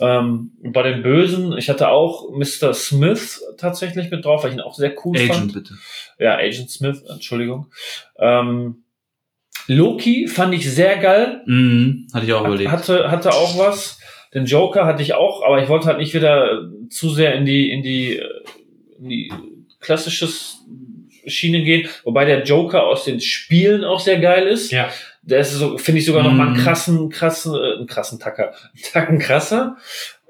Ähm, bei den Bösen, ich hatte auch Mr. Smith tatsächlich mit drauf, weil ich ihn auch sehr cool fand. Agent, bitte. Ja, Agent Smith, Entschuldigung. Ähm, Loki fand ich sehr geil. Mhm, hatte ich auch überlegt. Hatte, hatte auch was. Den Joker hatte ich auch, aber ich wollte halt nicht wieder zu sehr in die, in die, äh, in die klassisches Schiene gehen. Wobei der Joker aus den Spielen auch sehr geil ist. Ja. Der ist so, finde ich sogar noch mal einen Mhm. krassen, krassen, äh, einen krassen Tacker. [LAUGHS] Einen Tacken krasser.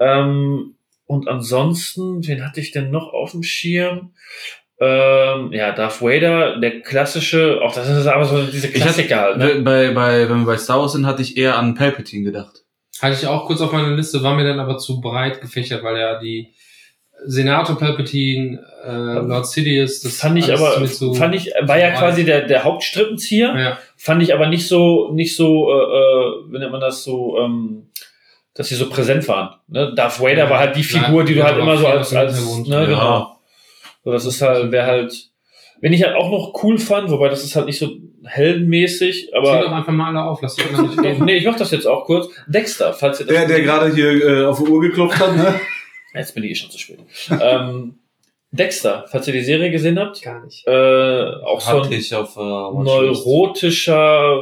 Ähm, und ansonsten, wen hatte ich denn noch auf dem Schirm? Ähm, ja, Darth Vader, der klassische, auch das ist aber so diese Ich hatte- Klassiker halt, ne? Bei, bei, wenn wir bei Star Wars sind, hatte ich eher an Palpatine gedacht. Hatte ich auch kurz auf meiner Liste, war mir dann aber zu breit gefächert, weil ja die Senator Palpatine, äh, Lord Sidious, das fand ich aber, mit so, fand ich, war ja quasi der, der Hauptstrippenzieher, ja, fand ich aber nicht so, nicht so, äh, äh, wie nennt man das so, ähm, dass sie so präsent waren. Ne? Darth Vader Ja, war halt die Figur, die du halt aber immer so als, als ne, Ja. genau. So, das ist halt, wäre halt, wenn ich halt auch noch cool fand, wobei das ist halt nicht so heldenmäßig, Zieh doch aber einfach mal alle auf, lass die anderen nicht [LAUGHS] reden. nee, ich mach das jetzt auch kurz. Dexter, falls ihr das Der, der gerade hier äh, auf die Uhr geklopft hat, ne? [LAUGHS] Jetzt bin ich eh schon zu spät. ähm, Dexter, falls ihr die Serie gesehen habt, Gar nicht. äh, auch so Hatte ein ich auf äh, neurotischer,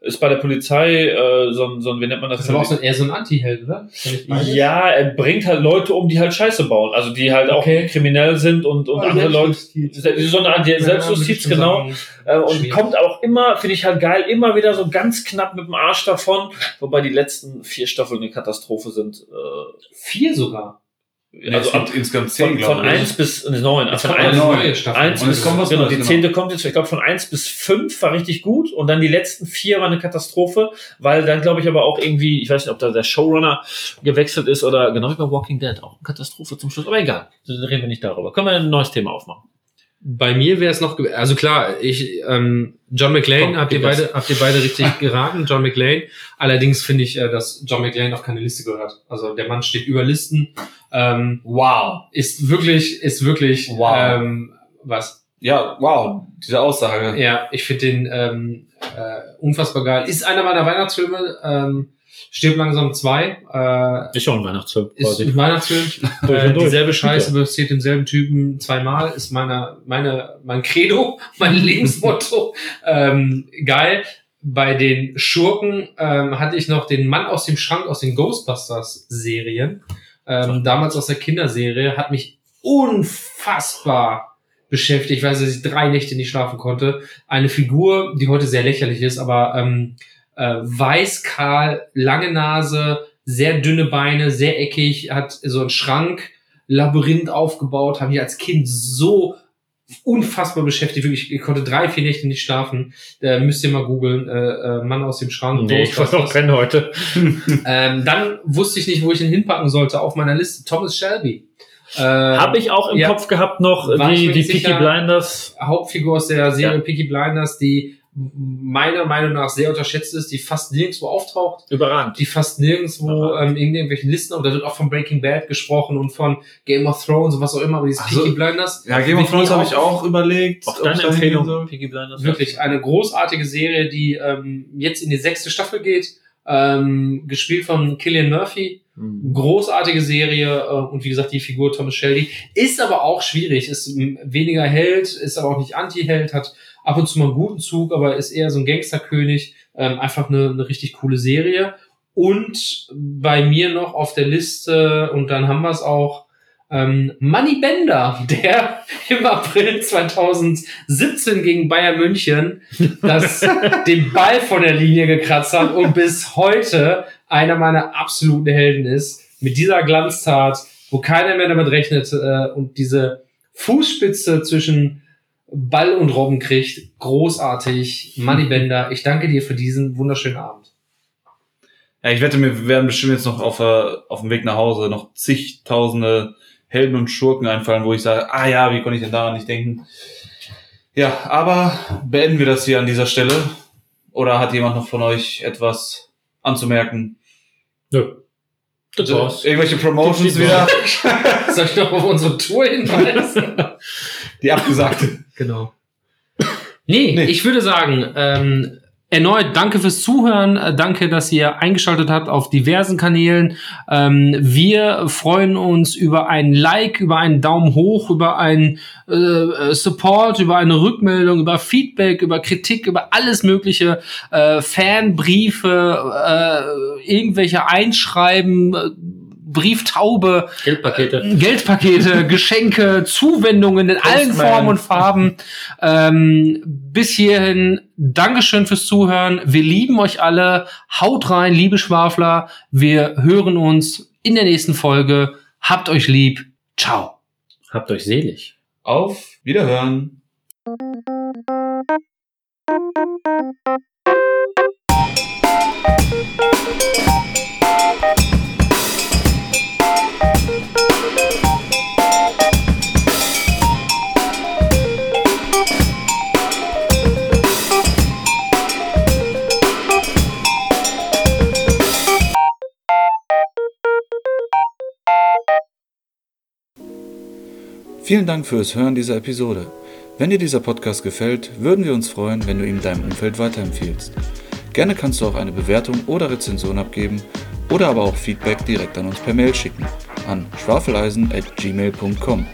ist bei der Polizei äh, so ein, so ein, wie nennt man das? Das ist aber auch so, eher so ein Anti-Held, oder? Ja, er bringt halt Leute um, die halt Scheiße bauen. Also die halt Okay. auch kriminell sind und, und Oh, andere Leute. So eine Art Ja, Selbstjustiz, ich genau. Äh, und Schwierig. kommt auch immer, finde ich halt geil, immer wieder so ganz knapp mit dem Arsch davon. Wobei die letzten vier Staffeln eine Katastrophe sind. Äh, Vier sogar. Also ab, insgesamt von, von ich. eins bis neun. Also von eins, neue Staffel. Eins bis, kommt was genau, die genau. zehnte kommt jetzt, ich glaube, von eins bis fünf war richtig gut und dann die letzten vier war eine Katastrophe, weil dann glaube ich aber auch irgendwie, ich weiß nicht, ob da der Showrunner gewechselt ist oder genau wie bei Walking Dead auch eine Katastrophe zum Schluss, aber egal, dann reden wir nicht darüber. Können wir ein neues Thema aufmachen? Bei mir wäre es noch, also klar, ich, ähm, John Komm, habt ihr beide, habt ihr beide richtig [LAUGHS] geraten, John McClane. Allerdings finde ich, äh, dass John McClane auf keine Liste gehört. Also der Mann steht über Listen. Ähm, Wow. ist wirklich, ist wirklich, Wow. ähm, was? Ja, wow. Diese Aussage. Ja, ich finde den ähm, äh, unfassbar geil. Ist einer meiner Weihnachtsfilme. Ähm, Stirb langsam zwei. Äh, Ist schon ein Weihnachtsfilm ist ein Weihnachtsfilm. [LAUGHS] Äh, dieselbe Scheiße passiert demselben Typen zweimal. Ist meine, meine, mein Credo, [LAUGHS] mein Lebensmotto. ähm, geil. Bei den Schurken ähm, hatte ich noch den Mann aus dem Schrank aus den Ghostbusters Serien. Ähm, damals aus der Kinderserie. Hat mich unfassbar beschäftigt. Ich weiß, dass ich drei Nächte nicht schlafen konnte. Eine Figur, die heute sehr lächerlich ist, aber ähm, äh, weiß, kahl, lange Nase, sehr dünne Beine, sehr eckig, hat so einen Schrank, Labyrinth aufgebaut, habe ich als Kind so unfassbar beschäftigt. Wirklich, ich konnte drei, vier Nächte nicht schlafen. Da müsst ihr mal googeln. Äh, äh, Mann aus dem Schrank. Nee, ich wollte auch pennen heute. [LAUGHS] ähm, dann wusste ich nicht, wo ich ihn hinpacken sollte auf meiner Liste. Thomas Shelby. Äh, Habe ich auch im ja. Kopf gehabt noch die, die Peaky. Blinders. Hauptfigur aus der Serie Ja. Peaky Blinders, die meiner Meinung nach sehr unterschätzt ist, die fast nirgendwo auftaucht, Überragend. die fast nirgendwo ähm, in irgendwelchen Listen, und da wird auch von Breaking Bad gesprochen und von Game of Thrones und was auch immer, aber dieses Ach so. Peaky Blinders, Ja, Game of Thrones habe ich auf- auch überlegt. Ob deine Empfehlung, soll. Peaky Blinders. wirklich eine großartige Serie, die ähm, jetzt in die sechste Staffel geht, ähm, gespielt von Killian Murphy, Mhm. großartige Serie äh, und wie gesagt die Figur Thomas Shelby ist aber auch schwierig, ist weniger Held, ist aber auch nicht Anti-Held, hat ab und zu mal einen guten Zug, aber ist eher so ein Gangsterkönig, ähm, einfach eine, eine richtig coole Serie und bei mir noch auf der Liste und dann haben wir es auch ähm, Money Bender, [LAUGHS] der im April 2017 gegen Bayern München das, [LAUGHS] den Ball von der Linie gekratzt hat und bis heute einer meiner absoluten Helden ist. Mit dieser Glanztat, wo keiner mehr damit rechnet äh, und diese Fußspitze zwischen Ball und Robben kriegt. Großartig. Moneybender, ich danke dir für diesen wunderschönen Abend. Ja, ich wette, mir werden bestimmt jetzt noch auf, äh, auf dem Weg nach Hause noch zigtausende Helden und Schurken einfallen, wo ich sage, ah ja, wie konnte ich denn daran nicht denken? Ja, aber beenden wir das hier an dieser Stelle. Oder hat jemand noch von euch etwas anzumerken? Nö. Das war's. Irgendwelche Promotions wieder? [LAUGHS] Soll ich noch auf unsere Tour hinweisen? Die abgesagte. genau. Nee, Nee. ich würde sagen, ähm, erneut danke fürs Zuhören. Äh, Danke, dass ihr eingeschaltet habt auf diversen Kanälen. Ähm, wir freuen uns über ein Like, über einen Daumen hoch, über einen äh, Support, über eine Rückmeldung, über Feedback, über Kritik, über alles Mögliche. Äh, Fanbriefe, äh, irgendwelche Einschreiben, äh, Brieftaube. Geldpakete. Geldpakete, [LAUGHS] Geschenke, Zuwendungen in allen. Formen und Farben. Ähm, bis hierhin, Dankeschön fürs Zuhören. Wir lieben euch alle. Haut rein, liebe Schwafler. Wir hören uns in der nächsten Folge. Habt euch lieb. Ciao. Habt euch selig. Auf Wiederhören. Vielen Dank fürs Hören dieser Episode. Wenn dir dieser Podcast gefällt, würden wir uns freuen, wenn du ihn deinem Umfeld weiterempfiehlst. Gerne kannst du auch eine Bewertung oder Rezension abgeben oder aber auch Feedback direkt an uns per Mail schicken an schwafeleisen@gmail.com.